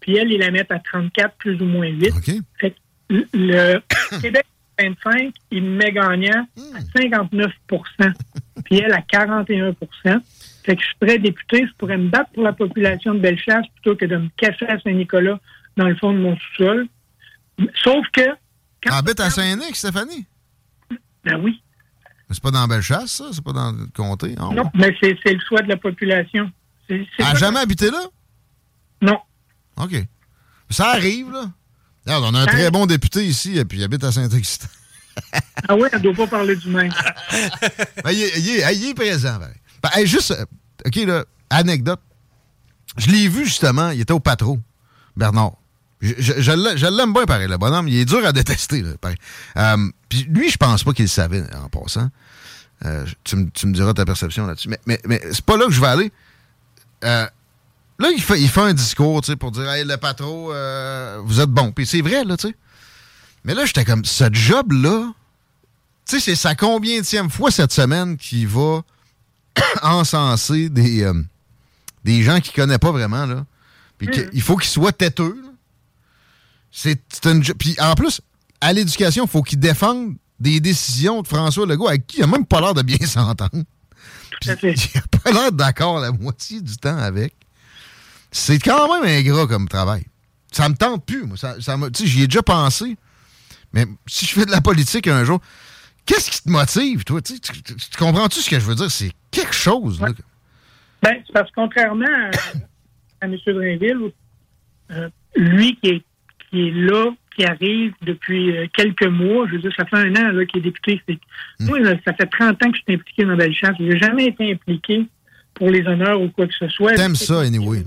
Puis elle, ils la mettent à 34 plus ou moins 8. Fait que le- Québec 25, il me met gagnant à 59% puis elle à 41 Fait que je serais député, je pourrais me battre pour la population de Bellechasse plutôt que de me cacher à Saint-Nicolas dans le fond de mon sous-sol. Sauf que... T'habites à Saint-Nic, Stéphanie? Ben oui. C'est pas dans Bellechasse, ça? C'est pas dans le comté? Ah. Non, mais c'est c'est le choix de la population. Elle a pas- jamais habité là? Non. OK. Ça arrive, là. Regarde, on a un très bon député ici, et puis il habite à Saint-Augustin. Ah ouais, elle doit pas parler du même. Ben, il, est, il est- il est présent. pareil. Ben, juste, euh, OK, là, anecdote. Je l'ai vu, justement, il était au patro, Bernard. Je, je- je l'ai- je l'aime bien, pareil, le bonhomme. Il est dur à détester, là, pareil. Euh, Puis lui, je pense pas qu'il le savait, en passant. Euh, tu, me- diras ta perception là-dessus. Mais, mais, mais c'est pas là que je vais aller. Là, il fait, il un discours, tu sais, pour dire, hey, le patron, euh, vous êtes bon. Puis c'est vrai, là, tu sais. Mais là, j'étais comme, ce job-là, tu sais, c'est sa combienième fois cette semaine qu'il va encenser des, euh, des gens qu'il connaît pas vraiment, là. Puis que- il faut qu'il soit têteux. C'est une... Puis en plus, à l'éducation, il faut qu'il défende des décisions de François Legault avec qui il a même pas l'air de bien s'entendre. Puis il a pas l'air d'accord la moitié du temps avec. C'est quand même ingrat comme travail. Ça me tente plus, moi. Ça, ça me- tu sais, j'y ai déjà pensé. Mais si je fais de la politique un jour, qu'est-ce qui te motive, toi? Tu, sais, tu- tu- tu comprends-tu ce que je veux dire? C'est quelque chose, là. Ben, c'est parce que contrairement à, à M. Drainville, euh, lui qui est, qui est là, qui arrive depuis euh, quelques mois, je veux dire, ça fait un an qu'il est député. C'est- Moi, là, ça fait 30 ans que je suis impliqué dans Bellechasse. Je n'ai jamais été impliqué pour les honneurs ou quoi que ce soit. T'aimes ça, anyway.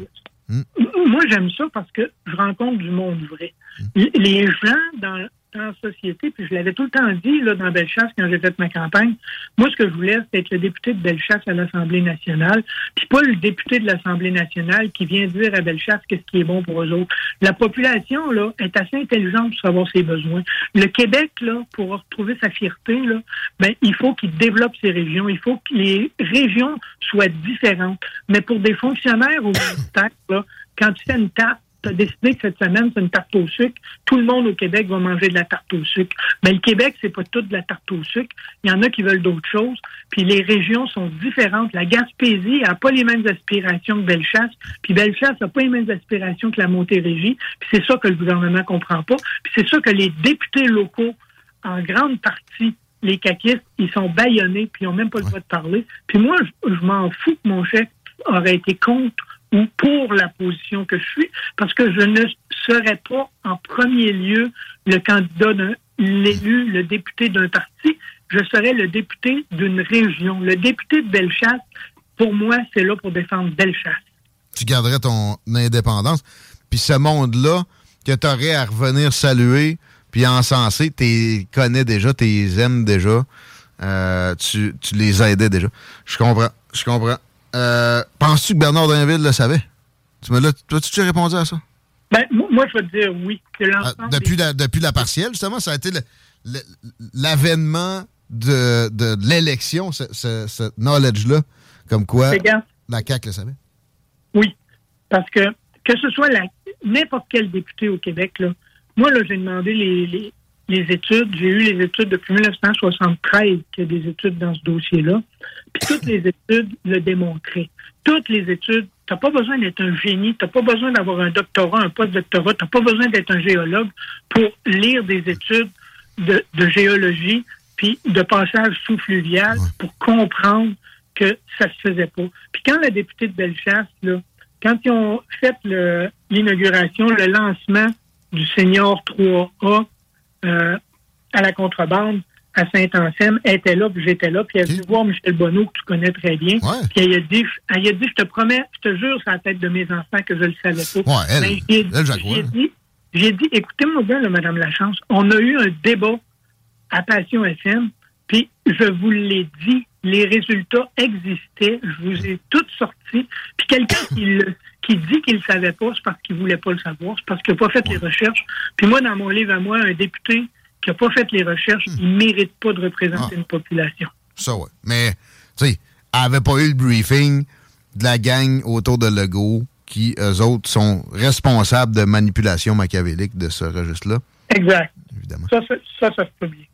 Moi, j'aime ça parce que je rencontre du monde vrai. L- Les gens dans, la société, puis je l'avais tout le temps dit là, dans Bellechasse quand j'ai fait ma campagne, moi, ce que je voulais, c'était être le député de Bellechasse à l'Assemblée nationale, puis pas le député de l'Assemblée nationale qui vient dire à Bellechasse qu'est-ce qui est bon pour eux autres. La population là, est assez intelligente pour savoir ses besoins. Le Québec, là, pour retrouver sa fierté, là, ben, il faut qu'il développe ses régions. Il faut que les régions soient différentes. Mais pour des fonctionnaires au ministère, là, quand tu fais une tarte, tu as décidé que cette semaine, c'est une tarte au sucre, tout le monde au Québec va manger de la tarte au sucre. Mais le Québec, c'est pas tout de la tarte au sucre. Il y en a qui veulent d'autres choses. Puis les régions sont différentes. La Gaspésie n'a pas les mêmes aspirations que Bellechasse. Puis Bellechasse n'a pas les mêmes aspirations que la Montérégie. Puis c'est ça que le gouvernement comprend pas. Puis c'est ça que les députés locaux, en grande partie, les caquistes, ils sont baïonnés, puis ils n'ont même pas le droit de parler. Puis moi, je, je m'en fous que mon chef aurait été contre ou pour la position que je suis, parce que je ne serais pas en premier lieu le candidat d'un l'élu, le député d'un parti, je serais le député d'une région. Le député de Bellechasse, pour moi, c'est là pour défendre Bellechasse. Tu garderais ton indépendance. Puis ce monde-là, que tu aurais à revenir saluer, puis encenser, tu connais déjà, tu les aimes déjà, euh, tu, tu les aidais déjà. Je comprends, je comprends. Euh, Penses-tu que Bernard Drinville le savait? Tu me l'as, toi, tu répondu à ça? Ben, mo- moi, je vais te dire oui. Ah, depuis, des- la, depuis la partielle, justement, ça a été l'avènement de, de l'élection, ce, ce- ce knowledge-là, comme quoi la CAQ le savait. Oui, parce que que ce soit n'importe quel député au Québec, là, moi, là, j'ai demandé les, les, les études. J'ai eu les études depuis 1973 qu'il y a des études dans ce dossier-là. Puis toutes les études le démontraient. Toutes les études, tu n'as pas besoin d'être un génie, tu n'as pas besoin d'avoir un doctorat, un post-doctorat, tu n'as pas besoin d'être un géologue pour lire des études de, de géologie puis de passage sous-fluvial pour comprendre que ça se faisait pas. Puis quand le député de Bellechasse, là, quand ils ont fait le- l'inauguration, le lancement du Senior 3A euh, à la contrebande à Saint-Anselme, était là, puis j'étais là, puis elle a vu voir Michel Bonneau, que tu connais très bien. Puis elle a dit, elle a dit, je te promets, je te jure sur la tête de mes enfants que je le savais pas. Ouais, elle- Mais j'ai- elle, dit, j'ai dit, écoutez-moi bien, là, Madame Lachance, on a eu un débat à Passion FM, puis je vous l'ai dit, les résultats existaient, je vous ai toutes sortis, puis quelqu'un qui, le- qui dit qu'il ne savait pas, c'est parce qu'il voulait pas le savoir, c'est parce qu'il n'a pas fait les recherches. Puis moi, dans mon livre à moi, un député qui n'a pas fait les recherches, il ne mérite pas de représenter une population. Ça, ouais. Mais, tu sais, avait pas eu le briefing de la gang autour de Legault qui, eux autres, sont responsables de manipulation machiavélique de ce registre-là. Exact. Évidemment. Ça, ça, ça, ça se peut bien.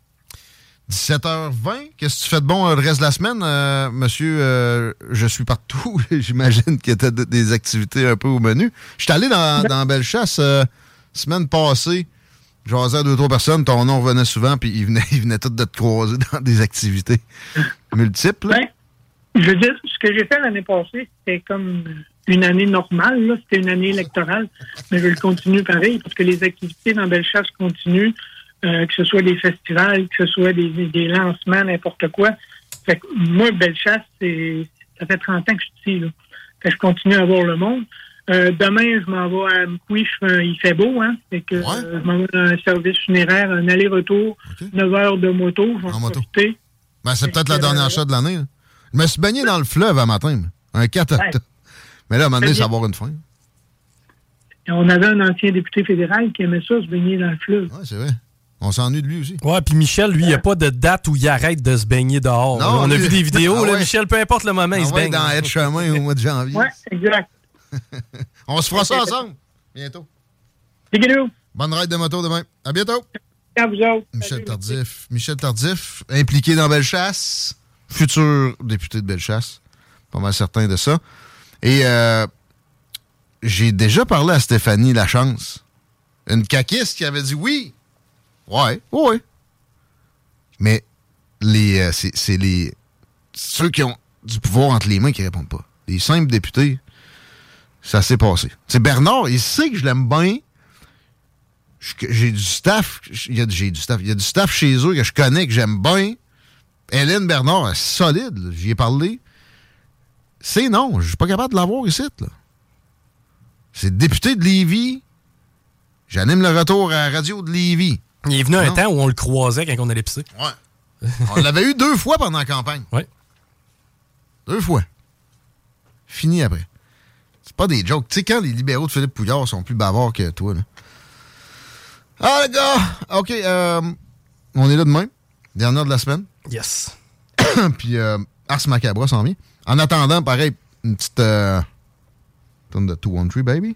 17h20, qu'est-ce que tu fais de bon euh, le reste de la semaine, euh, monsieur? euh, je suis partout. J'imagine qu'il y a des activités un peu au menu. Je suis allé dans, dans Bellechasse euh, semaine passée. J'osais à deux, trois personnes. Ton nom revenait souvent, puis ils venaient, ils venaient tous de te croiser dans des activités multiples. Ben, je veux dire, ce que j'ai fait l'année passée, c'était comme une année normale, c'était une année électorale, mais je le continue pareil, parce que les activités dans Bellechasse continuent, euh, que ce soit des festivals, que ce soit des, des lancements, n'importe quoi. Fait que moi, Bellechasse, c'est, ça fait 30 ans que je suis ici. Là. Fait que je continue à voir le monde. Euh, demain, je m'en vais à Mkoui, il fait beau, hein? Fait que, euh, je m'en vais dans un service funéraire, un aller-retour, 9 heures de moto, je vais en profiter. Ben, c'est peut-être la dernière shot de l'année. là. Je me suis baigné dans le fleuve un matin. Un 4 Ouais. octobre. Mais là, à un moment donné, ça va avoir une fin. Et on avait un ancien député fédéral qui aimait ça, se baigner dans le fleuve. c'est vrai. On s'ennuie de lui aussi. Ouais, puis Michel, lui, il n'y a pas de date où il arrête de se baigner dehors. Non, on a lui- vu des vidéos, Ah là, ouais. Michel, peu importe le moment, il On se va baigne. dans Aide Chemin au mois de janvier. Ouais, exact. On se fera ça ensemble. Bientôt. Bonne ride de moto demain. À bientôt. À vous autres. Michel Tardif. Michel Tardif, impliqué dans Bellechasse, futur député de Bellechasse. Pas mal certain de ça. Et euh, j'ai déjà parlé à Stéphanie Lachance, une caquiste qui avait dit oui. Ouais, ouais. Mais les, euh, c'est c'est les ceux qui ont du pouvoir entre les mains qui répondent pas. Les simples députés, ça s'est passé. C'est Bernard, il sait que je l'aime bien. J'ai du staff, il y a, j'ai du staff, il y a du staff chez eux que je connais, que j'aime bien. Hélène Bernard, elle est solide, là. j'y ai parlé. C'est non, je suis pas capable de l'avoir ici. Là. C'est député de Lévis. J'anime le retour à la radio de Lévis. Il est venu un Non. temps où on le croisait quand on allait pisser. Ouais. On l'avait eu deux fois pendant la campagne. Ouais. Deux fois. Fini après. C'est pas des jokes. Tu sais, quand les libéraux de Philippe Pouillard sont plus bavards que toi, là. Ah, les gars! OK, euh, on est là demain. Dernière de la semaine. Yes. Puis euh, Ars Macabra s'en vient. En attendant, pareil, une petite... Euh, de 213, baby.